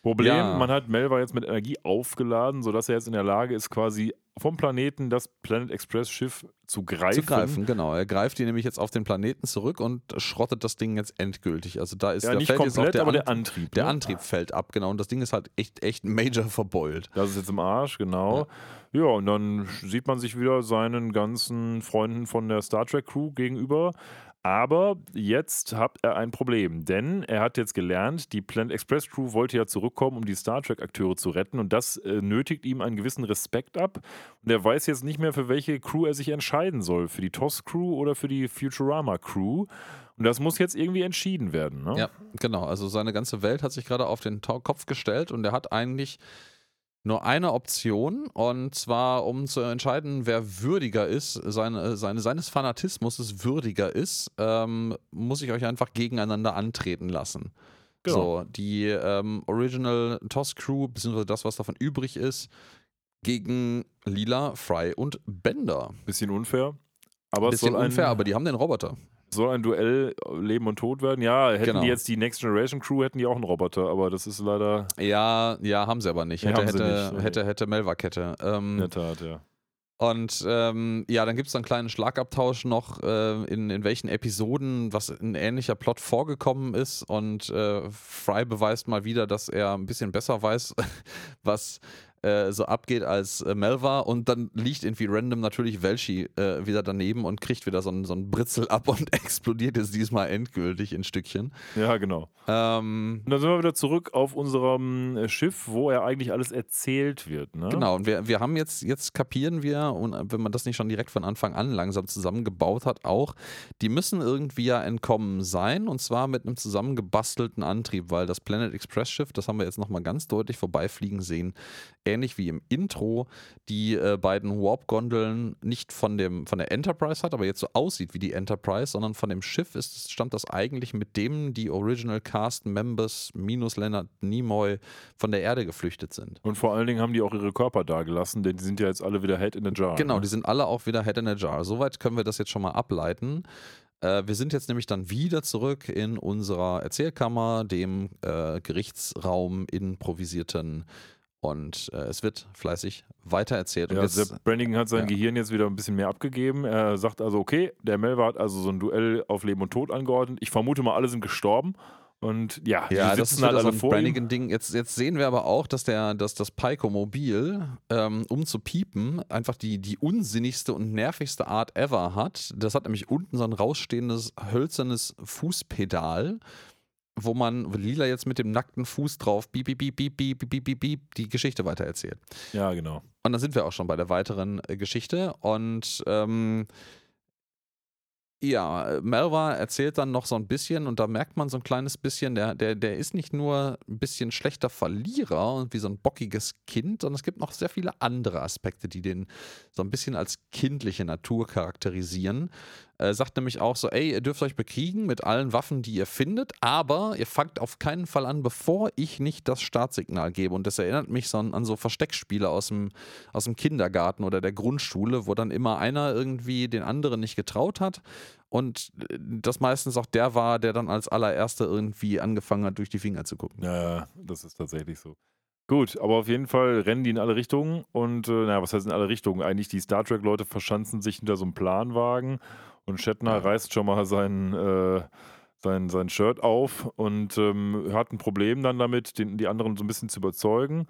Problem, Ja. man hat Melva jetzt mit Energie aufgeladen, sodass er jetzt in der Lage ist, quasi vom Planeten das Planet Express Schiff zu greifen. Zu greifen, genau. Er greift die nämlich jetzt auf den Planeten zurück und schrottet das Ding jetzt endgültig. Also da ist Ja, da nicht fällt jetzt auch komplett, der, aber der Antrieb. der ne? Antrieb fällt ab, genau. Und das Ding ist halt echt, echt major verbeult. Das ist jetzt im Arsch, genau. Ja. und dann sieht man sich wieder seinen ganzen Freunden von der Star Trek Crew gegenüber. Aber jetzt hat er ein Problem, denn er hat jetzt gelernt, die Planet Express Crew wollte ja zurückkommen, um die Star Trek Akteure zu retten und das äh, nötigt ihm einen gewissen Respekt ab und er weiß jetzt nicht mehr, für welche Crew er sich entscheiden soll, für die TOS Crew oder für die Futurama Crew und das muss jetzt irgendwie entschieden werden. Ne? Ja, genau. Also seine ganze Welt hat sich gerade auf den Kopf gestellt und er hat eigentlich nur eine Option und zwar um zu entscheiden, wer würdiger ist, seine, seine, seines Fanatismus würdiger ist, ähm, muss ich euch einfach gegeneinander antreten lassen. Genau. So, die ähm, Original Toss Crew, beziehungsweise das, was davon übrig ist, gegen Lila, Fry und Bender. Bisschen unfair. Aber es Bisschen unfair, aber die haben den Roboter. Soll ein Duell äh, Leben und Tod werden? Ja, hätten Genau. die jetzt die Next Generation Crew, hätten die auch einen Roboter, aber das ist leider Ja, ja, haben sie aber nicht. Ja, Hätte, sie hätte, nicht. hätte, hätte Melva-Kette. Ähm, in der Tat, ja. Und ähm, ja, dann gibt es einen kleinen Schlagabtausch noch, äh, in, in welchen Episoden was ein ähnlicher Plot vorgekommen ist. Und äh, Fry beweist mal wieder, dass er ein bisschen besser weiß, was äh, so abgeht als äh, Melva und dann liegt irgendwie random natürlich Welshi äh, wieder daneben und kriegt wieder so einen, so Britzel ab und explodiert jetzt diesmal endgültig in Stückchen. Ja, genau. Ähm, Und dann sind wir wieder zurück auf unserem äh, Schiff, wo er eigentlich alles erzählt wird. Ne? Genau, und wir, wir haben jetzt, jetzt kapieren wir, und wenn man das nicht schon direkt von Anfang an langsam zusammengebaut hat, auch, die müssen irgendwie ja entkommen sein und zwar mit einem zusammengebastelten Antrieb, weil das Planet Express Schiff, das haben wir jetzt nochmal ganz deutlich vorbeifliegen sehen, ähnlich wie im Intro, die äh, beiden Warp-Gondeln nicht von, dem, von der Enterprise hat, aber jetzt so aussieht wie die Enterprise, sondern von dem Schiff ist, stammt das eigentlich, mit dem die Original Cast Members minus Leonard Nimoy von der Erde geflüchtet sind. Und vor allen Dingen haben die auch ihre Körper da gelassen, denn die sind ja jetzt alle wieder Head in a Jar. Genau, ne? die sind alle auch wieder Head in a Jar. Soweit können wir das jetzt schon mal ableiten. Äh, wir sind jetzt nämlich dann wieder zurück in unserer Erzählkammer, dem äh, Gerichtsraum improvisierten. Und äh, es wird fleißig weitererzählt. Ja, jetzt, Sepp hat sein ja. Gehirn jetzt wieder ein bisschen mehr abgegeben. Er sagt also, okay, der Melva hat also so ein Duell auf Leben und Tod angeordnet. Ich vermute mal, alle sind gestorben. Und ja, die ja, sitzen das ist halt wieder so alle ein. Brannigan-Ding. Jetzt, jetzt sehen wir aber auch, dass, der, dass das Pico-Mobil, ähm, um zu piepen, einfach die, die unsinnigste und nervigste Art ever hat. Das hat nämlich unten so ein rausstehendes, hölzernes Fußpedal, wo man Lila jetzt mit dem nackten Fuß drauf piep, piep, piep, piep, piep, piep, piep, piep, die Geschichte weitererzählt. Ja, genau. Und dann sind wir auch schon bei der weiteren äh, Geschichte. Und ähm, ja, Melva erzählt dann noch so ein bisschen und da merkt man so ein kleines bisschen, der, der, der ist nicht nur ein bisschen schlechter Verlierer und wie so ein bockiges Kind, sondern es gibt noch sehr viele andere Aspekte, die den so ein bisschen als kindliche Natur charakterisieren. Äh, sagt nämlich auch so, ey, ihr dürft euch bekriegen mit allen Waffen, die ihr findet, aber ihr fangt auf keinen Fall an, bevor ich nicht das Startsignal gebe. Und das erinnert mich so an, an so Versteckspiele aus dem, aus dem Kindergarten oder der Grundschule, wo dann immer einer irgendwie den anderen nicht getraut hat und äh, das meistens auch der war, der dann als allererster irgendwie angefangen hat, durch die Finger zu gucken. Ja, das ist tatsächlich so. Gut, aber auf jeden Fall rennen die in alle Richtungen und, äh, naja, was heißt in alle Richtungen? Eigentlich die Star Trek-Leute verschanzen sich hinter so einem Planwagen und Shatner reißt schon mal sein, äh, sein, sein Shirt auf und ähm, hat ein Problem dann damit, den, die anderen so ein bisschen zu überzeugen.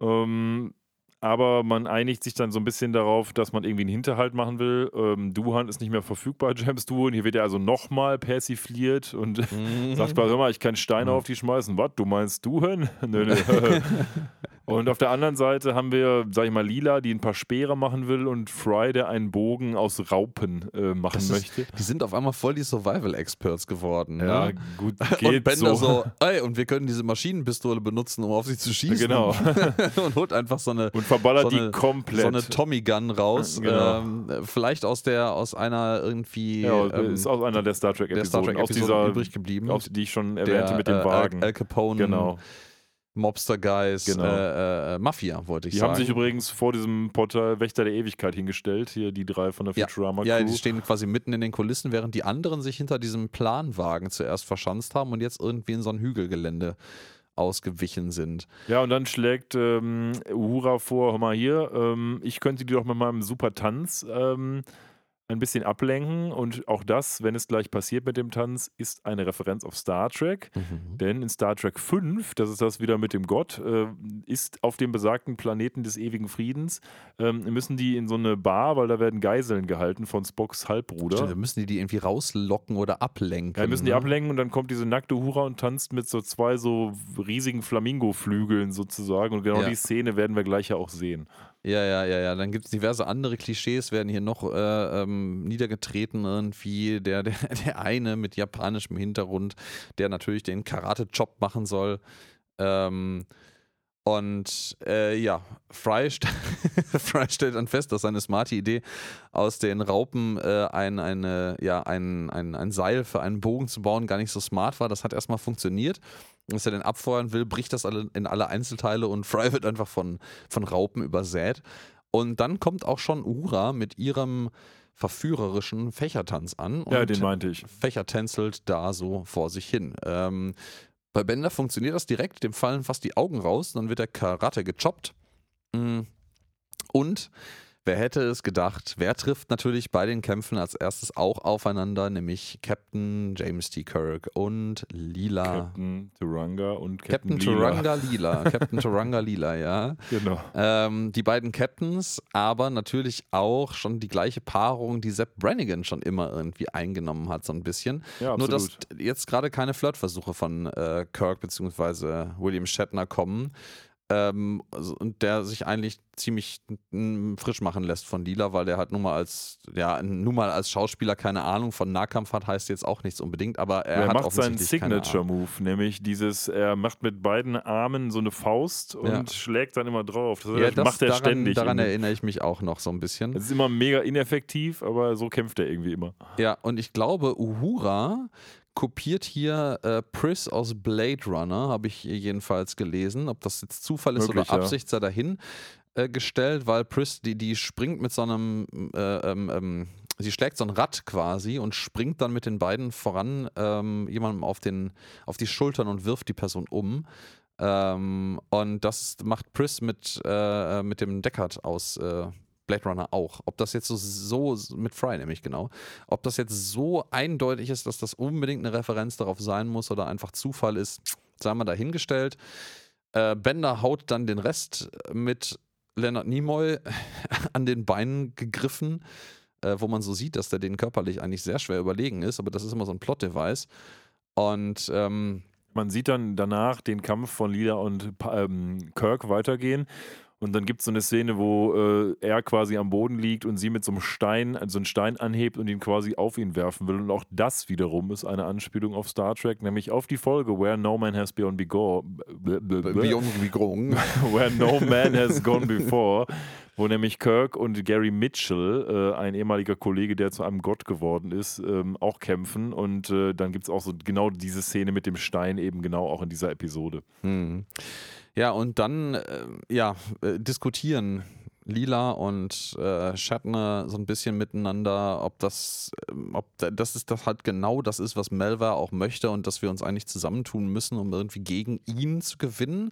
Ähm, aber man einigt sich dann so ein bisschen darauf, dass man irgendwie einen Hinterhalt machen will. Ähm, Duhan ist nicht mehr verfügbar, James Duhan. Hier wird er also nochmal persifliert und Sagt mal, hör mal, ich kann Steine Mhm. auf die schmeißen. Was? Du meinst du hin? Nö, nö. Und auf der anderen Seite haben wir, sag ich mal, Lila, die ein paar Speere machen will und Fry, der einen Bogen aus Raupen äh, machen ist- möchte. Die sind auf einmal voll die Survival-Experts geworden. Ja, ne? gut, und geht Bender so. so, ey, und wir können diese Maschinenpistole benutzen, um auf sie zu schießen. Genau. und holt einfach so eine, Und verballert so eine- die komplett. so eine Tommy Gun raus. Genau. Ähm, vielleicht aus der, aus einer irgendwie ja, ähm, ist aus einer der Star der Trek-Episoden, aus Trek-Episode dieser, übrig geblieben. aus, die ich schon der, erwähnte mit dem äh, Wagen. Al, Al Capone, genau. Mobster Guys, Genau. äh, äh, Mafia, wollte ich Die sagen. haben sich übrigens vor diesem Portal Wächter der Ewigkeit hingestellt, hier die drei von der Ja. Futurama-Crew. Ja, die stehen quasi mitten in den Kulissen, während die anderen sich hinter diesem Planwagen zuerst verschanzt haben und jetzt irgendwie in so ein Hügelgelände ausgewichen sind. Ja, und dann schlägt ähm, Uhura vor, hör mal hier, ähm, ich könnte die doch mit meinem super Tanz ähm, ein bisschen ablenken. Und auch das, wenn es gleich passiert mit dem Tanz, ist eine Referenz auf Star Trek. Denn in Star Trek 5, das ist das wieder mit dem Gott, äh, ist auf dem besagten Planeten des ewigen Friedens, ähm, müssen die in so eine Bar, weil da werden Geiseln gehalten von Spocks Halbbruder. Stimmt, müssen die die irgendwie rauslocken oder ablenken. Ja, müssen die ne? ablenken und dann kommt diese nackte Hura und tanzt mit so zwei so riesigen Flamingo-Flügeln sozusagen. Und genau Ja. die Szene werden wir gleich ja auch sehen. Ja, ja, ja, ja. Dann gibt es diverse andere Klischees, werden hier noch äh, ähm, niedergetreten irgendwie. Der, der, der eine mit japanischem Hintergrund, der natürlich den Karate-Job machen soll. Ähm, und äh, ja, Fry, st Fry stellt dann fest, dass seine smarte Idee aus den Raupen äh, ein, eine, ja, ein, ein, ein Seil für einen Bogen zu bauen gar nicht so smart war. Das hat erstmal funktioniert. Als er den abfeuern will, bricht das alle in alle Einzelteile und Fry wird einfach von, von Raupen übersät. Und dann kommt auch schon Uhura mit ihrem verführerischen Fächertanz an. Und Ja, den meinte ich. Fächer tänzelt da so vor sich hin. Ähm, bei Bender funktioniert das direkt, dem fallen fast die Augen raus, dann wird der Karate gechoppt. Mm. Und Wer hätte es gedacht? Wer trifft natürlich bei den Kämpfen als erstes auch aufeinander, nämlich Captain James T. Kirk und Lila. Captain Turanga und Captain, Captain Lila. Turanga Lila. Captain Turanga Lila, ja. Genau. Ähm, die beiden Captains, aber natürlich auch schon die gleiche Paarung, die Sepp Brannigan schon immer irgendwie eingenommen hat, so ein bisschen. Ja, Nur, dass jetzt gerade keine Flirtversuche von äh, Kirk bzw. William Shatner kommen. Ähm, also- und der sich eigentlich ziemlich frisch machen lässt von Lila, weil der halt nun mal als, ja, nun mal als Schauspieler keine Ahnung von Nahkampf hat, heißt jetzt auch nichts unbedingt, aber er, Er, hat macht seinen offensichtlich keine Signature Ahnung. Move, nämlich dieses, er macht mit beiden Armen so eine Faust und Ja. schlägt dann immer drauf. Das, Ja, das, macht er daran, ständig. daran erinnere ich mich auch noch so ein bisschen. Es ist immer mega ineffektiv, aber so kämpft er irgendwie immer. Ja, und ich glaube, Uhura kopiert hier äh, Pris aus Blade Runner, habe ich jedenfalls gelesen. Ob das jetzt Zufall ist Möglich, oder. Absicht, sei dahin äh, gestellt, weil Pris, die, die springt mit so einem, äh, ähm, ähm, sie schlägt so ein Rad quasi und springt dann mit den beiden voran ähm, jemandem auf, den, auf die Schultern und wirft die Person um. Ähm, und das macht Pris mit, äh, mit dem Deckard aus äh, Blade Runner auch. Ob das jetzt so, so mit Fry nämlich genau, ob das jetzt so eindeutig ist, dass das unbedingt eine Referenz darauf sein muss oder einfach Zufall ist, sei mal dahingestellt. Äh, Bender haut dann den Rest mit Leonard Nimoy an den Beinen gegriffen, äh, wo man so sieht, dass der denen körperlich eigentlich sehr schwer überlegen ist, aber das ist immer so ein Plot-Device. Und ähm, Man sieht dann danach den Kampf von Lila und ähm, Kirk weitergehen. Und dann gibt es so eine Szene, wo äh, er quasi am Boden liegt und sie mit so einem Stein, also einen Stein anhebt und ihn quasi auf ihn werfen will. Und auch das wiederum ist eine Anspielung auf Star Trek, nämlich auf die Folge Where No Man Has Been Before. Where No Man Has Gone Before, wo nämlich Kirk und Gary Mitchell, äh, ein ehemaliger Kollege, der zu einem Gott geworden ist, ähm, auch kämpfen. Und äh, dann gibt es auch so genau diese Szene mit dem Stein eben genau auch in dieser Episode. Hm. Ja, und dann äh, ja, äh, diskutieren Lila und äh, Shatner so ein bisschen miteinander, ob das, ähm, ob da- das ist das halt genau das ist, was Melva auch möchte und dass wir uns eigentlich zusammentun müssen, um irgendwie gegen ihn zu gewinnen.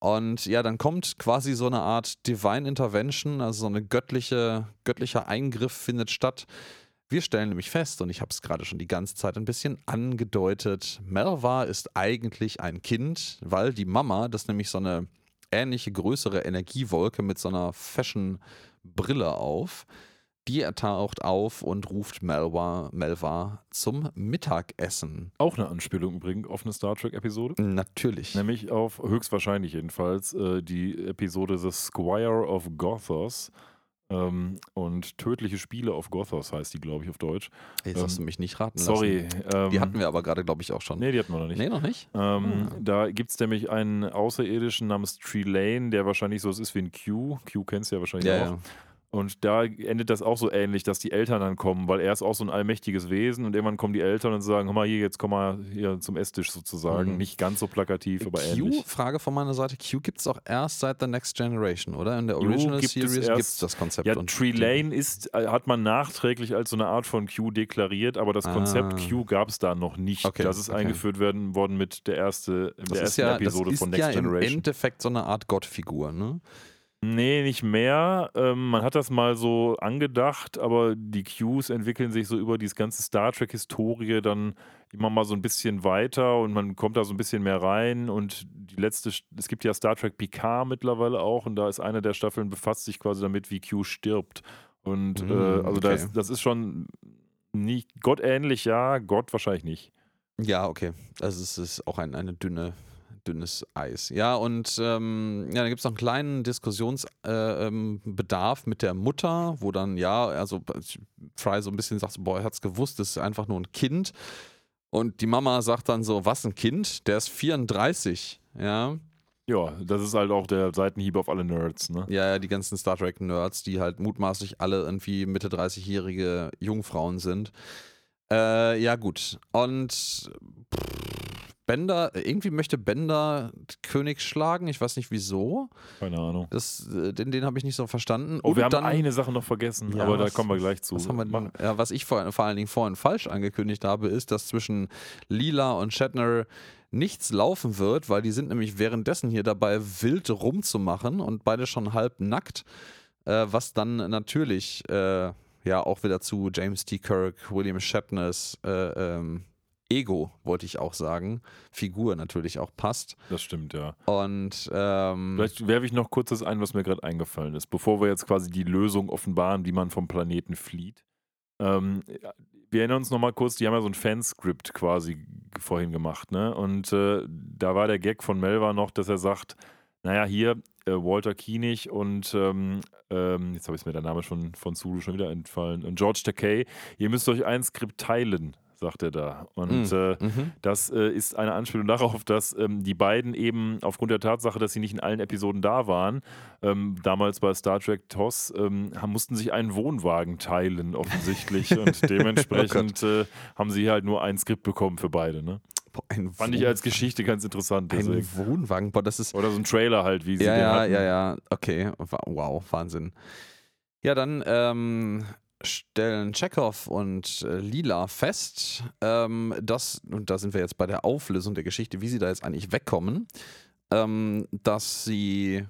Und ja, dann kommt quasi so eine Art Divine Intervention, also so eine göttliche, göttlicher Eingriff findet statt. Wir stellen nämlich fest, und ich habe es gerade schon die ganze Zeit ein bisschen angedeutet, Melva ist eigentlich ein Kind, weil die Mama, das ist nämlich so eine ähnliche größere Energiewolke mit so einer Fashion-Brille auf, die taucht auf und ruft Melva, Melva zum Mittagessen. Auch eine Anspielung übrigens auf eine Star Trek-Episode. Natürlich. Nämlich auf, höchstwahrscheinlich jedenfalls, äh, die Episode The Squire of Gothos. Ähm, und Tödliche Spiele auf Gothos heißt die, glaube ich, auf Deutsch. Jetzt hast du mich nicht raten Sorry. lassen. Ähm, Die hatten wir aber gerade, glaube ich, auch schon. Nee, die hatten wir noch nicht. Nee, noch nicht? Ähm, Ah. Da gibt es nämlich einen Außerirdischen namens Trelane, der wahrscheinlich so ist wie ein Q. Q kennst du ja wahrscheinlich Ja, auch. ja. Und da endet das auch so ähnlich, dass die Eltern dann kommen, weil er ist auch so ein allmächtiges Wesen und irgendwann kommen die Eltern und sagen, hör mal hier, jetzt komm mal hier zum Esstisch sozusagen. Mhm. Nicht ganz so plakativ, aber Q, ähnlich. Frage von meiner Seite, Q gibt es auch erst seit The Next Generation, oder? In der Original gibt es Series erst- gibt es das Konzept. Ja, und- Trelane ist, äh, hat man nachträglich als so eine Art von Q deklariert, aber das Konzept Ah. Q gab es da noch nicht. Okay, das ist okay. eingeführt werden, worden mit der, erste, der ersten ja, Episode das ist von Next ja im Generation. Endeffekt so eine Art Gottfigur, ne? Nee, nicht mehr. Ähm, man hat das mal so angedacht, aber die Qs entwickeln sich so über diese ganze Star Trek-Historie dann immer mal so ein bisschen weiter und man kommt da so ein bisschen mehr rein. Und die letzte, es gibt ja Star Trek Picard mittlerweile auch und da ist eine der Staffeln befasst sich quasi damit, wie Q stirbt. Und Mm, äh, also da okay. ist, das ist schon nicht gottähnlich, ja, Gott wahrscheinlich nicht. Ja, okay. Also es ist auch ein eine dünne, dünnes Eis. Ja, und ähm, ja, dann gibt es noch einen kleinen Diskussionsbedarf äh, ähm, mit der Mutter, wo dann, ja, also Fry so ein bisschen sagt, boah, er hat's gewusst, das ist einfach nur ein Kind. Und die Mama sagt dann so, was, ein Kind? Der ist 34, ja. Ja, das ist halt auch der Seitenhieb auf alle Nerds, ne? Ja, ja, die ganzen Star Trek-Nerds, die halt mutmaßlich alle irgendwie Mitte 30-jährige Jungfrauen sind. Äh, ja, gut. Und pff, Bender, irgendwie möchte Bender König schlagen. Ich weiß nicht wieso. Keine Ahnung. Das, äh, den den habe ich nicht so verstanden. Oh, wir Und haben eine Sache noch vergessen, Ja, aber da was- kommen wir gleich zu. Was, wir denn, ja, was ich vor, vor allen Dingen vorhin falsch angekündigt habe, ist, dass zwischen Lila und Shatner nichts laufen wird, weil die sind nämlich währenddessen hier dabei, wild rumzumachen und beide schon halb nackt. äh, was dann natürlich äh, ja auch wieder zu James T. Kirk, William Shatners äh, ähm, Ego, wollte ich auch sagen, Figur natürlich auch passt. Das stimmt, ja. Und ähm, Vielleicht werfe ich noch kurz das ein, was mir gerade eingefallen ist, bevor wir jetzt quasi die Lösung offenbaren, wie man vom Planeten flieht. Ähm, wir erinnern uns nochmal kurz, die haben ja so ein Fanscript quasi vorhin gemacht, ne? Und äh, da war der Gag von Melva noch, dass er sagt, naja, hier, äh, Walter Kienig und ähm, ähm, jetzt habe ich mir der Name schon von Zulu schon wieder entfallen, und George Takei, ihr müsst euch ein Skript teilen, sagt er da. Und Mm, äh, mhm. das äh, ist eine Anspielung darauf, dass ähm, die beiden eben aufgrund der Tatsache, dass sie nicht in allen Episoden da waren, ähm, damals bei Star Trek TOS, ähm, mussten sich einen Wohnwagen teilen, offensichtlich. und dementsprechend äh, haben sie halt nur ein Skript bekommen für beide. Ne? Boah, ein Fand ich als Geschichte ganz interessant. Ein Deswegen. Wohnwagen, boah, das ist Oder so ein Trailer halt, wie sie ja, den ja, hatten. ja, ja, okay, wow, Wahnsinn. Ja, dann ähm, stellen Chekhov und äh, Lila fest, ähm, dass, und da sind wir jetzt bei der Auflösung der Geschichte, wie sie da jetzt eigentlich wegkommen, ähm, dass sie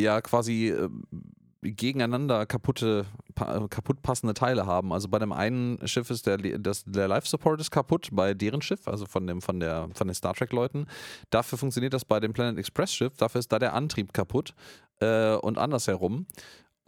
ja quasi äh, gegeneinander kaputte, pa kaputt passende Teile haben. Also bei dem einen Schiff ist der, das, der Life Support ist kaputt, bei deren Schiff, also von, dem, von, der, von den Star Trek-Leuten. Dafür funktioniert das bei dem Planet Express-Schiff, dafür ist da der Antrieb kaputt äh, und andersherum.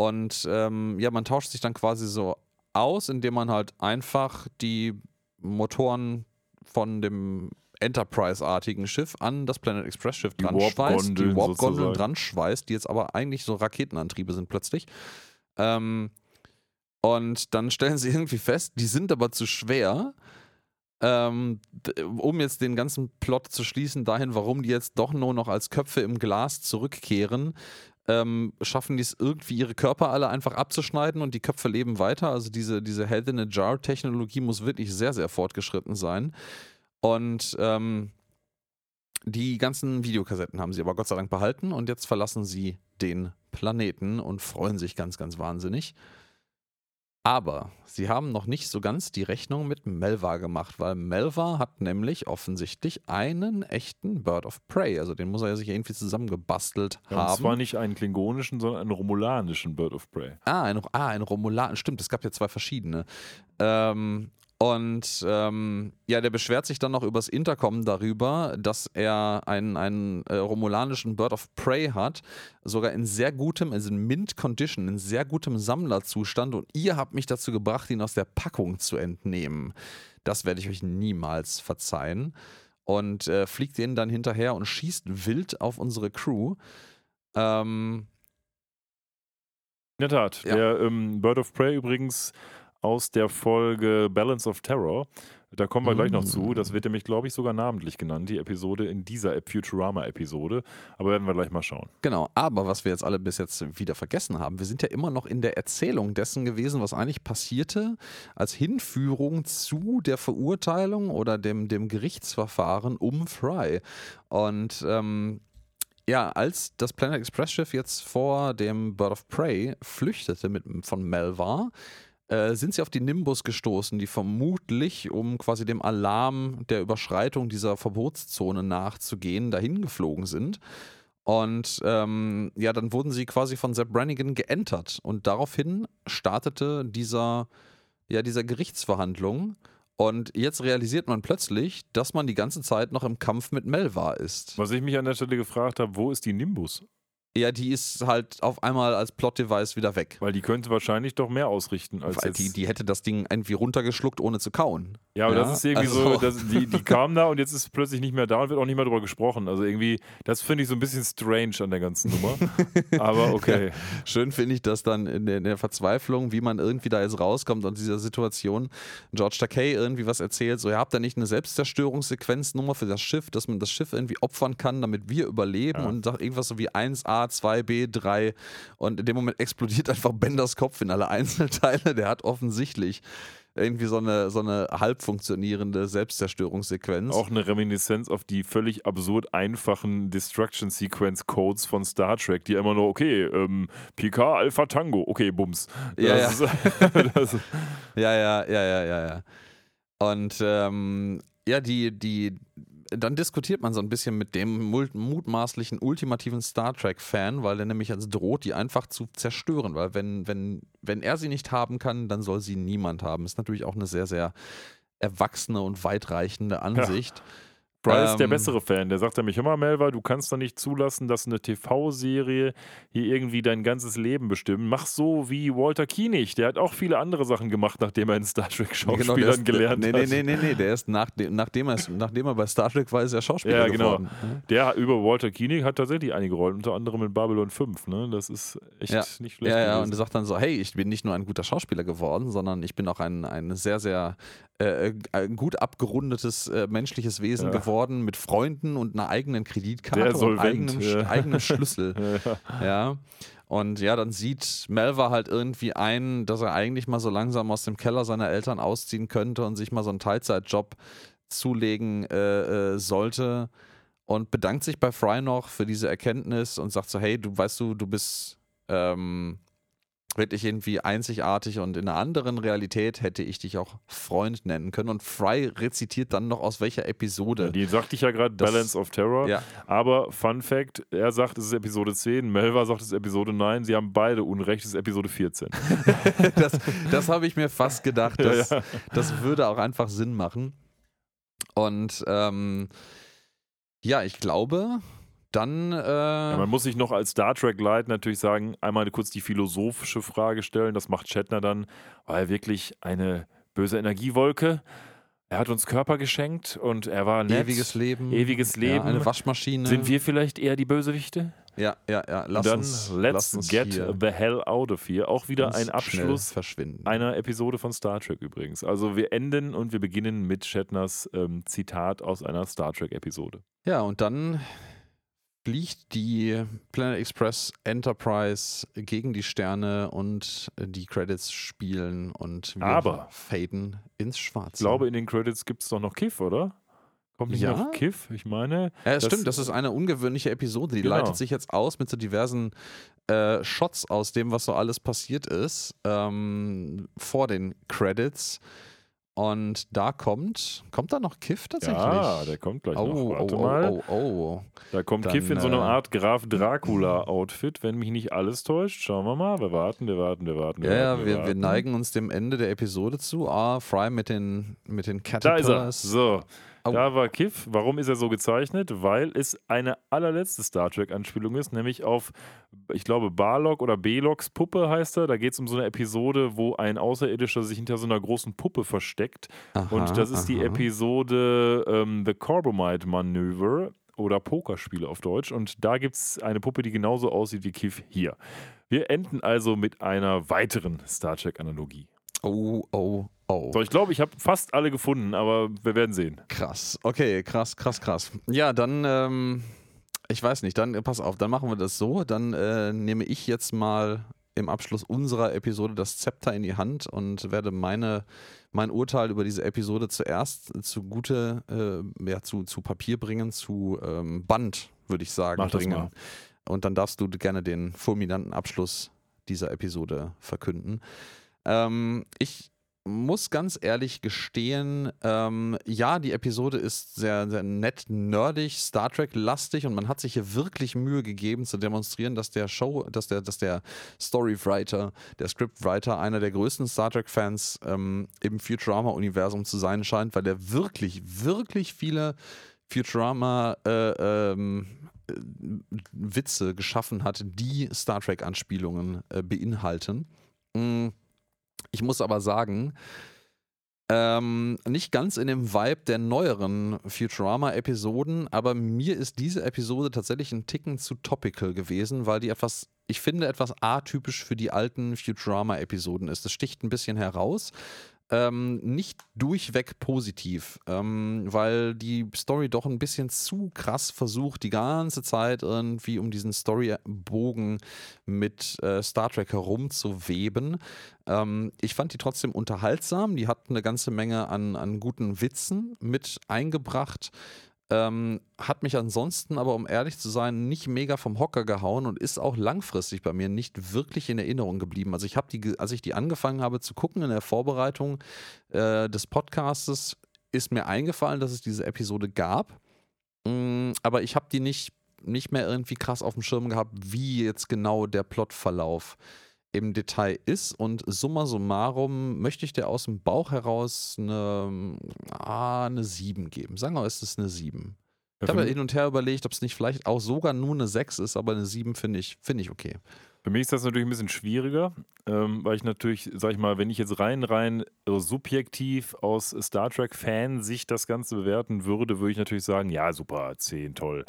Und ähm, ja, man tauscht sich dann quasi so aus, indem man halt einfach die Motoren von dem Enterprise-artigen Schiff an das Planet Express-Schiff Die dran schweißt, die Warp-Gondeln dran schweißt, die jetzt aber eigentlich so Raketenantriebe sind plötzlich. Ähm, und dann stellen sie irgendwie fest, die sind aber zu schwer, ähm, um jetzt den ganzen Plot zu schließen, dahin, warum die jetzt doch nur noch als Köpfe im Glas zurückkehren, ähm, schaffen die es irgendwie, ihre Körper alle einfach abzuschneiden und die Köpfe leben weiter. Also diese, diese Health in a Jar-Technologie muss wirklich sehr, sehr fortgeschritten sein. Und ähm, die ganzen Videokassetten haben sie aber Gott sei Dank behalten und jetzt verlassen sie den Planeten und freuen sich ganz, ganz wahnsinnig. Aber sie haben noch nicht so ganz die Rechnung mit Melva gemacht, weil Melva hat nämlich offensichtlich einen echten Bird of Prey. Also den muss er ja sich irgendwie zusammengebastelt Ja, und haben. zwar nicht einen klingonischen, sondern einen romulanischen Bird of Prey. Ah, ein, ah, ein Romulan. Stimmt, es gab ja zwei verschiedene. Ähm, und ähm, ja, der beschwert sich dann noch übers Intercom darüber, dass er einen, einen äh, romulanischen Bird of Prey hat, sogar in sehr gutem, also in Mint Condition, in sehr gutem Sammlerzustand. Und ihr habt mich dazu gebracht, ihn aus der Packung zu entnehmen. Das werde ich euch niemals verzeihen. Und äh, fliegt denen dann hinterher und schießt wild auf unsere Crew. Ähm, In der Tat. Ja. Der ähm, Bird of Prey übrigens aus der Folge Balance of Terror. Da kommen wir gleich noch Mm. zu. Das wird nämlich, glaube ich, sogar namentlich genannt, die Episode in dieser Ep- Futurama-Episode. Aber werden wir gleich mal schauen. Genau, aber was wir jetzt alle bis jetzt wieder vergessen haben, wir sind ja immer noch in der Erzählung dessen gewesen, was eigentlich passierte, als Hinführung zu der Verurteilung oder dem, dem Gerichtsverfahren um Fry. Und ähm, ja, als das Planet Express Schiff jetzt vor dem Bird of Prey flüchtete mit, von Melvar, äh, sind sie auf die Nimbus gestoßen, die vermutlich, um quasi dem Alarm der Überschreitung dieser Verbotszone nachzugehen, dahin geflogen sind. Und ähm, ja, dann wurden sie quasi von Sepp Brannigan geentert. Und daraufhin startete dieser, ja, dieser Gerichtsverhandlung. Und jetzt realisiert man plötzlich, dass man die ganze Zeit noch im Kampf mit Melvar ist. Was ich mich an der Stelle gefragt habe, wo ist die Nimbus? Ja, die ist halt auf einmal als Plot-Device wieder weg. Weil die könnte wahrscheinlich doch mehr ausrichten als Weil jetzt. die, die hätte das Ding irgendwie runtergeschluckt, ohne zu kauen. ja, aber Ja, das ist irgendwie also- so, dass die, die kam da und jetzt ist plötzlich nicht mehr da und wird auch nicht mehr drüber gesprochen. Also irgendwie, das finde ich so ein bisschen strange an der ganzen Nummer. aber okay. Schön finde ich das dann in der, in der Verzweiflung, wie man irgendwie da jetzt rauskommt aus dieser Situation. George Takei irgendwie was erzählt, so, ihr habt da nicht eine Selbstzerstörungssequenznummer für das Schiff, dass man das Schiff irgendwie opfern kann, damit wir überleben Ja. und sagt irgendwas so wie 1a, 2b, 3 und in dem Moment explodiert einfach Benders Kopf in alle Einzelteile. Der hat offensichtlich irgendwie so eine, so eine halb funktionierende Selbstzerstörungssequenz. Auch eine Reminiszenz auf die völlig absurd einfachen Destruction Sequence Codes von Star Trek, die immer nur, okay, ähm, Picard Alpha Tango, okay, Bums. Ja, das Ist, Ja, ja, ja, ja, ja, ja. Und ähm, ja, die, die dann diskutiert man so ein bisschen mit dem mutmaßlichen ultimativen Star Trek-Fan, weil er nämlich als droht, die einfach zu zerstören. Weil wenn, wenn, wenn er sie nicht haben kann, dann soll sie niemand haben. Ist natürlich auch eine sehr, sehr erwachsene und weitreichende Ansicht. Ja. Bryce ist der ähm, bessere Fan. Der sagt nämlich, mal, Melva, du kannst doch nicht zulassen, dass eine TV-Serie hier irgendwie dein ganzes Leben bestimmt. Mach so wie Walter Kienig. Der hat auch viele andere Sachen gemacht, nachdem er in Star Trek Schauspielern genau, ist, gelernt nee, hat. Nee, nee, nee, nee, der ist nach, nachdem, er, nachdem er bei Star Trek war, ist er Schauspieler ja, genau. geworden. Der über Walter Kienig hat tatsächlich einige Rollen, unter anderem in Babylon 5. Ne? Das ist echt ja. nicht schlecht. Ja, ja, gewesen. und er sagt dann so, hey, ich bin nicht nur ein guter Schauspieler geworden, sondern ich bin auch ein, ein sehr, sehr äh, ein gut abgerundetes äh, menschliches Wesen ja. geworden mit Freunden und einer eigenen Kreditkarte und eigenem, ja. eigenen Schlüssel. ja. ja. Und ja, dann sieht Melva halt irgendwie ein, dass er eigentlich mal so langsam aus dem Keller seiner Eltern ausziehen könnte und sich mal so einen Teilzeitjob zulegen äh, äh, sollte und bedankt sich bei Fry noch für diese Erkenntnis und sagt so, hey, du weißt du, du bist ähm, wirklich irgendwie einzigartig und in einer anderen Realität hätte ich dich auch Freund nennen können. Und Fry rezitiert dann noch aus welcher Episode. Ja, die sagte ich ja gerade, Balance of Terror. Ja. Aber Fun Fact, er sagt, es ist Episode 10, Melva sagt, es ist Episode 9. Sie haben beide Unrecht, es ist Episode 14. das das habe ich mir fast gedacht. Das, ja, das würde auch einfach Sinn machen. Und ähm, ja, ich glaube, dann. Äh ja, man muss sich noch als Star Trek Light natürlich sagen, einmal kurz die philosophische Frage stellen. Das macht Shatner dann, war er wirklich eine böse Energiewolke? Er hat uns Körper geschenkt und er war nett. Ewiges Leben. Ewiges Leben. Ja, eine Waschmaschine. Sind wir vielleicht eher die Bösewichte? Ja, ja, ja. Lass dann uns, let's uns get the hell out of here. Auch wieder ein Abschluss verschwinden. einer Episode von Star Trek übrigens. Also wir enden und wir beginnen mit Shatners ähm, Zitat aus einer Star Trek Episode. Ja, und dann fliegt die Planet Express Enterprise gegen die Sterne und die Credits spielen und wir Aber faden ins Schwarze. Ich glaube, in den Credits gibt es doch noch Kiff, oder? Kommt nicht ja? noch Kiff? Ich meine. Ja, das stimmt, das ist eine ungewöhnliche Episode. Die genau. leitet sich jetzt aus mit so diversen äh, Shots aus dem, was so alles passiert ist, ähm, vor den Credits. Und da kommt, kommt da noch Kiff tatsächlich? Ja, der kommt gleich oh, noch. Warte oh, mal. Oh, oh, oh. Da kommt Dann, Kiff in so einer äh, Art Graf Dracula-Outfit, wenn mich nicht alles täuscht. Schauen wir mal. Wir warten, wir warten, wir warten. Wir ja, warten, wir, wir, warten. wir, neigen uns dem Ende der Episode zu. Ah, Fry mit den, mit den Caterpillars. Da ist er. So. Oh. Da war Kiff. Warum ist er so gezeichnet? Weil es eine allerletzte Star Trek-Anspielung ist, nämlich auf, ich glaube, Barlock oder Beloks Puppe heißt er. Da geht es um so eine Episode, wo ein Außerirdischer sich hinter so einer großen Puppe versteckt. Aha, Und das ist aha. die Episode ähm, The Corbomite Manöver oder Pokerspiele auf Deutsch. Und da gibt es eine Puppe, die genauso aussieht wie Kiff hier. Wir enden also mit einer weiteren Star Trek-Analogie. Oh, oh, oh. So, ich glaube, ich habe fast alle gefunden, aber wir werden sehen. Krass. Okay, krass, krass, krass. Ja, dann, ähm, ich weiß nicht, dann pass auf, dann machen wir das so. Dann äh, nehme ich jetzt mal im Abschluss unserer Episode das Zepter in die Hand und werde meine, mein Urteil über diese Episode zuerst zugute, äh, ja, zu, zu Papier bringen, zu ähm, Band, würde ich sagen, Mach bringen. Und dann darfst du gerne den fulminanten Abschluss dieser Episode verkünden. Ähm, ich muss ganz ehrlich gestehen, ähm, ja, die Episode ist sehr, sehr nett, nerdig, Star Trek-lastig und man hat sich hier wirklich Mühe gegeben zu demonstrieren, dass der Show, dass der, dass der Storywriter, der Scriptwriter einer der größten Star Trek-Fans ähm, im Futurama-Universum zu sein scheint, weil der wirklich, wirklich viele Futurama äh, ähm, äh, Witze geschaffen hat, die Star Trek-Anspielungen äh, beinhalten. Mhm ich muss aber sagen, ähm, nicht ganz in dem Vibe der neueren Futurama-Episoden, aber mir ist diese Episode tatsächlich ein Ticken zu topical gewesen, weil die etwas, ich finde, etwas atypisch für die alten Futurama-Episoden ist. Das sticht ein bisschen heraus ähm, nicht durchweg positiv, ähm, weil die Story doch ein bisschen zu krass versucht, die ganze Zeit irgendwie um diesen Storybogen mit äh, Star Trek herumzuweben. Ähm, ich fand die trotzdem unterhaltsam, die hat eine ganze Menge an, an guten Witzen mit eingebracht. Ähm, hat mich ansonsten aber, um ehrlich zu sein, nicht mega vom Hocker gehauen und ist auch langfristig bei mir nicht wirklich in Erinnerung geblieben. Also ich habe die, als ich die angefangen habe zu gucken in der Vorbereitung äh, des Podcastes, ist mir eingefallen, dass es diese Episode gab. Mm, aber ich habe die nicht, nicht mehr irgendwie krass auf dem Schirm gehabt, wie jetzt genau der Plotverlauf im Detail ist. Und summa summarum möchte ich dir aus dem Bauch heraus eine, ah, eine 7 geben. Sagen wir, ist es eine 7. Ich habe hin und her überlegt, ob es nicht vielleicht auch sogar nur eine 6 ist, aber eine 7 finde ich, find ich okay. Für mich ist das natürlich ein bisschen schwieriger, ähm, weil ich natürlich, sag ich mal, wenn ich jetzt rein, rein subjektiv aus Star Trek-Fansicht das Ganze bewerten würde, würde ich natürlich sagen, ja, super, 10, toll.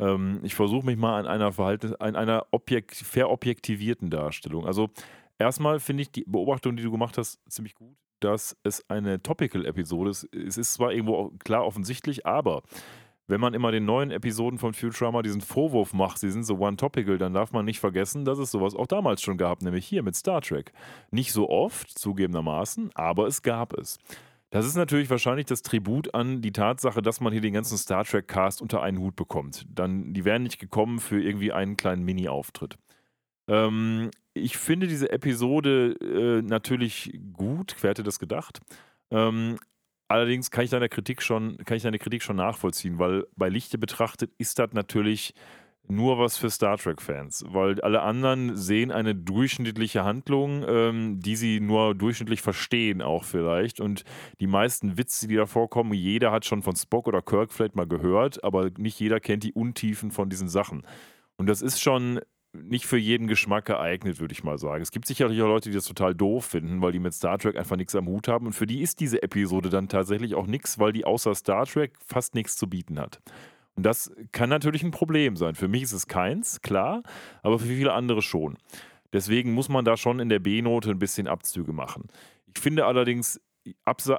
Ähm, ich versuche mich mal an einer Verhalten, an einer objekt, verobjektivierten Darstellung. Also erstmal finde ich die Beobachtung, die du gemacht hast, ziemlich gut, dass es eine Topical-Episode ist. Es ist zwar irgendwo klar offensichtlich, aber wenn man immer den neuen Episoden von Futurama diesen Vorwurf macht, sie sind so one-topical, dann darf man nicht vergessen, dass es sowas auch damals schon gab, nämlich hier mit Star Trek. Nicht so oft, zugegebenermaßen, aber es gab es. Das ist natürlich wahrscheinlich das Tribut an die Tatsache, dass man hier den ganzen Star Trek-Cast unter einen Hut bekommt. Dann, die wären nicht gekommen für irgendwie einen kleinen Mini-Auftritt. Ähm, ich finde diese Episode äh, natürlich gut, wer hätte das gedacht? Ähm, Allerdings kann ich deine Kritik schon, kann ich deine Kritik schon nachvollziehen, weil bei Lichte betrachtet ist das natürlich nur was für Star Trek-Fans, weil alle anderen sehen eine durchschnittliche Handlung, ähm, die sie nur durchschnittlich verstehen, auch vielleicht. Und die meisten Witze, die da vorkommen, jeder hat schon von Spock oder Kirk vielleicht mal gehört, aber nicht jeder kennt die Untiefen von diesen Sachen. Und das ist schon nicht für jeden Geschmack geeignet, würde ich mal sagen. Es gibt sicherlich auch Leute, die das total doof finden, weil die mit Star Trek einfach nichts am Hut haben. Und für die ist diese Episode dann tatsächlich auch nichts, weil die außer Star Trek fast nichts zu bieten hat. Und das kann natürlich ein Problem sein. Für mich ist es keins, klar, aber für viele andere schon. Deswegen muss man da schon in der B-Note ein bisschen Abzüge machen. Ich finde allerdings,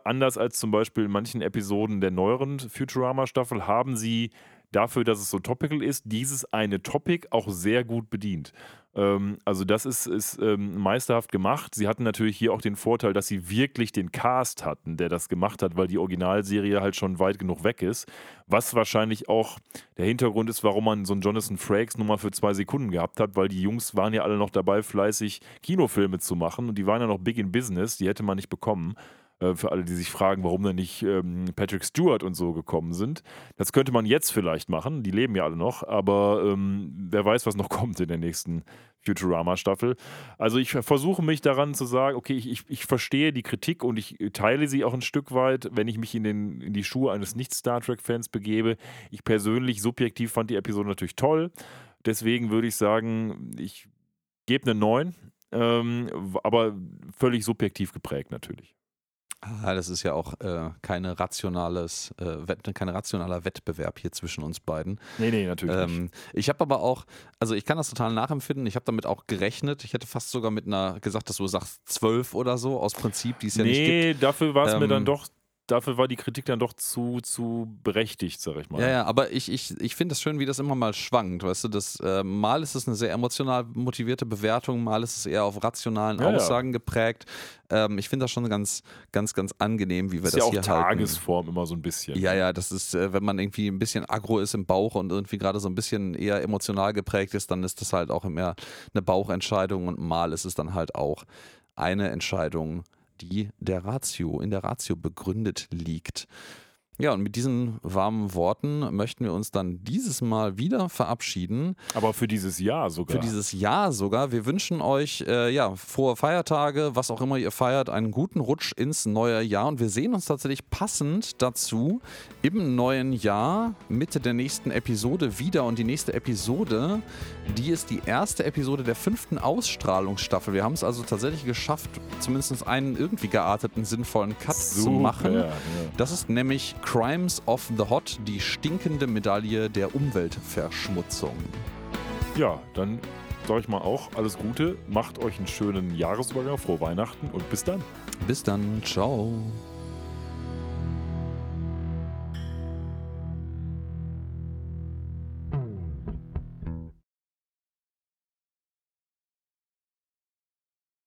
anders als zum Beispiel in manchen Episoden der neueren Futurama-Staffel, haben sie dafür, dass es so topical ist, dieses eine Topic auch sehr gut bedient. Ähm, also das ist, ist ähm, meisterhaft gemacht. Sie hatten natürlich hier auch den Vorteil, dass sie wirklich den Cast hatten, der das gemacht hat, weil die Originalserie halt schon weit genug weg ist. Was wahrscheinlich auch der Hintergrund ist, warum man so einen Jonathan Frakes nur mal für zwei Sekunden gehabt hat, weil die Jungs waren ja alle noch dabei, fleißig Kinofilme zu machen und die waren ja noch big in business, die hätte man nicht bekommen. Äh, für alle, die sich fragen, warum da nicht ähm, Patrick Stewart und so gekommen sind. Das könnte man jetzt vielleicht machen, die leben ja alle noch, aber ähm, wer weiß, was noch kommt in der nächsten Futurama-Staffel. Also ich versuche mich daran zu sagen, okay, ich, ich, ich, verstehe die Kritik und ich teile sie auch ein Stück weit, wenn ich mich in, den, in die Schuhe eines Nicht-Star Trek-Fans begebe. Ich persönlich, subjektiv fand die Episode natürlich toll. Deswegen würde ich sagen, ich gebe eine 9, ähm, aber völlig subjektiv geprägt natürlich. Ah, das ist ja auch äh, keine rationales, äh, kein rationaler Wettbewerb hier zwischen uns beiden. Nee, nee, natürlich ähm, nicht. Ich habe aber auch, also ich kann das total nachempfinden, ich habe damit auch gerechnet. Ich hätte fast sogar mit einer gesagt, dass du sagst zwölf oder so, aus Prinzip, die es ja nee, nicht gibt. Nee, dafür war es ähm, mir dann doch dafür war die Kritik dann doch zu, zu berechtigt, sag ich mal. Ja, ja, aber ich, ich, ich finde es schön, wie das immer mal schwankt. Weißt du, das, äh, mal ist es eine sehr emotional motivierte Bewertung, mal ist es eher auf rationalen ja, Aussagen ja. geprägt. Ähm, ich finde das schon ganz, ganz, ganz angenehm, wie wir das, das ja hier auch Tagesform immer so ein bisschen. Ja, ja, das ist, äh, wenn man irgendwie ein bisschen aggro ist im Bauch und irgendwie gerade so ein bisschen eher emotional geprägt ist, dann ist das halt auch mehr eine Bauchentscheidung und mal ist es dann halt auch eine Entscheidung, die der Ratio, in der Ratio begründet liegt. Ja, und mit diesen warmen Worten möchten wir uns dann dieses Mal wieder verabschieden. Aber für dieses Jahr sogar. Für dieses Jahr sogar. Wir wünschen euch äh, ja frohe Feiertage, was auch immer ihr feiert, einen guten Rutsch ins neue Jahr. Und wir sehen uns tatsächlich passend dazu im neuen Jahr, Mitte der nächsten Episode wieder. Und die nächste Episode, die ist die erste Episode der fünften Ausstrahlungsstaffel. Wir haben es also tatsächlich geschafft, zumindest einen irgendwie gearteten, sinnvollen Cut Super, zu machen. Ja. Das ist nämlich Crimes of the Hot, die stinkende Medaille der Umweltverschmutzung. Ja, dann sage ich mal auch alles Gute, macht euch einen schönen Jahresübergang, frohe Weihnachten und bis dann. Bis dann, ciao.